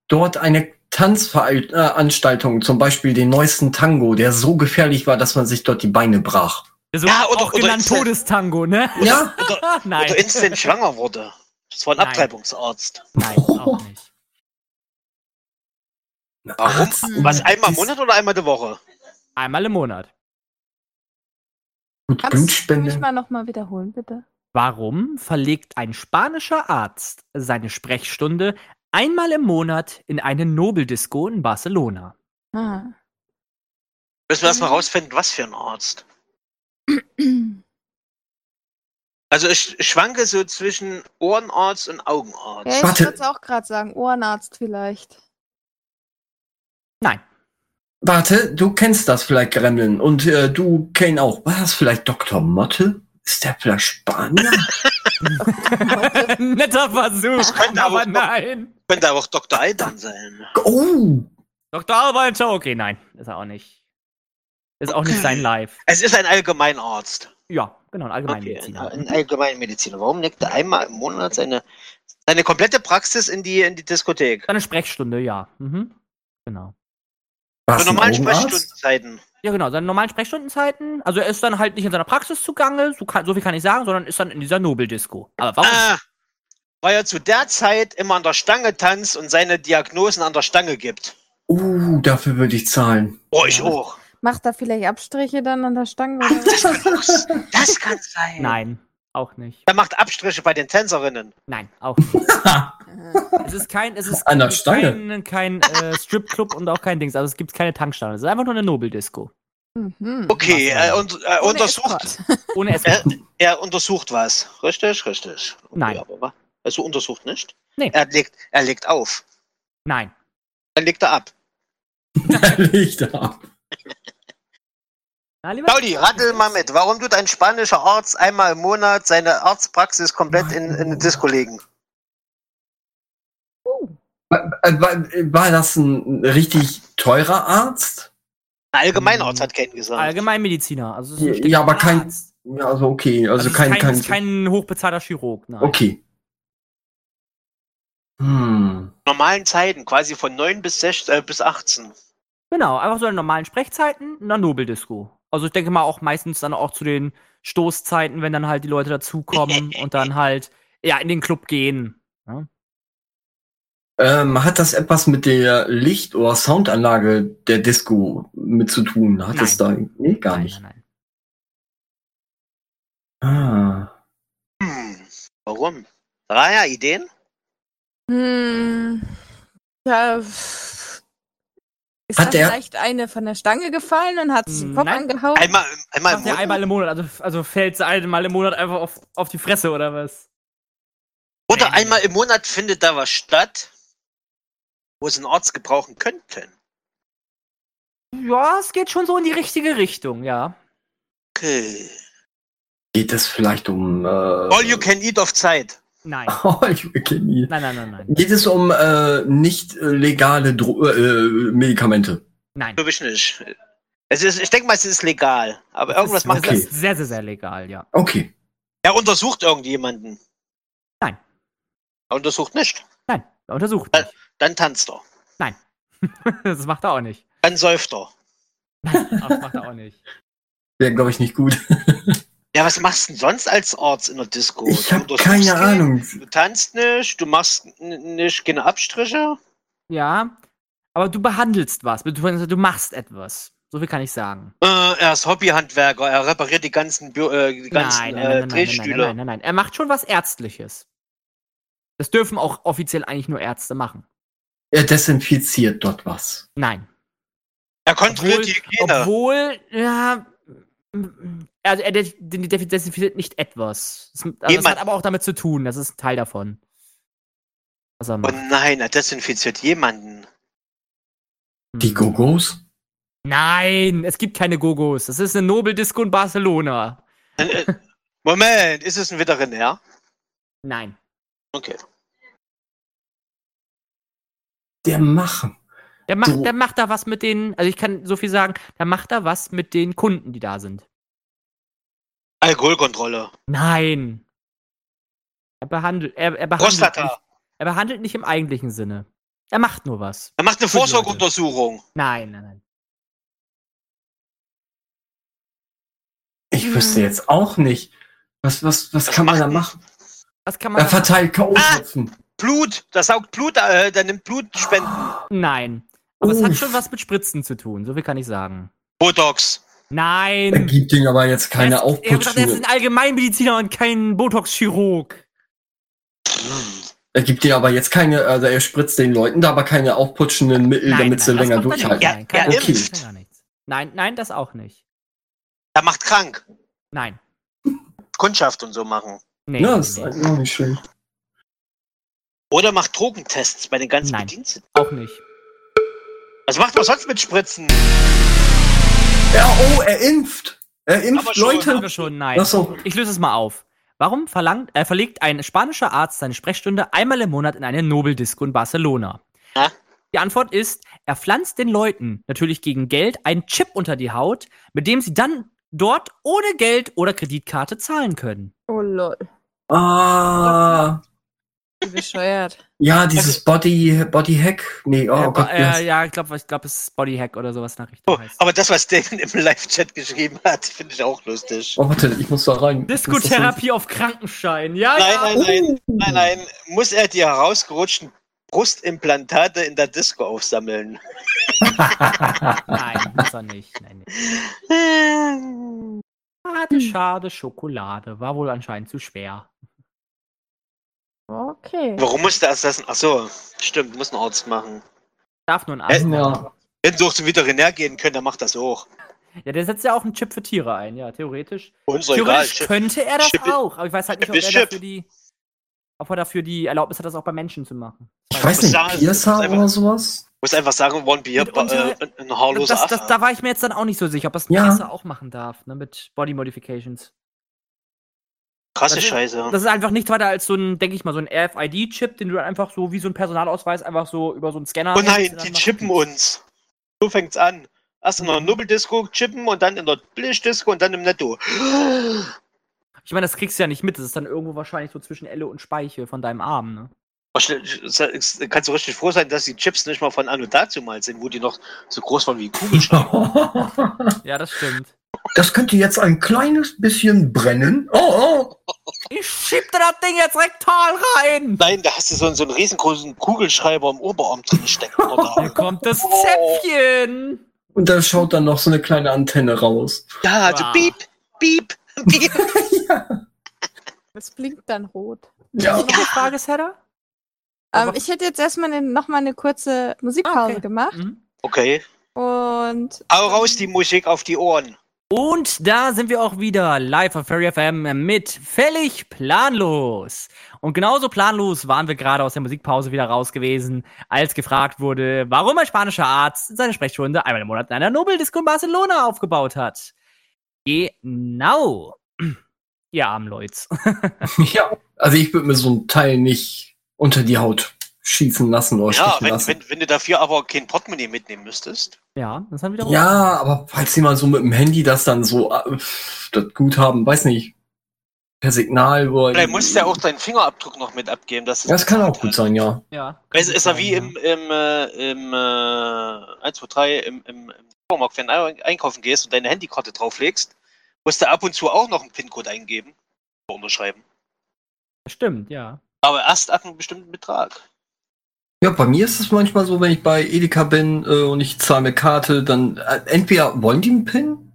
dort eine Tanzveranstaltung, zum Beispiel den neuesten Tango, der so gefährlich war, dass man sich dort die Beine brach? So Ja, oder- auch oder genannt Instant- Todestango, ne? Ja, Nein. Oder instant schwanger wurde. Das war ein Nein. Abtreibungsarzt. Nein, auch nicht. Warum? Arzt- Was, einmal im Monat oder einmal die Woche? Einmal im Monat. Kannst du mich mal noch mal wiederholen, bitte? Warum verlegt ein spanischer Arzt seine Sprechstunde einmal im Monat in eine Nobeldisco in Barcelona? Ah. Müssen wir erstmal rausfinden, was für ein Arzt. Also ich schwanke so zwischen Ohrenarzt und Augenarzt. Ja, ich würde es auch gerade sagen. Ohrenarzt vielleicht. Nein. Warte, du kennst das vielleicht, Gremlin. Und äh, du, Kane auch. War das vielleicht Dr. Motte? Ist der vielleicht Spanier? Netter Versuch, könnte aber noch- nein. Könnte aber auch Dr. Alban sein. oh! Dr. Alban okay, nein, ist er auch nicht. Ist auch nicht sein Live. Es ist ein Allgemeinarzt. Ja, genau, ein Okay, Allgemeinmediziner. ein, ein Allgemeinmediziner. Warum legt er einmal im Monat seine, seine komplette Praxis in die, in die Diskothek? Seine Sprechstunde, ja. Mhm. Genau. Was, ein normalen? Sprechstundenzeiten. Ja, genau, seine normalen Sprechstundenzeiten. Also er ist dann halt nicht in seiner Praxis zugange, so, kann, so viel kann ich sagen, sondern ist dann in dieser Nobeldisco. Aber warum? Ah, weil er zu der Zeit immer an der Stange tanzt und seine Diagnosen an der Stange gibt. Uh, dafür würde ich zahlen. Oh, ich auch. Macht er vielleicht Abstriche dann an der Stange? Oder? Das kann, auch, das kann sein. Nein, auch nicht. Er macht Abstriche bei den Tänzerinnen. Nein, auch nicht. Ah. es ist kein, es ist An der kein, Stange. kein äh, Stripclub und auch kein Dings. Also es gibt keine Tankstelle. Es ist einfach nur eine Nobeldisco. Mhm. Okay, er, denn? und, er Ohne untersucht. Ohne Essen. er, er untersucht was. Richtig, richtig. Okay, Nein. Aber, also untersucht nicht? Nee. Er legt, er legt auf. Nein. Dann legt er ab. Licht ab. Na, lieber Claudi, rattel mal mit. Warum tut ein spanischer Arzt einmal im Monat seine Arztpraxis komplett in, in eine Disco legen? War, das ein richtig teurer Arzt? Ein Allgemeinarzt hat Ken gesagt. Allgemeinmediziner. Also Ja, aber kein- Arzt. Ja, also okay. Also, Also, kein, kein, kein, hochbezahlter Chirurg. Nein. Okay. Hm. normalen Zeiten, quasi von 9 bis, 16, äh, bis 18. Genau, einfach so in normalen Sprechzeiten, in einer Nobeldisco. Also ich denke mal auch meistens dann auch zu den Stoßzeiten, wenn dann halt die Leute dazukommen und dann halt ja in den Club gehen. Ja? Ähm, hat das etwas mit der Licht- oder Soundanlage der Disco mit zu tun? Hat Nein. es da? Nee, gar Nein, nicht. nein, nein. Ah. Hm, warum? Raya, Ideen? Hm. Ja. Ist Hat da der- vielleicht eine von der Stange gefallen und hat sich den Kopf Nein. angehauen? Einmal, einmal im Monat. einmal im Monat, also, also fällt sie einmal im Monat einfach auf, auf die Fresse oder was? Oder einmal im Monat findet da was statt, wo sie einen Arzt gebrauchen könnten. Ja, es geht schon so in die richtige Richtung, ja. Okay. Geht es vielleicht um. Äh, All you can eat auf Zeit. Nein. All you can eat. Nein, nein, nein, nein. Geht es um äh, nicht äh, legale Dro äh, Medikamente? Nein. Glaube ich nicht. Es ist, ich denke mal, es ist legal. Aber irgendwas macht okay. das ist sehr, sehr, sehr legal, ja. Okay. Er untersucht irgendjemanden. Nein. Er untersucht nicht. Nein, er untersucht Äh. nicht. Dann tanzt er. das macht er auch nicht. Dann säuft er. Nein, das macht er auch nicht. Wäre, glaube ich, nicht gut. Ja, was machst du denn sonst als Arzt in der Disco? Ich Du habe keine ihn, Ahnung. Du tanzt nicht, du machst nicht keine Abstriche. Ja, aber du behandelst was. Du, du machst etwas. So viel kann ich sagen. Äh, er ist Hobbyhandwerker, er repariert die ganzen, Bü äh, die ganzen nein, nein, äh, nein, nein, nein, nein, Drehstühle. nein, nein, nein. Er macht schon was Ärztliches. Das dürfen auch offiziell eigentlich nur Ärzte machen. Er desinfiziert dort was. Nein. Er kontrolliert Obwohl- die Hygiene. Obwohl, ja. Also er de- de- de- desinfiziert nicht etwas. Das, also das hat aber auch damit zu tun. Das ist ein Teil davon. Was er Oh macht. nein, er desinfiziert jemanden. Die Hm. Gogos? Nein, es gibt keine Gogos. Das ist eine Nobeldisco in Barcelona. Äh, äh, Moment, ist es ein Veterinär? Nein. Okay. Der Machen. Der macht, So. der macht da was mit den, also ich kann so viel sagen, der macht da was mit den Kunden, die da sind. Alkoholkontrolle. Nein. Er behandelt, er, er behandelt, Prostata. nicht, er behandelt nicht im eigentlichen Sinne. Er macht nur was. Er macht eine. Vorsorgeuntersuchung. Nein, nein, nein. Ich wüsste jetzt auch nicht. Was, was, was Was kann man da machen? Was kann man Er da verteilt K.O.-Tropfen. Blut, das saugt Blut, äh, der nimmt Blutspenden. Nein. Aber es hat Uff. schon was mit Spritzen zu tun, so viel kann ich sagen. Botox. Er Nein. gibt ihm aber jetzt keine er ist, er, hat gesagt, er ist ein Allgemeinmediziner und kein Botox-Chirurg. Er gibt dir aber jetzt keine, also er spritzt den Leuten da aber keine aufputschenden Mittel, damit sie das länger er durchhalten. Ja, Nein, er impft. das nichts. Nein, nein, das auch nicht. Er macht krank. Nein. Kundschaft und so machen. Nee, Ja, das ist nee, eigentlich auch nicht schlecht. Oder macht Drogentests bei den ganzen Nein. Bediensteten. auch nicht. Was macht man sonst mit Spritzen? Ja, oh, er impft. Er impft Aber schon, Leute. Haben wir schon, nein. Ach so. Ich löse es mal auf. Warum verlangt, äh, verlegt ein spanischer Arzt seine Sprechstunde einmal im Monat in eine Nobeldisco in Barcelona? Ja? Die Antwort ist, er pflanzt den Leuten natürlich gegen Geld einen Chip unter die Haut, mit dem sie dann dort ohne Geld oder Kreditkarte zahlen können. Oh lol. Ah, Wie bescheuert. ja, dieses Body, Body Hack. Nee, oh, äh, Gott. äh, ja. ich glaube, ich glaub, es ist Bodyhack oder sowas nach Richtung Oh, heißt. aber das, was Damon im Live-Chat geschrieben hat, finde ich auch lustig. Oh, warte, ich muss da rein. Diskotherapie auf Krankenschein. Ja, Nein, ja. nein, nein, Oh. nein, nein. Muss er die herausgerutschten Brustimplantate in der Disco aufsammeln? Nein, muss er nicht. Nein, nee. Schade, schade, Schokolade. War wohl anscheinend zu schwer. Okay. Warum muss der das? Ach so, stimmt, muss ein Arzt machen. Darf nur ein Arzt. Äh, ja. Wenn sie auch zum Veterinär gehen können, dann macht das auch. Ja, der setzt ja auch einen Chip für Tiere ein, ja, theoretisch. Uns doch egal. Theoretisch könnte er das Chip auch, aber ich weiß halt nicht, ob er Chip. dafür die, ob er dafür die Erlaubnis hat, das auch bei Menschen zu machen. Ich weiß nicht, sagen, Piercer ist oder sowas? muss einfach sagen, One Beer, Und- äh, ein haarloser Das, das, da war ich mir jetzt dann auch nicht so sicher, ob das ein Ja. Piercer auch machen darf, ne, mit Body Modifications. Krasse das ist- Scheiße. Das ist einfach nichts weiter als so ein, denke ich mal, so ein RFID-Chip, den du dann einfach so wie so ein Personalausweis einfach so über so einen Scanner. Oh nein, die chippen uns. So fängt's an. Erst in der Mhm. Nubbeldisco chippen und dann in der Billigdisco und dann im Netto. Ich meine, das kriegst du ja nicht mit, das ist dann irgendwo wahrscheinlich so zwischen Elle und Speiche von deinem Arm, ne? Kannst du richtig froh sein, dass die Chips nicht mal von Anno dazu mal sind, wo die noch so groß waren wie Kugelschreiber. Ja, das stimmt. Das könnte jetzt ein kleines bisschen brennen. Oh, oh. Ich schieb dir das Ding jetzt rektal rein! Nein, da hast du so, so einen riesengroßen Kugelschreiber im Oberarm drin stecken. Oder? Hier kommt das Oh. Zäpfchen! Und da schaut dann noch so eine kleine Antenne raus. Ja, so Wow. piep, piep, piep. Es blinkt dann rot. Ja. Noch eine Frage, Sarah? Ähm, ich hätte jetzt erstmal ne, noch mal eine kurze Musikpause Ah, okay. gemacht. Mhm. Okay. Und Hau raus die Musik auf die Ohren. Und da sind wir auch wieder live auf Fairy FM mit Völlig planlos. Und genauso planlos waren wir gerade aus der Musikpause wieder raus gewesen, als gefragt wurde, warum ein spanischer Arzt seine Sprechstunde einmal im Monat in einer Nobeldisco in Barcelona aufgebaut hat. Genau. Ihr armen Leute. Ja, also ich würde mir so ein Teil nicht unter die Haut schießen lassen oder Ja, wenn, lassen. wenn, wenn du dafür aber kein Portemonnaie mitnehmen müsstest. ja, das haben wieder Ja, aber falls jemand so mit dem Handy das dann so äh, das Guthaben, weiß nicht, per Signal wollen. Vielleicht musst du ja auch deinen Fingerabdruck noch mit abgeben. Dass Das kann auch gut sein, ja. Ja. Es ist ja wie im, im, äh, im äh, 1, 2, 3, im, im, im Supermarkt, wenn du ein- einkaufen gehst und deine Handykarte drauflegst, musst du ab und zu auch noch einen PIN-Code eingeben. oder Unterschreiben. Stimmt, ja. Aber erst ab einem bestimmten Betrag. Ja, bei mir ist es manchmal so, wenn ich bei Edeka bin äh, und ich zahle mit Karte, dann äh, entweder wollen die einen PIN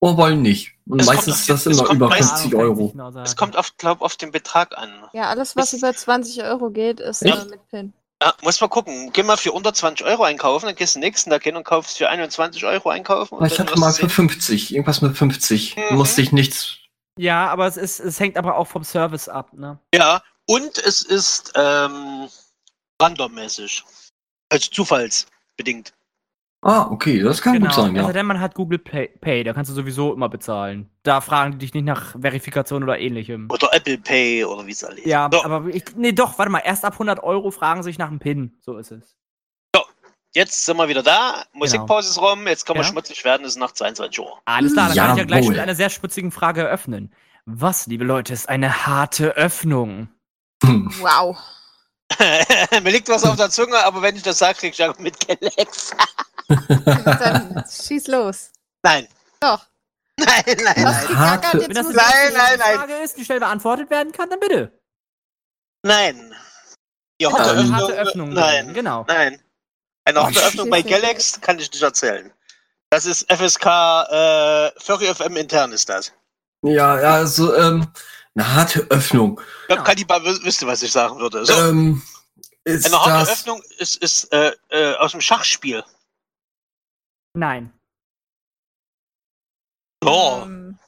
oder wollen nicht. Und Es meistens ist das immer über meistens- 50 Euro. Es kommt auf, glaub, auf den Betrag an. ja, alles, was über 20 Euro geht, ist äh, mit PIN. Ja, muss mal gucken. Geh mal für unter 20 Euro einkaufen, dann gehst du nächsten Tag hin und kaufst für 21 Euro einkaufen. Und Ich hatte mal für sehen- 50, irgendwas mit 50. Mhm. Musste ich nichts. Ja, aber es ist, es hängt aber auch vom Service ab, ne? Ja, und es ist ähm, randommäßig. Also zufallsbedingt. Ah, okay, das kann gut sein, ja. Also denn man hat Google Pay, Pay, da kannst du sowieso immer bezahlen. Da fragen die dich nicht nach Verifikation oder ähnlichem. Oder Apple Pay oder wie es alle Ja, so, aber ich, nee, doch, warte mal, erst ab 100 Euro fragen sie sich nach einem PIN. So ist es. Jetzt sind wir wieder da. Musikpause ist rum. Jetzt kann man Ja. schmutzig werden. Es ist nach 22 Uhr. Alles klar, dann kann ich ja gleich Jawohl. mit einer sehr spitzigen Frage eröffnen. Was, liebe Leute, ist eine harte Öffnung? Wow. Mir liegt was auf der Zunge, aber wenn ich das sage, krieg ich auch mit Gelex. Dann schieß los. Nein. Doch. Nein, nein, nein. Harte- Wenn das. Nein, nein, nein. Frage ist, die schnell beantwortet werden kann, dann bitte. Nein. Die Genau, harte eine Öffnung. harte Öffnung. Nein. Genau. Nein. Eine harte Öffnung bei. Galax kann ich nicht erzählen. Das ist FSK äh, Furry FM intern ist das. Ja, ja, also, ähm, eine harte Öffnung. Ich glaube, wü- wüsste, was ich sagen würde. So, Ähm, ist eine harte das, Öffnung ist, ist äh, äh, aus dem Schachspiel. Nein. Oh. Ähm,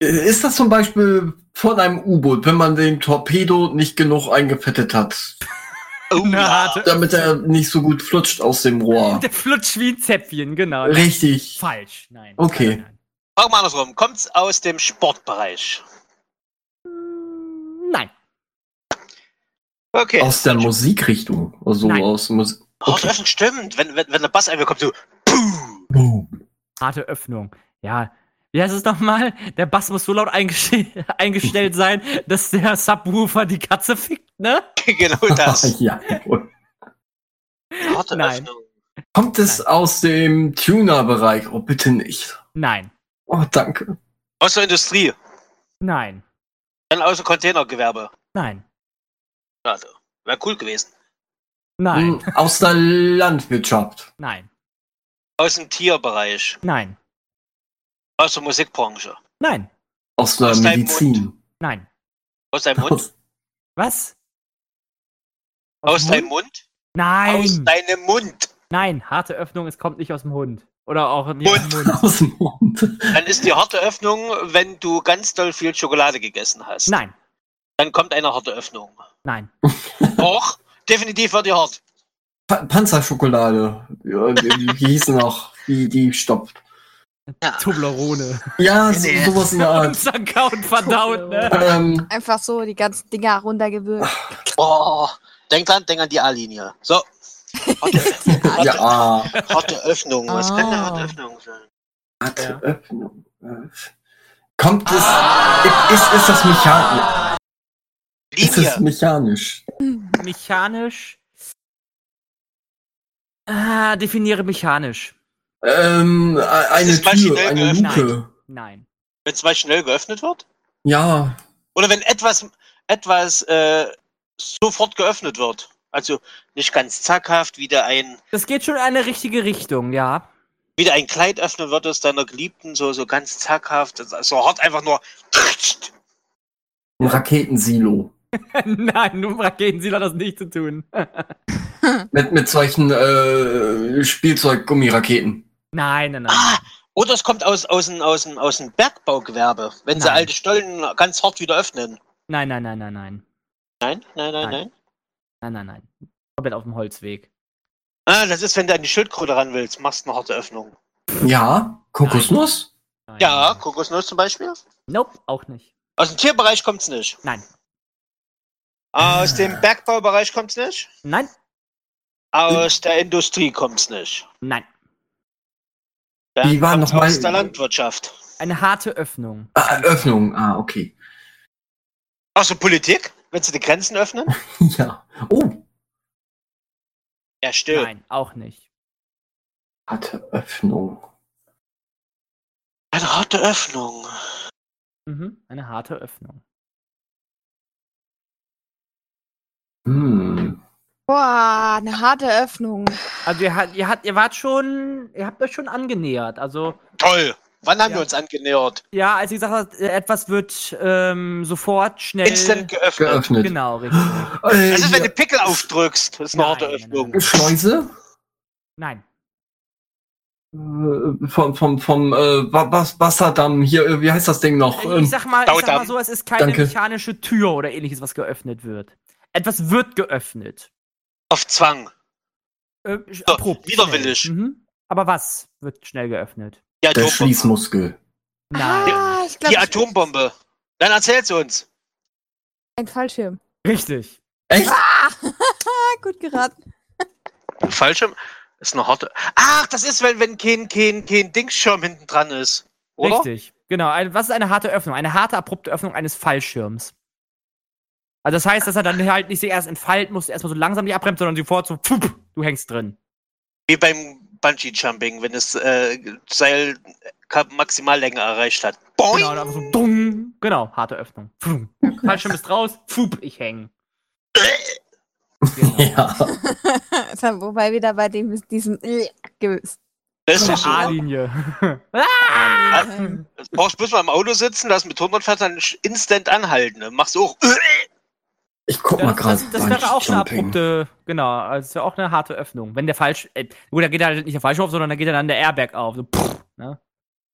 ist das zum Beispiel von einem U-Boot, wenn man den Torpedo nicht genug eingefettet hat, Oh, damit er nicht so gut flutscht aus dem Rohr? Der flutscht wie ein Zäpfchen, genau. Richtig. Falsch. Nein. Okay. Nein, nein, Frag mal andersrum. Kommt's aus dem Sportbereich? Nein. Nein. Okay. Aus der Musikrichtung. Also Nein. aus Musik. Harte Okay. Öffnung stimmt. Wenn, wenn, wenn der Bass einfach kommt, so. Boom. Harte Öffnung. Ja. Wie heißt es nochmal? Der Bass muss so laut eingestell eingestellt sein, dass der Subwoofer die Katze fickt, ne? genau das. ja. Harte Nein. Öffnung. Kommt es aus dem Tuner-Bereich? Oh, bitte nicht. Nein. Oh, danke. Aus der Industrie. Nein. Dann aus dem Containergewerbe. Nein. Also, wäre cool gewesen. Nein. Hm, Aus der Landwirtschaft. Nein. Aus dem Tierbereich. Nein. Aus der Musikbranche. Nein. Aus der Aus Medizin. Nein. Aus deinem Mund. Aus, Was? Aus dem deinem Mund? Mund. Nein. Aus deinem Mund. Nein. Harte Öffnung, es kommt nicht aus dem Hund. Oder auch nicht aus dem Mund. aus dem Mund. Dann ist die harte Öffnung, wenn du ganz doll viel Schokolade gegessen hast. Nein. Dann kommt eine harte Öffnung. Nein. Och, definitiv wird die hart. Pa Panzerschokolade. Ja, die, die hießen noch, die, die stoppt. Toblerone. Ja, so, Nee. sowas in der Art. Unser Count verdaut, ne? Ähm, einfach so die ganzen Dinger runtergewürgt. Oh, denk dran, denk an die A-Linie. So. Harte, ja, ah, harte Öffnung. Was kann eine Ah. harte Öffnung sein? harte Ja. Öffnung. Kommt es, ist, ist das mechanisch? Ist es mechanisch? Mechanisch. Ah, definiere mechanisch. Ähm, eine Tür, eine geöffnet. Luke. Nein. Wenn es mal schnell geöffnet wird? Ja, Oder wenn etwas, etwas äh, sofort geöffnet wird? Also nicht ganz zackhaft, wieder ein, Das geht schon in eine richtige Richtung, ja. wieder ein Kleid öffnen wird es deiner Geliebten, so, so ganz zackhaft, so hart einfach nur. ein Raketensilo. Nein, nur mit Raketenziel hat das nichts zu tun. Mit, mit solchen äh, Spielzeug-Gummiraketen. Nein, nein, nein. Ah, oder es kommt aus, aus, dem, aus, dem, aus dem Bergbaugewerbe, wenn sie Nein. alte Stollen ganz hart wieder öffnen. Nein, nein, nein, nein, nein. Nein, nein, nein, Nein. Nein. Nein, nein. Komplett auf dem Holzweg. Ah, das ist, wenn du an die Schildkröte ran willst, machst du eine harte Öffnung. Ja, Kokosnuss? Nein. Ja, Kokosnuss zum Beispiel. Nope, auch nicht. Aus dem Tierbereich kommt's nicht. Nein. Aus dem Bergbaubereich kommt's nicht. Nein, Aus der Industrie kommt's nicht. nein. Dann Die waren noch mal- aus der Landwirtschaft. Eine harte Öffnung. Ah, Öffnung, ah, okay. Aus der Politik, wenn sie die Grenzen öffnen. Ja. Oh, Ja, still. Nein, auch nicht. hatte Öffnung. Eine harte Öffnung. Mhm. Eine harte Öffnung. Hm. Boah, eine harte Öffnung. Also ihr, hat, ihr, hat, ihr wart schon, ihr habt euch schon angenähert. Also Toll. Wann haben Ja. wir uns angenähert? ja, als ihr gesagt habt, äh, etwas wird ähm, sofort schnell. Instant geöffnet. Geöffnet. Genau, richtig. Äh, Das ist, wenn du Pickel aufdrückst. Das ist eine Nein, harte nein, Öffnung. nein, Schleuse? Nein. Äh, vom vom, vom äh, Wa- Was Wasserdamm hier, äh, wie heißt das Ding noch? Ich Ähm, sag, mal, ich sag mal so, es ist keine Danke. mechanische Tür oder ähnliches, was geöffnet wird. Etwas wird geöffnet. Auf Zwang. Äh, So, abrupt, widerwillig. Mhm. Aber was wird schnell geöffnet? Die der. Schließmuskel. Nein. Ah, ich Die glaube, Atombombe. Dann erzähl's uns. ein Fallschirm. Richtig. Echt? Ah, gut geraten. Ein Fallschirm ist eine harte. Ach, das ist, wenn, wenn kein, kein, kein Dingsschirm hinten dran ist. Oder? Richtig. Genau. Ein, was ist eine harte Öffnung? Eine harte, abrupte Öffnung eines Fallschirms. Also das heißt, dass er dann halt nicht sich erst entfalten muss, erstmal so langsam nicht abbremst, sondern sofort so, pfup, du hängst drin. Wie beim Bungee-Jumping, wenn das äh, Seil Maximallänge erreicht hat. Boing! Genau, einfach so, dung. Genau, harte Öffnung. Fallschirm ist raus, pfup, ich häng. Genau. Ja. Dann, Wobei wieder bei dem diesem äh, gewusst. Das ist doch so. A-Linie. Ah, brauchst du bloß mal im Auto sitzen, das mit 100 fährt, dann instant anhalten. Dann machst du auch. Ich guck Ja, mal das, gerade. das, das wäre auch eine Bungee-Jumping. abrupte, genau, also das wäre auch eine harte Öffnung. Wenn der falsch, äh, gut, da geht halt nicht der Fallschirm auf, sondern da geht dann der Airbag auf. So, pff, ne?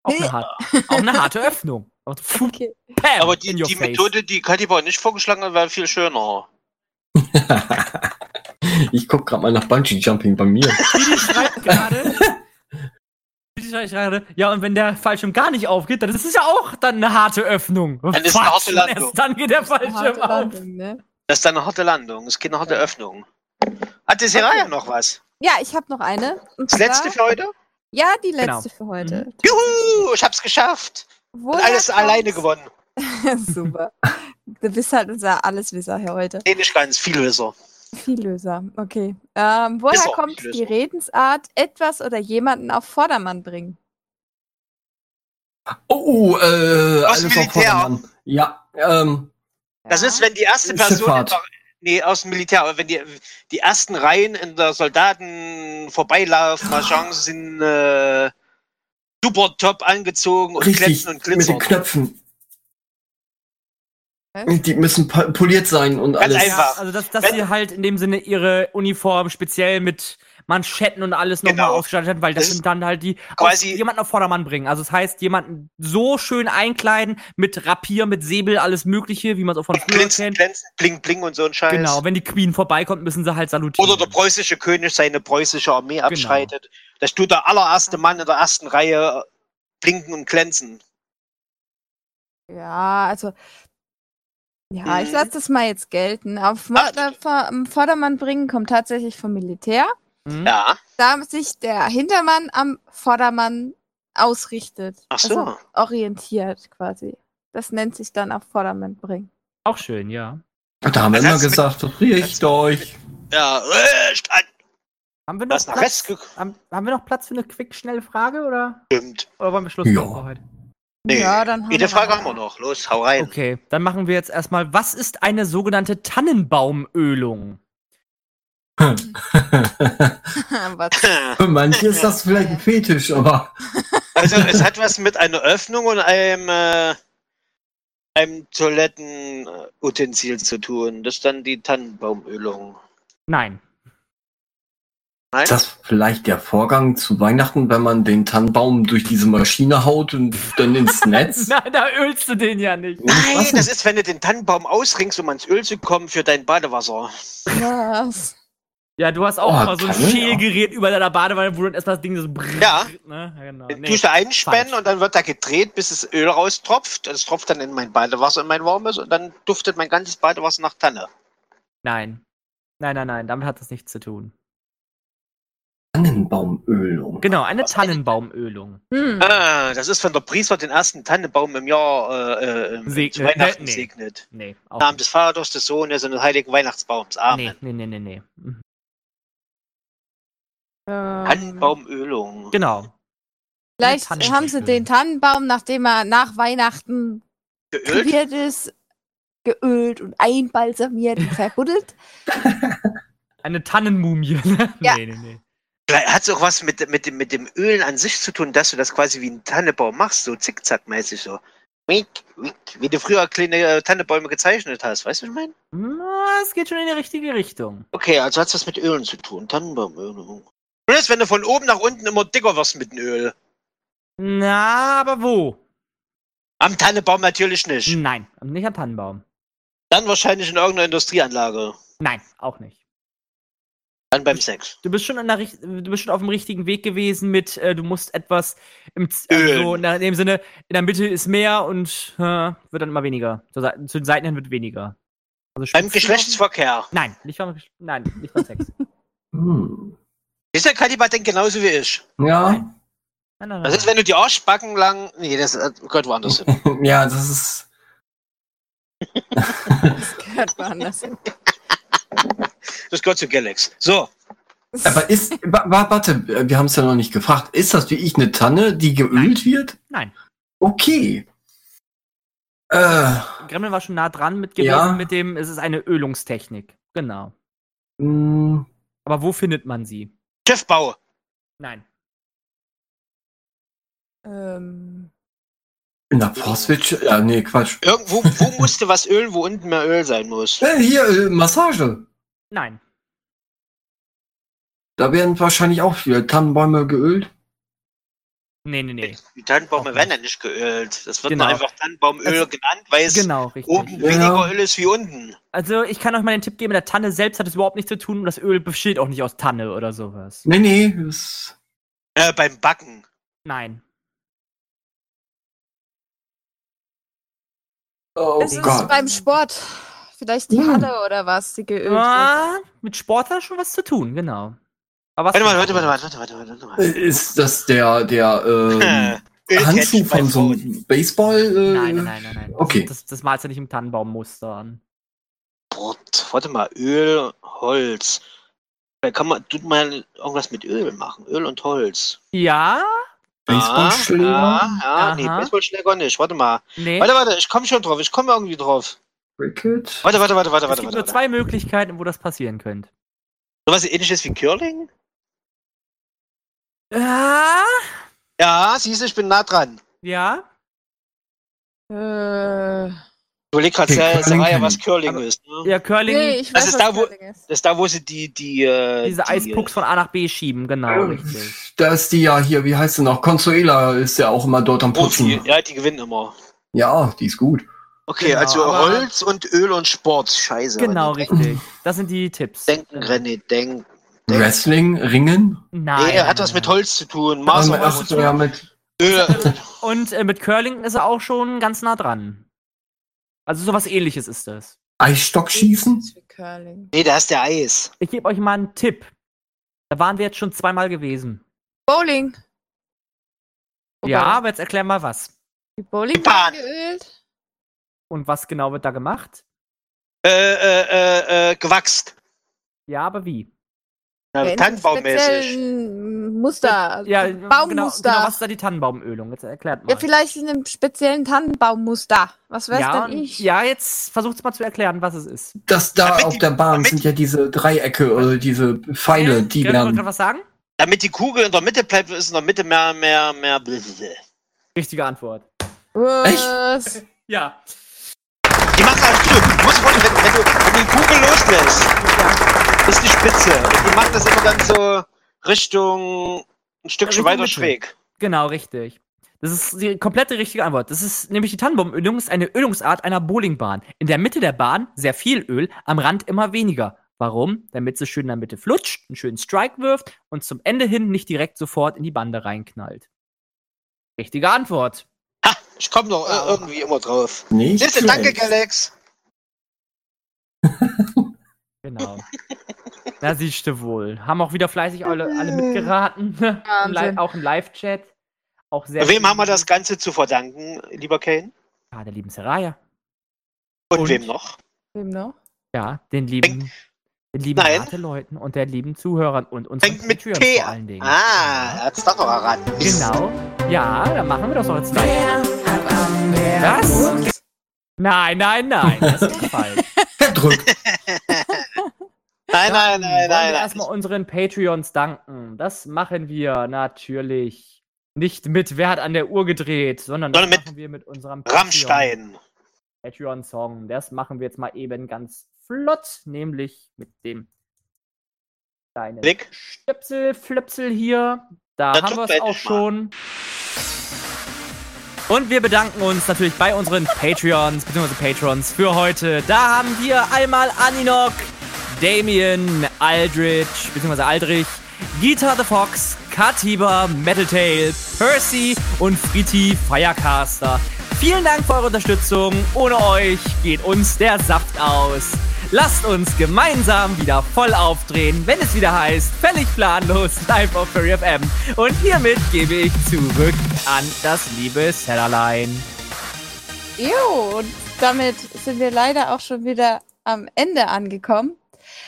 Auch eine, harte, auch eine harte Öffnung. Auch so, Okay. bam, Aber die, die. Methode, die Kathi Bauer nicht vorgeschlagen hat, war viel schöner. ich guck gerade mal nach Bungee Jumping bei mir. Didi schreibt gerade. Didi schreibt gerade, ja, und wenn der Fallschirm gar nicht aufgeht, dann ist es ja auch dann eine harte Öffnung. Dann ist eine harte Landung. Erst dann geht der Fallschirm auf. Landung, ne? Das ist eine harte Landung. Das ist keine harte Öffnung. Hat die Seraya Okay. noch was? Ja, ich habe noch eine. Und Das letzte für heute? Ja, die Genau. letzte für heute. Juhu, ich hab's geschafft. Woher Alles kommt- alleine gewonnen. Super. Du bist halt unser Alleswisser hier heute. Nee, nicht ganz, Vielwisser. Viellöser, okay. Ähm, woher auch kommt Viellöser. die Redensart, etwas oder jemanden auf Vordermann bringen? Oh, uh, äh, Aus alles auf. Vordermann. Ja, ähm, Das ist, wenn die erste Person. Der, nee, aus dem Militär, aber wenn die, die ersten Reihen in der Soldaten vorbeilaufen, mal Chancen sind äh, super top angezogen und richtig, glänzen und mit den glitzern. Knöpfen. Die müssen poliert sein und Ganz alles. einfach. Also dass, dass sie halt in dem Sinne ihre Uniform speziell mit Manschetten und alles nochmal Genau. ausgestattet haben, weil das, Das sind dann halt die quasi- jemanden auf Vordermann bringen. Also das heißt, jemanden so schön einkleiden mit Rapier, mit Säbel, alles mögliche, wie man es auch von früher Glänzen, kennt. glänzen, bling, bling und so ein Scheiß. Genau, wenn die Queen vorbeikommt, müssen sie halt salutieren. Oder der preußische König seine preußische Armee Genau. abschreitet. Da tut der allererste Mann in der ersten Reihe blinken und glänzen. Ja, also. Ja, ich Mhm. lasse das mal jetzt gelten. Auf Vordermann bringen kommt tatsächlich vom Militär. Ja. Da sich der Hintermann am Vordermann ausrichtet. Ach so. Also orientiert quasi. Das nennt sich dann auf Vordermann bringen. Auch schön, ja. Da haben wir immer gesagt, riecht euch. Ja, recht Haben wir noch, Platz, haben, haben wir noch Platz für eine quick, schnelle Frage oder, gestimmt. oder wollen wir Schluss Ja. machen heute? Nee, Ja, dann haben Jede wir Frage haben wir noch. Los, hau rein. Okay, dann machen wir jetzt erstmal, was ist eine sogenannte Tannenbaumölung? Was? Für manche ist das vielleicht ein Fetisch, aber Also es hat was mit einer Öffnung und einem äh, einem Toilettenutensil zu tun. Das ist dann die Tannenbaumölung. Nein. Nein? Ist das vielleicht der Vorgang zu Weihnachten, wenn man den Tannenbaum durch diese Maschine haut und dann ins Netz? Nein, da ölst du den ja nicht. Nein, das ist, wenn du den Tannenbaum ausringst, um ans Öl zu kommen für dein Badewasser. Was? Ja, du hast auch Oh, immer so ein. Schälgerät über deiner Badewanne, wo dann erstmal das Ding so brrrt, Ja. Ne? Ja, genau. Nee. tust du einspannen falsch. und dann wird er gedreht, bis das Öl raustropft. Das tropft dann in mein Badewasser, in mein warmes und dann duftet mein ganzes Badewasser nach Tanne. Nein. Nein, nein, nein, damit hat das nichts zu tun. Tannenbaumölung. Genau, eine Was Tannenbaumölung. Hm. Ah, das ist, wenn der Priester den ersten Tannenbaum im Jahr äh, äh, Segnet. zu Weihnachten Nee. segnet. Nee, Namen nicht. des Vaters, des Sohnes und des heiligen Weihnachtsbaums. Amen. Nee, nee, nee, nee, nee. Ähm, Tannenbaumölung. Genau. Vielleicht haben sie den Tannenbaum, nachdem er nach Weihnachten Geölt? probiert ist, geölt und einbalsamiert und verbuddelt. Eine Tannenmumie. ne? Ja. Nee, nee, nee. Vielleicht Hat es auch was mit, mit, dem, mit dem Ölen an sich zu tun, dass du das quasi wie ein Tannenbaum machst, so zickzackmäßig so. Wie du früher kleine äh, Tannenbäume gezeichnet hast, weißt du, was ich meine? Na, es geht schon in die richtige Richtung. Okay, also hat es was mit Ölen zu tun. Tannenbaumölung. Und ist, wenn du von oben nach unten immer dicker wirst mit dem Öl. Na, aber wo? Am Tannenbaum natürlich nicht. Nein, nicht am Tannenbaum. Dann wahrscheinlich in irgendeiner Industrieanlage. Nein, auch nicht. Dann beim Sex. Du bist schon, in der, du bist schon auf dem richtigen Weg gewesen mit, äh, du musst etwas im, Ölen. also in, der, in dem Sinne, in der Mitte ist mehr und äh, wird dann immer weniger. Seite, zu den Seiten hin wird weniger. Also Beim Geschlechtsverkehr. Nein, nicht beim, nein, nicht beim Sex. Hm. Ist der Kaliber denkt genauso wie ich. Ja, Nein, nein, nein. Das ist, wenn du die Arschbacken lang. Nee, das äh, gehört woanders hin. ja, das ist. Das gehört woanders hin. Das gehört zu Galax. So. Aber ist, wa- wa- warte, wir haben es ja noch nicht gefragt. Ist das wie ich eine Tanne, die geölt wird? Nein. Okay. Äh, Gremlin war schon nah dran mit gewesen, Ja. mit dem, es ist eine Ölungstechnik. Genau. mh, Aber wo findet man sie? Schiffbau. Nein. Ähm, in der Forstwirtschaft. Ja, nee, Quatsch. Irgendwo wo musste was ölen, wo unten mehr Öl sein muss? Äh, hier, äh, Massage. Nein. Da werden wahrscheinlich auch viele Tannenbäume geölt. Nee, nee, nee. Die Tannenbäume Auch werden ja nicht geölt. Das wird Genau. einfach Tannenbaumöl Also- genannt, weil es Genau, oben Ja. weniger Öl ist wie unten. Also, ich kann euch mal den Tipp geben, mit der Tanne selbst hat es überhaupt nichts zu tun und das Öl besteht auch nicht aus Tanne oder sowas. Nee, nee, das, Äh, beim Backen. Nein. oh es ist Gott. beim Sport. Vielleicht die Hm. Halle oder was, die geölt. Ah, mit Sport hat das schon was zu tun, genau. Aber was Warte mal, warte, warte, warte, warte, warte, warte, warte. Äh, Ist das der, der ähm, Handschuh von so einem Baseball? Äh, Nein, nein, nein, nein, nein. Okay. Das, das, das malst du nicht im Tannenbaummuster an. Gott, warte mal, Öl, Holz. Da kann man, tut man irgendwas mit Öl machen. Öl und Holz. Ja? Baseballschläger? Ja, ja, nee. Baseballschläger nicht. Warte mal. Nee. Warte, warte, ich komme schon drauf. Ich komme irgendwie drauf. Cricket? Warte, warte, warte, warte, es warte. gibt warte, nur warte. zwei Möglichkeiten, wo das passieren könnte. Sowas ähnliches wie Curling? Ja? Ja, siehst du, ich bin nah dran. Ja? Äh, Du legst gerade Okay, was ich. Curling Aber- ist. Ne? Ja, Curling, nee, ich Das weiß, ist was da, wo- Curling ist. Das ist da, wo sie die, die, äh, diese die, Eispucks von A nach B schieben, genau, Äh, richtig. Da ist die ja hier, wie heißt sie noch? Consuela ist ja auch immer dort am Profi. Putzen. Ja, die gewinnen immer. Ja, die ist gut. Okay, Genau, also Holz und Öl und Sport. Scheiße. Genau, richtig. Das sind die Tipps. Denken, René, denk. Wrestling, Ringen? Nein. Nee, hat was mit. Holz zu tun. Ähm, Master ach, und ja, mit Öl. Und äh, mit Curling ist er auch schon ganz nah dran. Also sowas ähnliches ist das. Eisstockschießen? Wie Curling. Nee, da ist der Eis. Ich gebe euch mal einen Tipp. Da waren wir jetzt schon zweimal gewesen. Bowling. Ja, Wobei, aber jetzt erklär mal was. Die Bowlingbahn Bahn. geölt? Und was genau wird da gemacht? Äh, äh, äh, äh, gewachst. Ja, aber wie? Ja, Ja, in Tannenbaummäßig. Muster. also Ja, genau, Baummuster. genau, was ist da die Tannenbaumölung? Jetzt erklärt mal. ja, vielleicht in einem speziellen Tannenbaummuster. Was weiß ja, denn ich? ja, jetzt versucht's mal zu erklären, was es ist. Das da Damit auf die- der Bahn sind ja diese Dreiecke oder diese Pfeile, die ihr werden. was sagen? Damit die Kugel in der Mitte bleibt, ist in der Mitte mehr, mehr, mehr. Richtige Antwort. Was? Ja. Die machen musst dir vorstellen, wenn, wenn, du, wenn du die Kugel loslässt, ist die Spitze. Und die machen das immer dann so Richtung ein Stückchen weiter Mitte. schräg. Genau, richtig. Das ist die komplette richtige Antwort. Das ist nämlich die Tannenbaumölung ist eine Ölungsart einer Bowlingbahn. In der Mitte der Bahn sehr viel Öl, am Rand immer weniger. Warum? Damit sie schön in der Mitte flutscht, einen schönen Strike wirft und zum Ende hin nicht direkt sofort in die Bande reinknallt. Richtige Antwort. Ha, ich komme doch äh, irgendwie immer drauf. Nicht Siehste, danke. Galax. Genau. da siehst du wohl. Haben auch wieder fleißig alle, alle mitgeraten. Im auch im Live-Chat. Auch sehr Wem haben wir das Ganze zu verdanken, lieber Kane? Ja, der lieben Seraya. Und, Und? wem noch? Wem noch? Ja, den lieben, den lieben. Rate-Leuten und der lieben Zuhörern und unseren Fängt mit Patreons P vor allen Dingen. Ah, er hat's doch noch erraten. Genau. Ja, dann machen wir das doch jetzt gleich. Was? Nein, nein, nein. Das ist falsch. Verdrückt. Nein, nein, nein, Wollen nein, wir nein. erstmal unseren Patreons danken. Das machen wir natürlich nicht mit Wer hat an der Uhr gedreht, sondern das Sondern mit machen wir mit unserem Rammstein. Patreon-Song. Das machen wir jetzt mal eben ganz flott, nämlich mit dem kleinen Blick. Stöpsel, Flöpsel hier. Da Das haben wir es auch schon. Und wir bedanken uns natürlich bei unseren Patreons bzw. Patrons für heute. Da haben wir einmal Aninok, Damien, Aldrich bzw. Aldrich, Guitar the Fox, Katiba, Metaltail, Percy und Friti Firecaster. Vielen Dank für eure Unterstützung. Ohne euch geht uns der Saft aus. Lasst uns gemeinsam wieder voll aufdrehen, wenn es wieder heißt, völlig planlos live auf Furry FM. Und hiermit gebe ich zurück an das liebe Sellerlein. Jo, und damit sind wir leider auch schon wieder am Ende angekommen.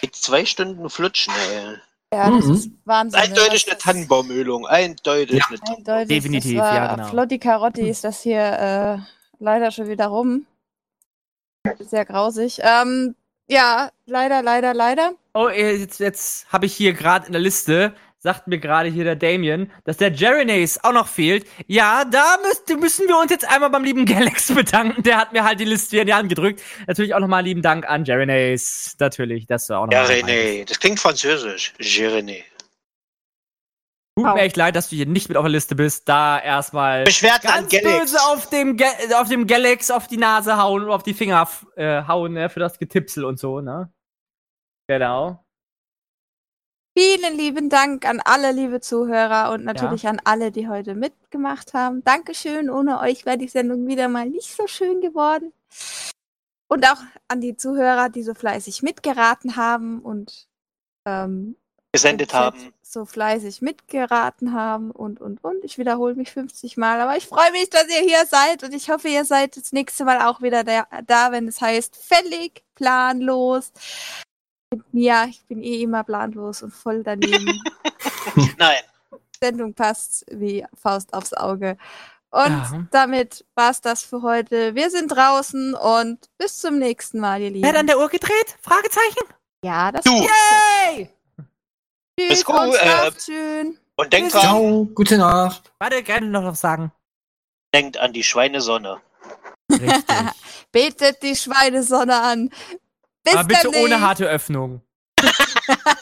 Mit zwei Stunden flutschen, ey. Ja, das Mhm. ist Wahnsinn. Eindeutig ne, eine was das- Tannenbaumölung. Eindeutig eine Tannenbaumölung. Eindeutig, Definitiv, das war ja, genau. Flotti Carotti ist das hier äh, leider schon wieder rum. Sehr grausig. Ähm, ja, leider, leider, leider. Oh, jetzt, jetzt habe ich hier gerade in der Liste, sagt mir gerade hier der Damien, dass der Jerenace auch noch fehlt. Ja, da müsst, müssen wir uns jetzt einmal beim lieben Galax bedanken. Der hat mir halt die Liste hier in die Hand gedrückt. Natürlich auch nochmal lieben Dank an Jerenace. Natürlich, dass du auch noch Ja, mal dabei bist. René. Das klingt französisch. René. Tut mir echt leid, dass du hier nicht mit auf der Liste bist. Da erstmal Beschwerden an ganz Galax. böse auf dem, Ga auf dem Galax auf die Nase hauen und auf die Finger äh, hauen, ne, für das Getipsel und so, ne? Genau. Vielen lieben Dank an alle liebe Zuhörer und natürlich an alle, die heute mitgemacht haben. Dankeschön. Ohne euch wäre die Sendung wieder mal nicht so schön geworden. Und auch an die Zuhörer, die so fleißig mitgeraten haben und ähm, gesendet haben. so fleißig mitgeraten haben und, und, und. Ich wiederhole mich 50 Mal, aber ich freue mich, dass ihr hier seid und ich hoffe, ihr seid das nächste Mal auch wieder da, da wenn es heißt völlig planlos. Mit mir, ich bin eh immer planlos und voll daneben. Nein. Die Sendung passt wie Faust aufs Auge. Und Ja. damit war's das für heute. Wir sind draußen und bis zum nächsten Mal, ihr Lieben. Wer hat an der Uhr gedreht? Fragezeichen? ja, das Du. Yay! Tschüss Bis gut, und äh, schön. Und denkt dran, Ciao, gute Nacht. Warte, gerne noch was sagen. denkt an die Schweinesonne. Richtig. Betet die Schweinesonne an. Bis Aber bitte ohne harte Öffnung.